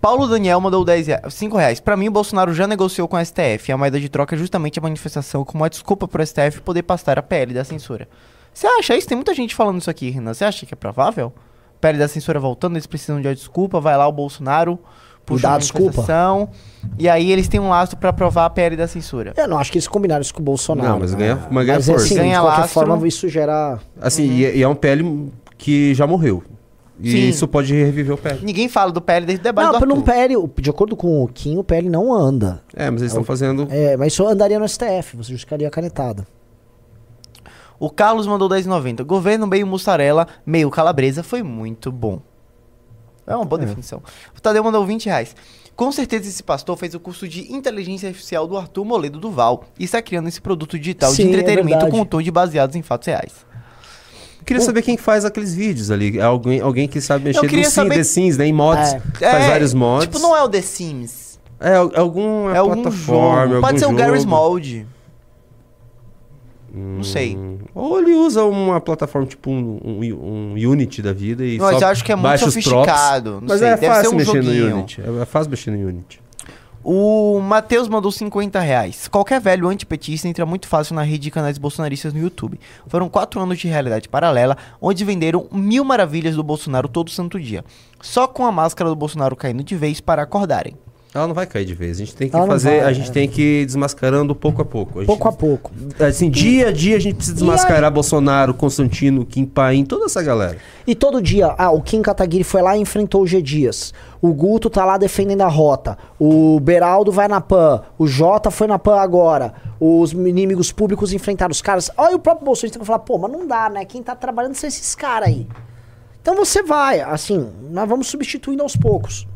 S11: Paulo Daniel mandou 10 reais, 5 reais. Pra mim, o Bolsonaro já negociou com a STF. A moeda de troca é justamente a manifestação como uma desculpa pro STF poder passar a PL da censura. Você acha isso? Tem muita gente falando isso aqui, Renan. Você acha que é provável? PL da censura voltando, eles precisam de uma desculpa. Vai lá o Bolsonaro, puxa
S1: dá
S11: a
S1: desculpa?
S11: E aí eles têm um lastro pra aprovar a PL da censura.
S1: Eu não acho que eles combinaram isso com o Bolsonaro.
S2: Não, mas ganha-
S1: né?
S2: mas ganha
S1: mas
S2: força.
S1: assim,
S11: Ganha
S1: de qualquer
S11: lastro.
S1: forma, isso gera.
S2: Assim, e, é- e é um PL que já morreu. E
S11: Sim.
S2: isso pode reviver o PL.
S11: Ninguém fala do PL desde o debate
S1: Não,
S11: do
S1: pelo. PL, de acordo com o Kim, o PL não anda.
S2: É, mas eles estão fazendo.
S1: É, mas isso andaria no STF, você justificaria a canetada.
S11: O Carlos mandou 10,90. Governo meio mussarela, meio calabresa, foi muito bom. É uma boa definição. O Tadeu mandou 20 reais. Com certeza esse pastor fez o curso de inteligência artificial do Arthur Moledo Duval e está criando esse produto digital
S1: Sim,
S11: de
S1: é
S11: entretenimento
S1: verdade.
S11: com um tom de baseados em fatos reais.
S2: Eu queria saber quem faz aqueles vídeos ali. É alguém, alguém que sabe mexer no
S11: saber-
S2: The Sims, né? Em mods.
S11: É.
S2: Faz
S11: É,
S2: vários mods.
S11: Tipo, não é o The Sims.
S2: É, al- alguma
S11: É algum
S2: plataforma,
S11: jogo. Pode ser o
S2: jogo.
S11: Garry's Mold. Não sei.
S2: Ou ele usa uma plataforma tipo um, um- um Unity da vida e
S11: Mas
S2: só
S11: eu acho que é muito sofisticado,
S2: Mas
S11: sei,
S2: é
S11: deve
S2: fácil
S11: ser um
S2: mexer
S11: joguinho.
S2: no Unity. É, é fácil mexer no Unity.
S11: O Matheus mandou 50 reais. Qualquer velho antipetista entra muito fácil na rede de canais bolsonaristas no YouTube. Foram quatro anos de realidade paralela, onde venderam mil maravilhas do Bolsonaro todo santo dia. Só com a máscara do Bolsonaro caindo de vez para acordarem.
S2: Ela não vai cair de vez. A gente tem que
S1: Ela não
S2: fazer,
S1: vai,
S2: a gente
S1: é.
S2: tem que ir desmascarando pouco a pouco. A
S1: Pouco
S2: gente,
S1: a pouco.
S2: Assim, dia a dia a gente precisa desmascarar Bolsonaro, Constantino, Kim Paim, toda essa galera.
S1: E todo dia, ah, o Kim Kataguiri foi lá e enfrentou o G Dias. O Guto tá lá defendendo a rota. O Beraldo vai na PAN. O Jota foi na PAN agora. Os inimigos públicos enfrentaram os caras. Olha o próprio Bolsonaro tem que falar, pô, mas não dá, né? Quem tá trabalhando são esses caras aí. Então você vai, assim, nós vamos substituindo aos poucos.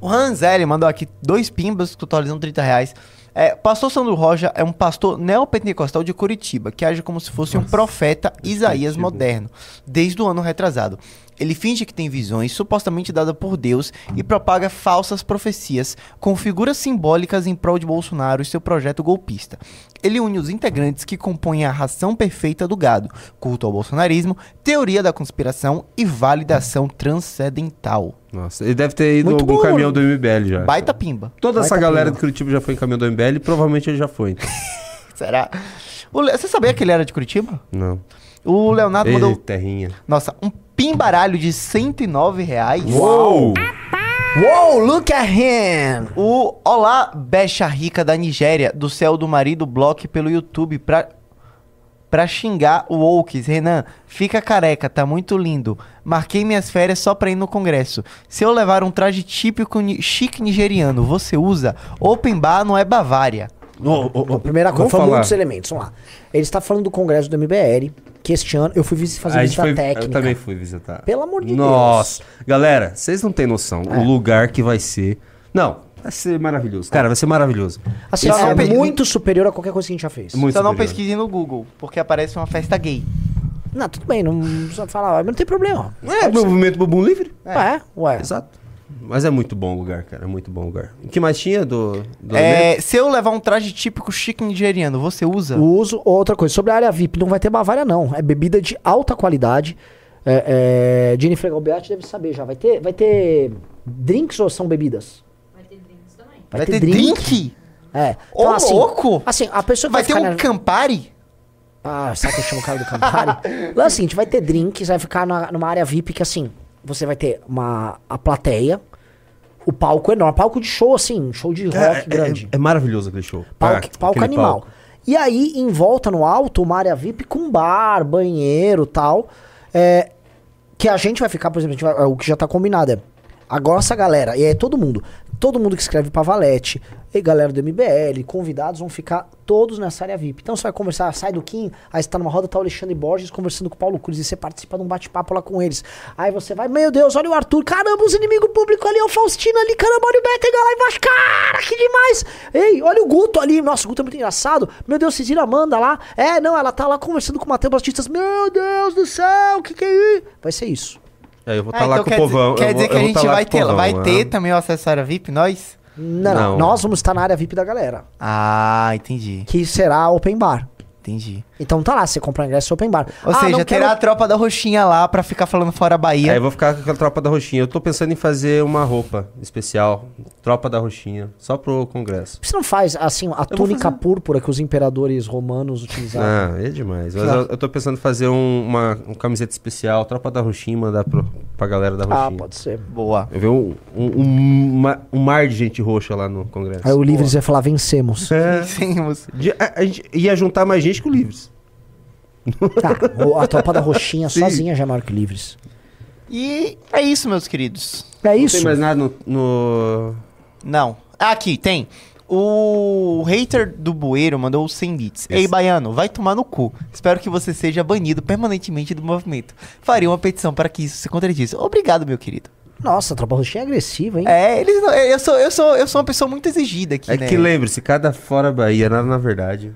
S11: O Ranzelli mandou aqui dois pimbas, totalizando 30 reais. É, pastor Sandro Roja é um pastor neopentecostal de Curitiba, que age como se fosse um profeta Isaías moderno, desde o ano retrasado. Ele finge que tem visões supostamente dadas por Deus e propaga falsas profecias com figuras simbólicas em prol de Bolsonaro e seu projeto golpista. Ele une os integrantes que compõem a ração perfeita do gado, culto ao bolsonarismo, teoria da conspiração e validação transcendental.
S2: Nossa, ele deve ter ido
S11: Muito
S2: algum
S11: bom.
S2: caminhão do MBL já.
S11: Baita pimba.
S2: Toda essa
S11: Baita
S2: galera
S11: pimba.
S2: de Curitiba já foi em caminhão do MBL e provavelmente ele já foi. então.
S11: Será? O Le- Você sabia que ele era de Curitiba?
S2: Não.
S11: O Leonardo
S2: Ei,
S11: mandou.
S2: terrinha.
S11: Nossa, um pimbaralho de 109 reais.
S2: Uou!
S1: Uou, look at him!
S11: O Olá Becha Rica da Nigéria, do céu do marido, bloque pelo YouTube pra, pra xingar o Oaks. Renan, fica careca, tá muito lindo. Marquei minhas férias só pra ir no congresso. Se eu levar um traje típico ni- chique nigeriano, você usa? Open bar não é Bavária.
S1: Bom, primeira coisa,
S2: vamos
S1: foram
S2: falar.
S1: muitos elementos. Vamos lá. Ele está falando do congresso do MBL, que este ano eu fui fazer
S2: A gente
S1: visita
S2: foi-
S1: técnica.
S2: Eu também fui visitar.
S1: Pelo amor de
S2: Nossa. Galera, vocês não têm noção.
S1: É.
S2: O lugar que vai ser. Não, vai ser maravilhoso. Cara, vai ser maravilhoso.
S1: Assim, é
S11: pe-
S1: muito superior a qualquer coisa que a gente já fez.
S2: Muito
S11: Só não pesquise no Google, porque aparece uma festa gay.
S1: Não, tudo bem, não precisa falar, mas não tem problema.
S2: É, movimento Bumbum Livre?
S1: É, ué.
S2: Exato. Mas é muito bom o lugar, cara. É muito bom o lugar. O que mais tinha do, do
S11: É, se eu levar um traje típico chique nigeriano, você usa?
S1: Uso, outra coisa, sobre a área VIP, não vai ter Bavária, não. É bebida de alta qualidade. É, é, Jennifer Galbeatti deve saber já. Vai ter, vai ter drinks ou são bebidas?
S11: Vai ter drink?
S1: É.
S11: Ô, louco!
S1: Assim, a pessoa que
S11: Vai ter um
S1: na-
S11: Campari?
S1: Ah, sabe que eu chamo o cara do Campari? Lá é o seguinte, vai ter drinks, vai ficar na- numa área VIP que assim, você vai ter uma, a plateia, o palco enorme, palco de show assim, um show de rock
S2: É, é-
S1: grande.
S2: é maravilhoso aquele show.
S1: Palco,
S2: Ah,
S1: palco animal.
S2: palco.
S1: E aí, em volta no alto, uma área VIP com bar, banheiro tal. É, que a gente vai ficar, por exemplo, vai- o que já tá combinado é. Agora essa galera, e é todo mundo, todo mundo que escreve pra Valete, e galera do MBL, convidados vão ficar todos nessa área VIP. Então você vai conversar, sai do Kim, aí você tá numa roda, tá o Alexandre Borges conversando com o Paulo Cruz, e você participa de um bate-papo lá com eles. Aí você vai, meu Deus, olha o Arthur, caramba, os inimigos públicos ali, o Faustino ali, caramba, olha o Betega lá embaixo, cara, que demais! Ei, olha o Guto ali, nossa, o Guto é muito engraçado. Meu Deus, vocês viram a Amanda lá? É, não, ela tá lá conversando com o Matheus Batistas, meu Deus do céu, o que que é isso? Vai ser isso.
S2: Aí eu vou
S11: Ah,
S2: estar lá
S11: então
S2: com
S11: quer
S2: o povão.
S11: Dizer, quer
S2: eu
S11: dizer
S2: vou-
S11: que a
S2: eu
S11: gente
S2: tá
S11: vai ter,
S2: povão,
S11: vai
S2: é.
S11: ter também o acesso à área VIP, nós?
S1: Não,
S2: Não.
S1: não, nós vamos estar na área VIP da galera,
S11: Ah, entendi.
S1: que será open bar.
S11: Entendi.
S1: Então tá lá, você compra ingresso open bar.
S11: Ou
S1: Ah,
S11: seja, terá a
S1: quero-
S11: tropa da roxinha lá pra ficar falando fora a Bahia.
S2: Aí eu vou ficar com aquela tropa da roxinha. Eu tô pensando em fazer uma roupa especial. Tropa da roxinha. Só pro congresso.
S1: Você não faz, assim, a
S2: vou
S1: túnica púrpura que os imperadores romanos utilizavam?
S2: Ah, é demais. Mas
S1: Claro.
S2: eu, eu tô pensando em fazer um- uma, uma camiseta especial, tropa da roxinha, e mandar pro, pra galera da roxinha.
S1: Ah, pode ser.
S11: Boa.
S2: Eu vi um, um, um, um mar de gente roxa lá no congresso.
S1: Aí o Livres ia falar, vencemos.
S2: É.
S11: Vencemos.
S2: De- a, a gente ia juntar mais gente que o Livres.
S1: Tá, a tropa da roxinha
S2: Sim.
S1: sozinha já é maior que o Livres.
S11: E é isso, meus queridos.
S1: É
S2: Não
S1: isso.
S2: tem mais nada no... no-
S11: Não. Ah, aqui, tem. O hater do Bueiro mandou 100 bits. Ei, Baiano, vai tomar no cu. Espero que você seja banido permanentemente do movimento. Faria uma petição para que isso se contradisse. Obrigado, meu querido.
S1: Nossa, a tropa roxinha é agressiva, hein?
S11: É, eles não, eu, sou, eu, sou, eu sou uma pessoa muito exigida aqui,
S2: É
S11: né?
S2: que lembre-se, cada fora Bahia, nada na verdade.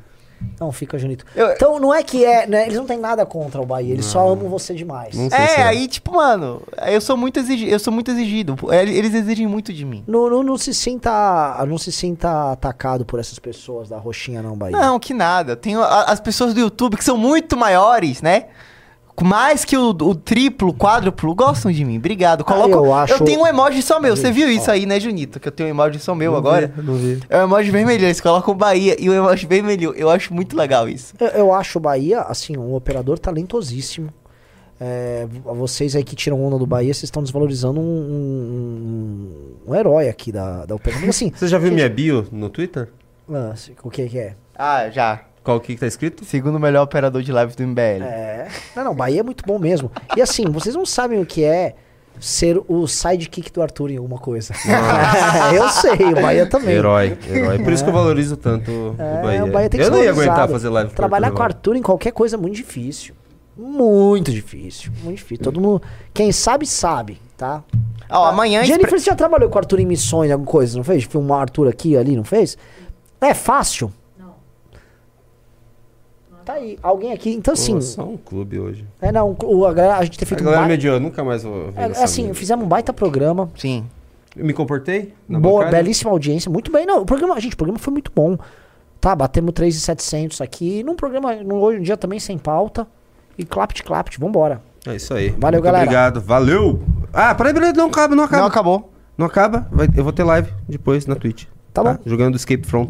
S1: Não, fica Junito. Então não é que é, né? Eles não têm nada contra o Bahia, eles só amam você demais.
S2: Não
S11: É,
S2: se
S11: aí, tipo, mano, eu sou muito exigido, eu sou muito exigido. É, Eles exigem muito de mim.
S1: Não, não, não se sinta, não se sinta atacado por essas pessoas da roxinha não, Bahia.
S11: Não, que nada. Tem a- as pessoas do YouTube que são muito maiores, né? Mais que o, o triplo, quádruplo, gostam de mim. Obrigado. Coloco,
S1: eu acho-
S11: eu tenho um emoji só meu. Você viu isso aí, né, Junito? Que eu tenho um emoji só meu
S2: Não
S11: agora.
S2: vi, não vi.
S11: É o emoji vermelho. Eles colocam Bahia e o emoji vermelho. Eu acho muito legal isso.
S1: Eu, eu acho o Bahia, assim, um operador talentosíssimo. É, vocês aí que tiram onda do Bahia, vocês estão desvalorizando um, um, um herói aqui da, da operação. Assim,
S2: Você já viu
S1: gente-
S2: minha bio no Twitter?
S1: Ah, o que que é?
S11: Ah, já.
S2: Qual que, que tá escrito?
S11: Segundo melhor operador de live do MBL.
S1: É. Não, não, Bahia é muito bom mesmo. E assim, vocês não sabem o que é ser o sidekick do Arthur em alguma coisa. eu sei, o Bahia também.
S2: Herói, herói. Por isso que eu valorizo tanto o
S1: É,
S2: Bahia.
S1: o Bahia tem que
S2: eu não ia aguentar fazer live com o
S1: Trabalhar
S2: Arthur
S1: com o. Arthur em qualquer coisa é muito difícil. Muito difícil. Muito difícil. Todo mundo. Quem sabe, sabe, tá?
S11: Ó, amanhã...
S1: Jennifer, você já trabalhou com o Arthur em missões, alguma coisa, não fez? Filmar o Arthur aqui ali, não fez? É fácil. Tá aí. Alguém aqui. Então, assim.
S2: Pô, só um clube hoje.
S1: É, não. O, a, galera- a gente ter
S2: A
S1: feito um
S2: galera
S1: baita.
S2: mediou, nunca mais vou ver
S1: É, assim,
S2: vida.
S1: fizemos um baita programa.
S11: Sim.
S2: Eu me comportei? na
S1: Boa,
S2: bancada?
S1: belíssima audiência. Muito bem. Não, o programa, gente, o programa foi muito bom. Tá, batemos 3,700 aqui. Num programa, num, hoje em dia também sem pauta. E clapt, clapt, vambora.
S2: É isso aí.
S1: Valeu,
S2: Muito
S1: galera.
S2: Obrigado. Valeu. Ah, peraí, peraí, não acaba, não acaba.
S11: Não acabou.
S2: Não acaba? Vai- eu vou ter live depois na Twitch.
S1: Tá bom.
S2: Jogando Escape From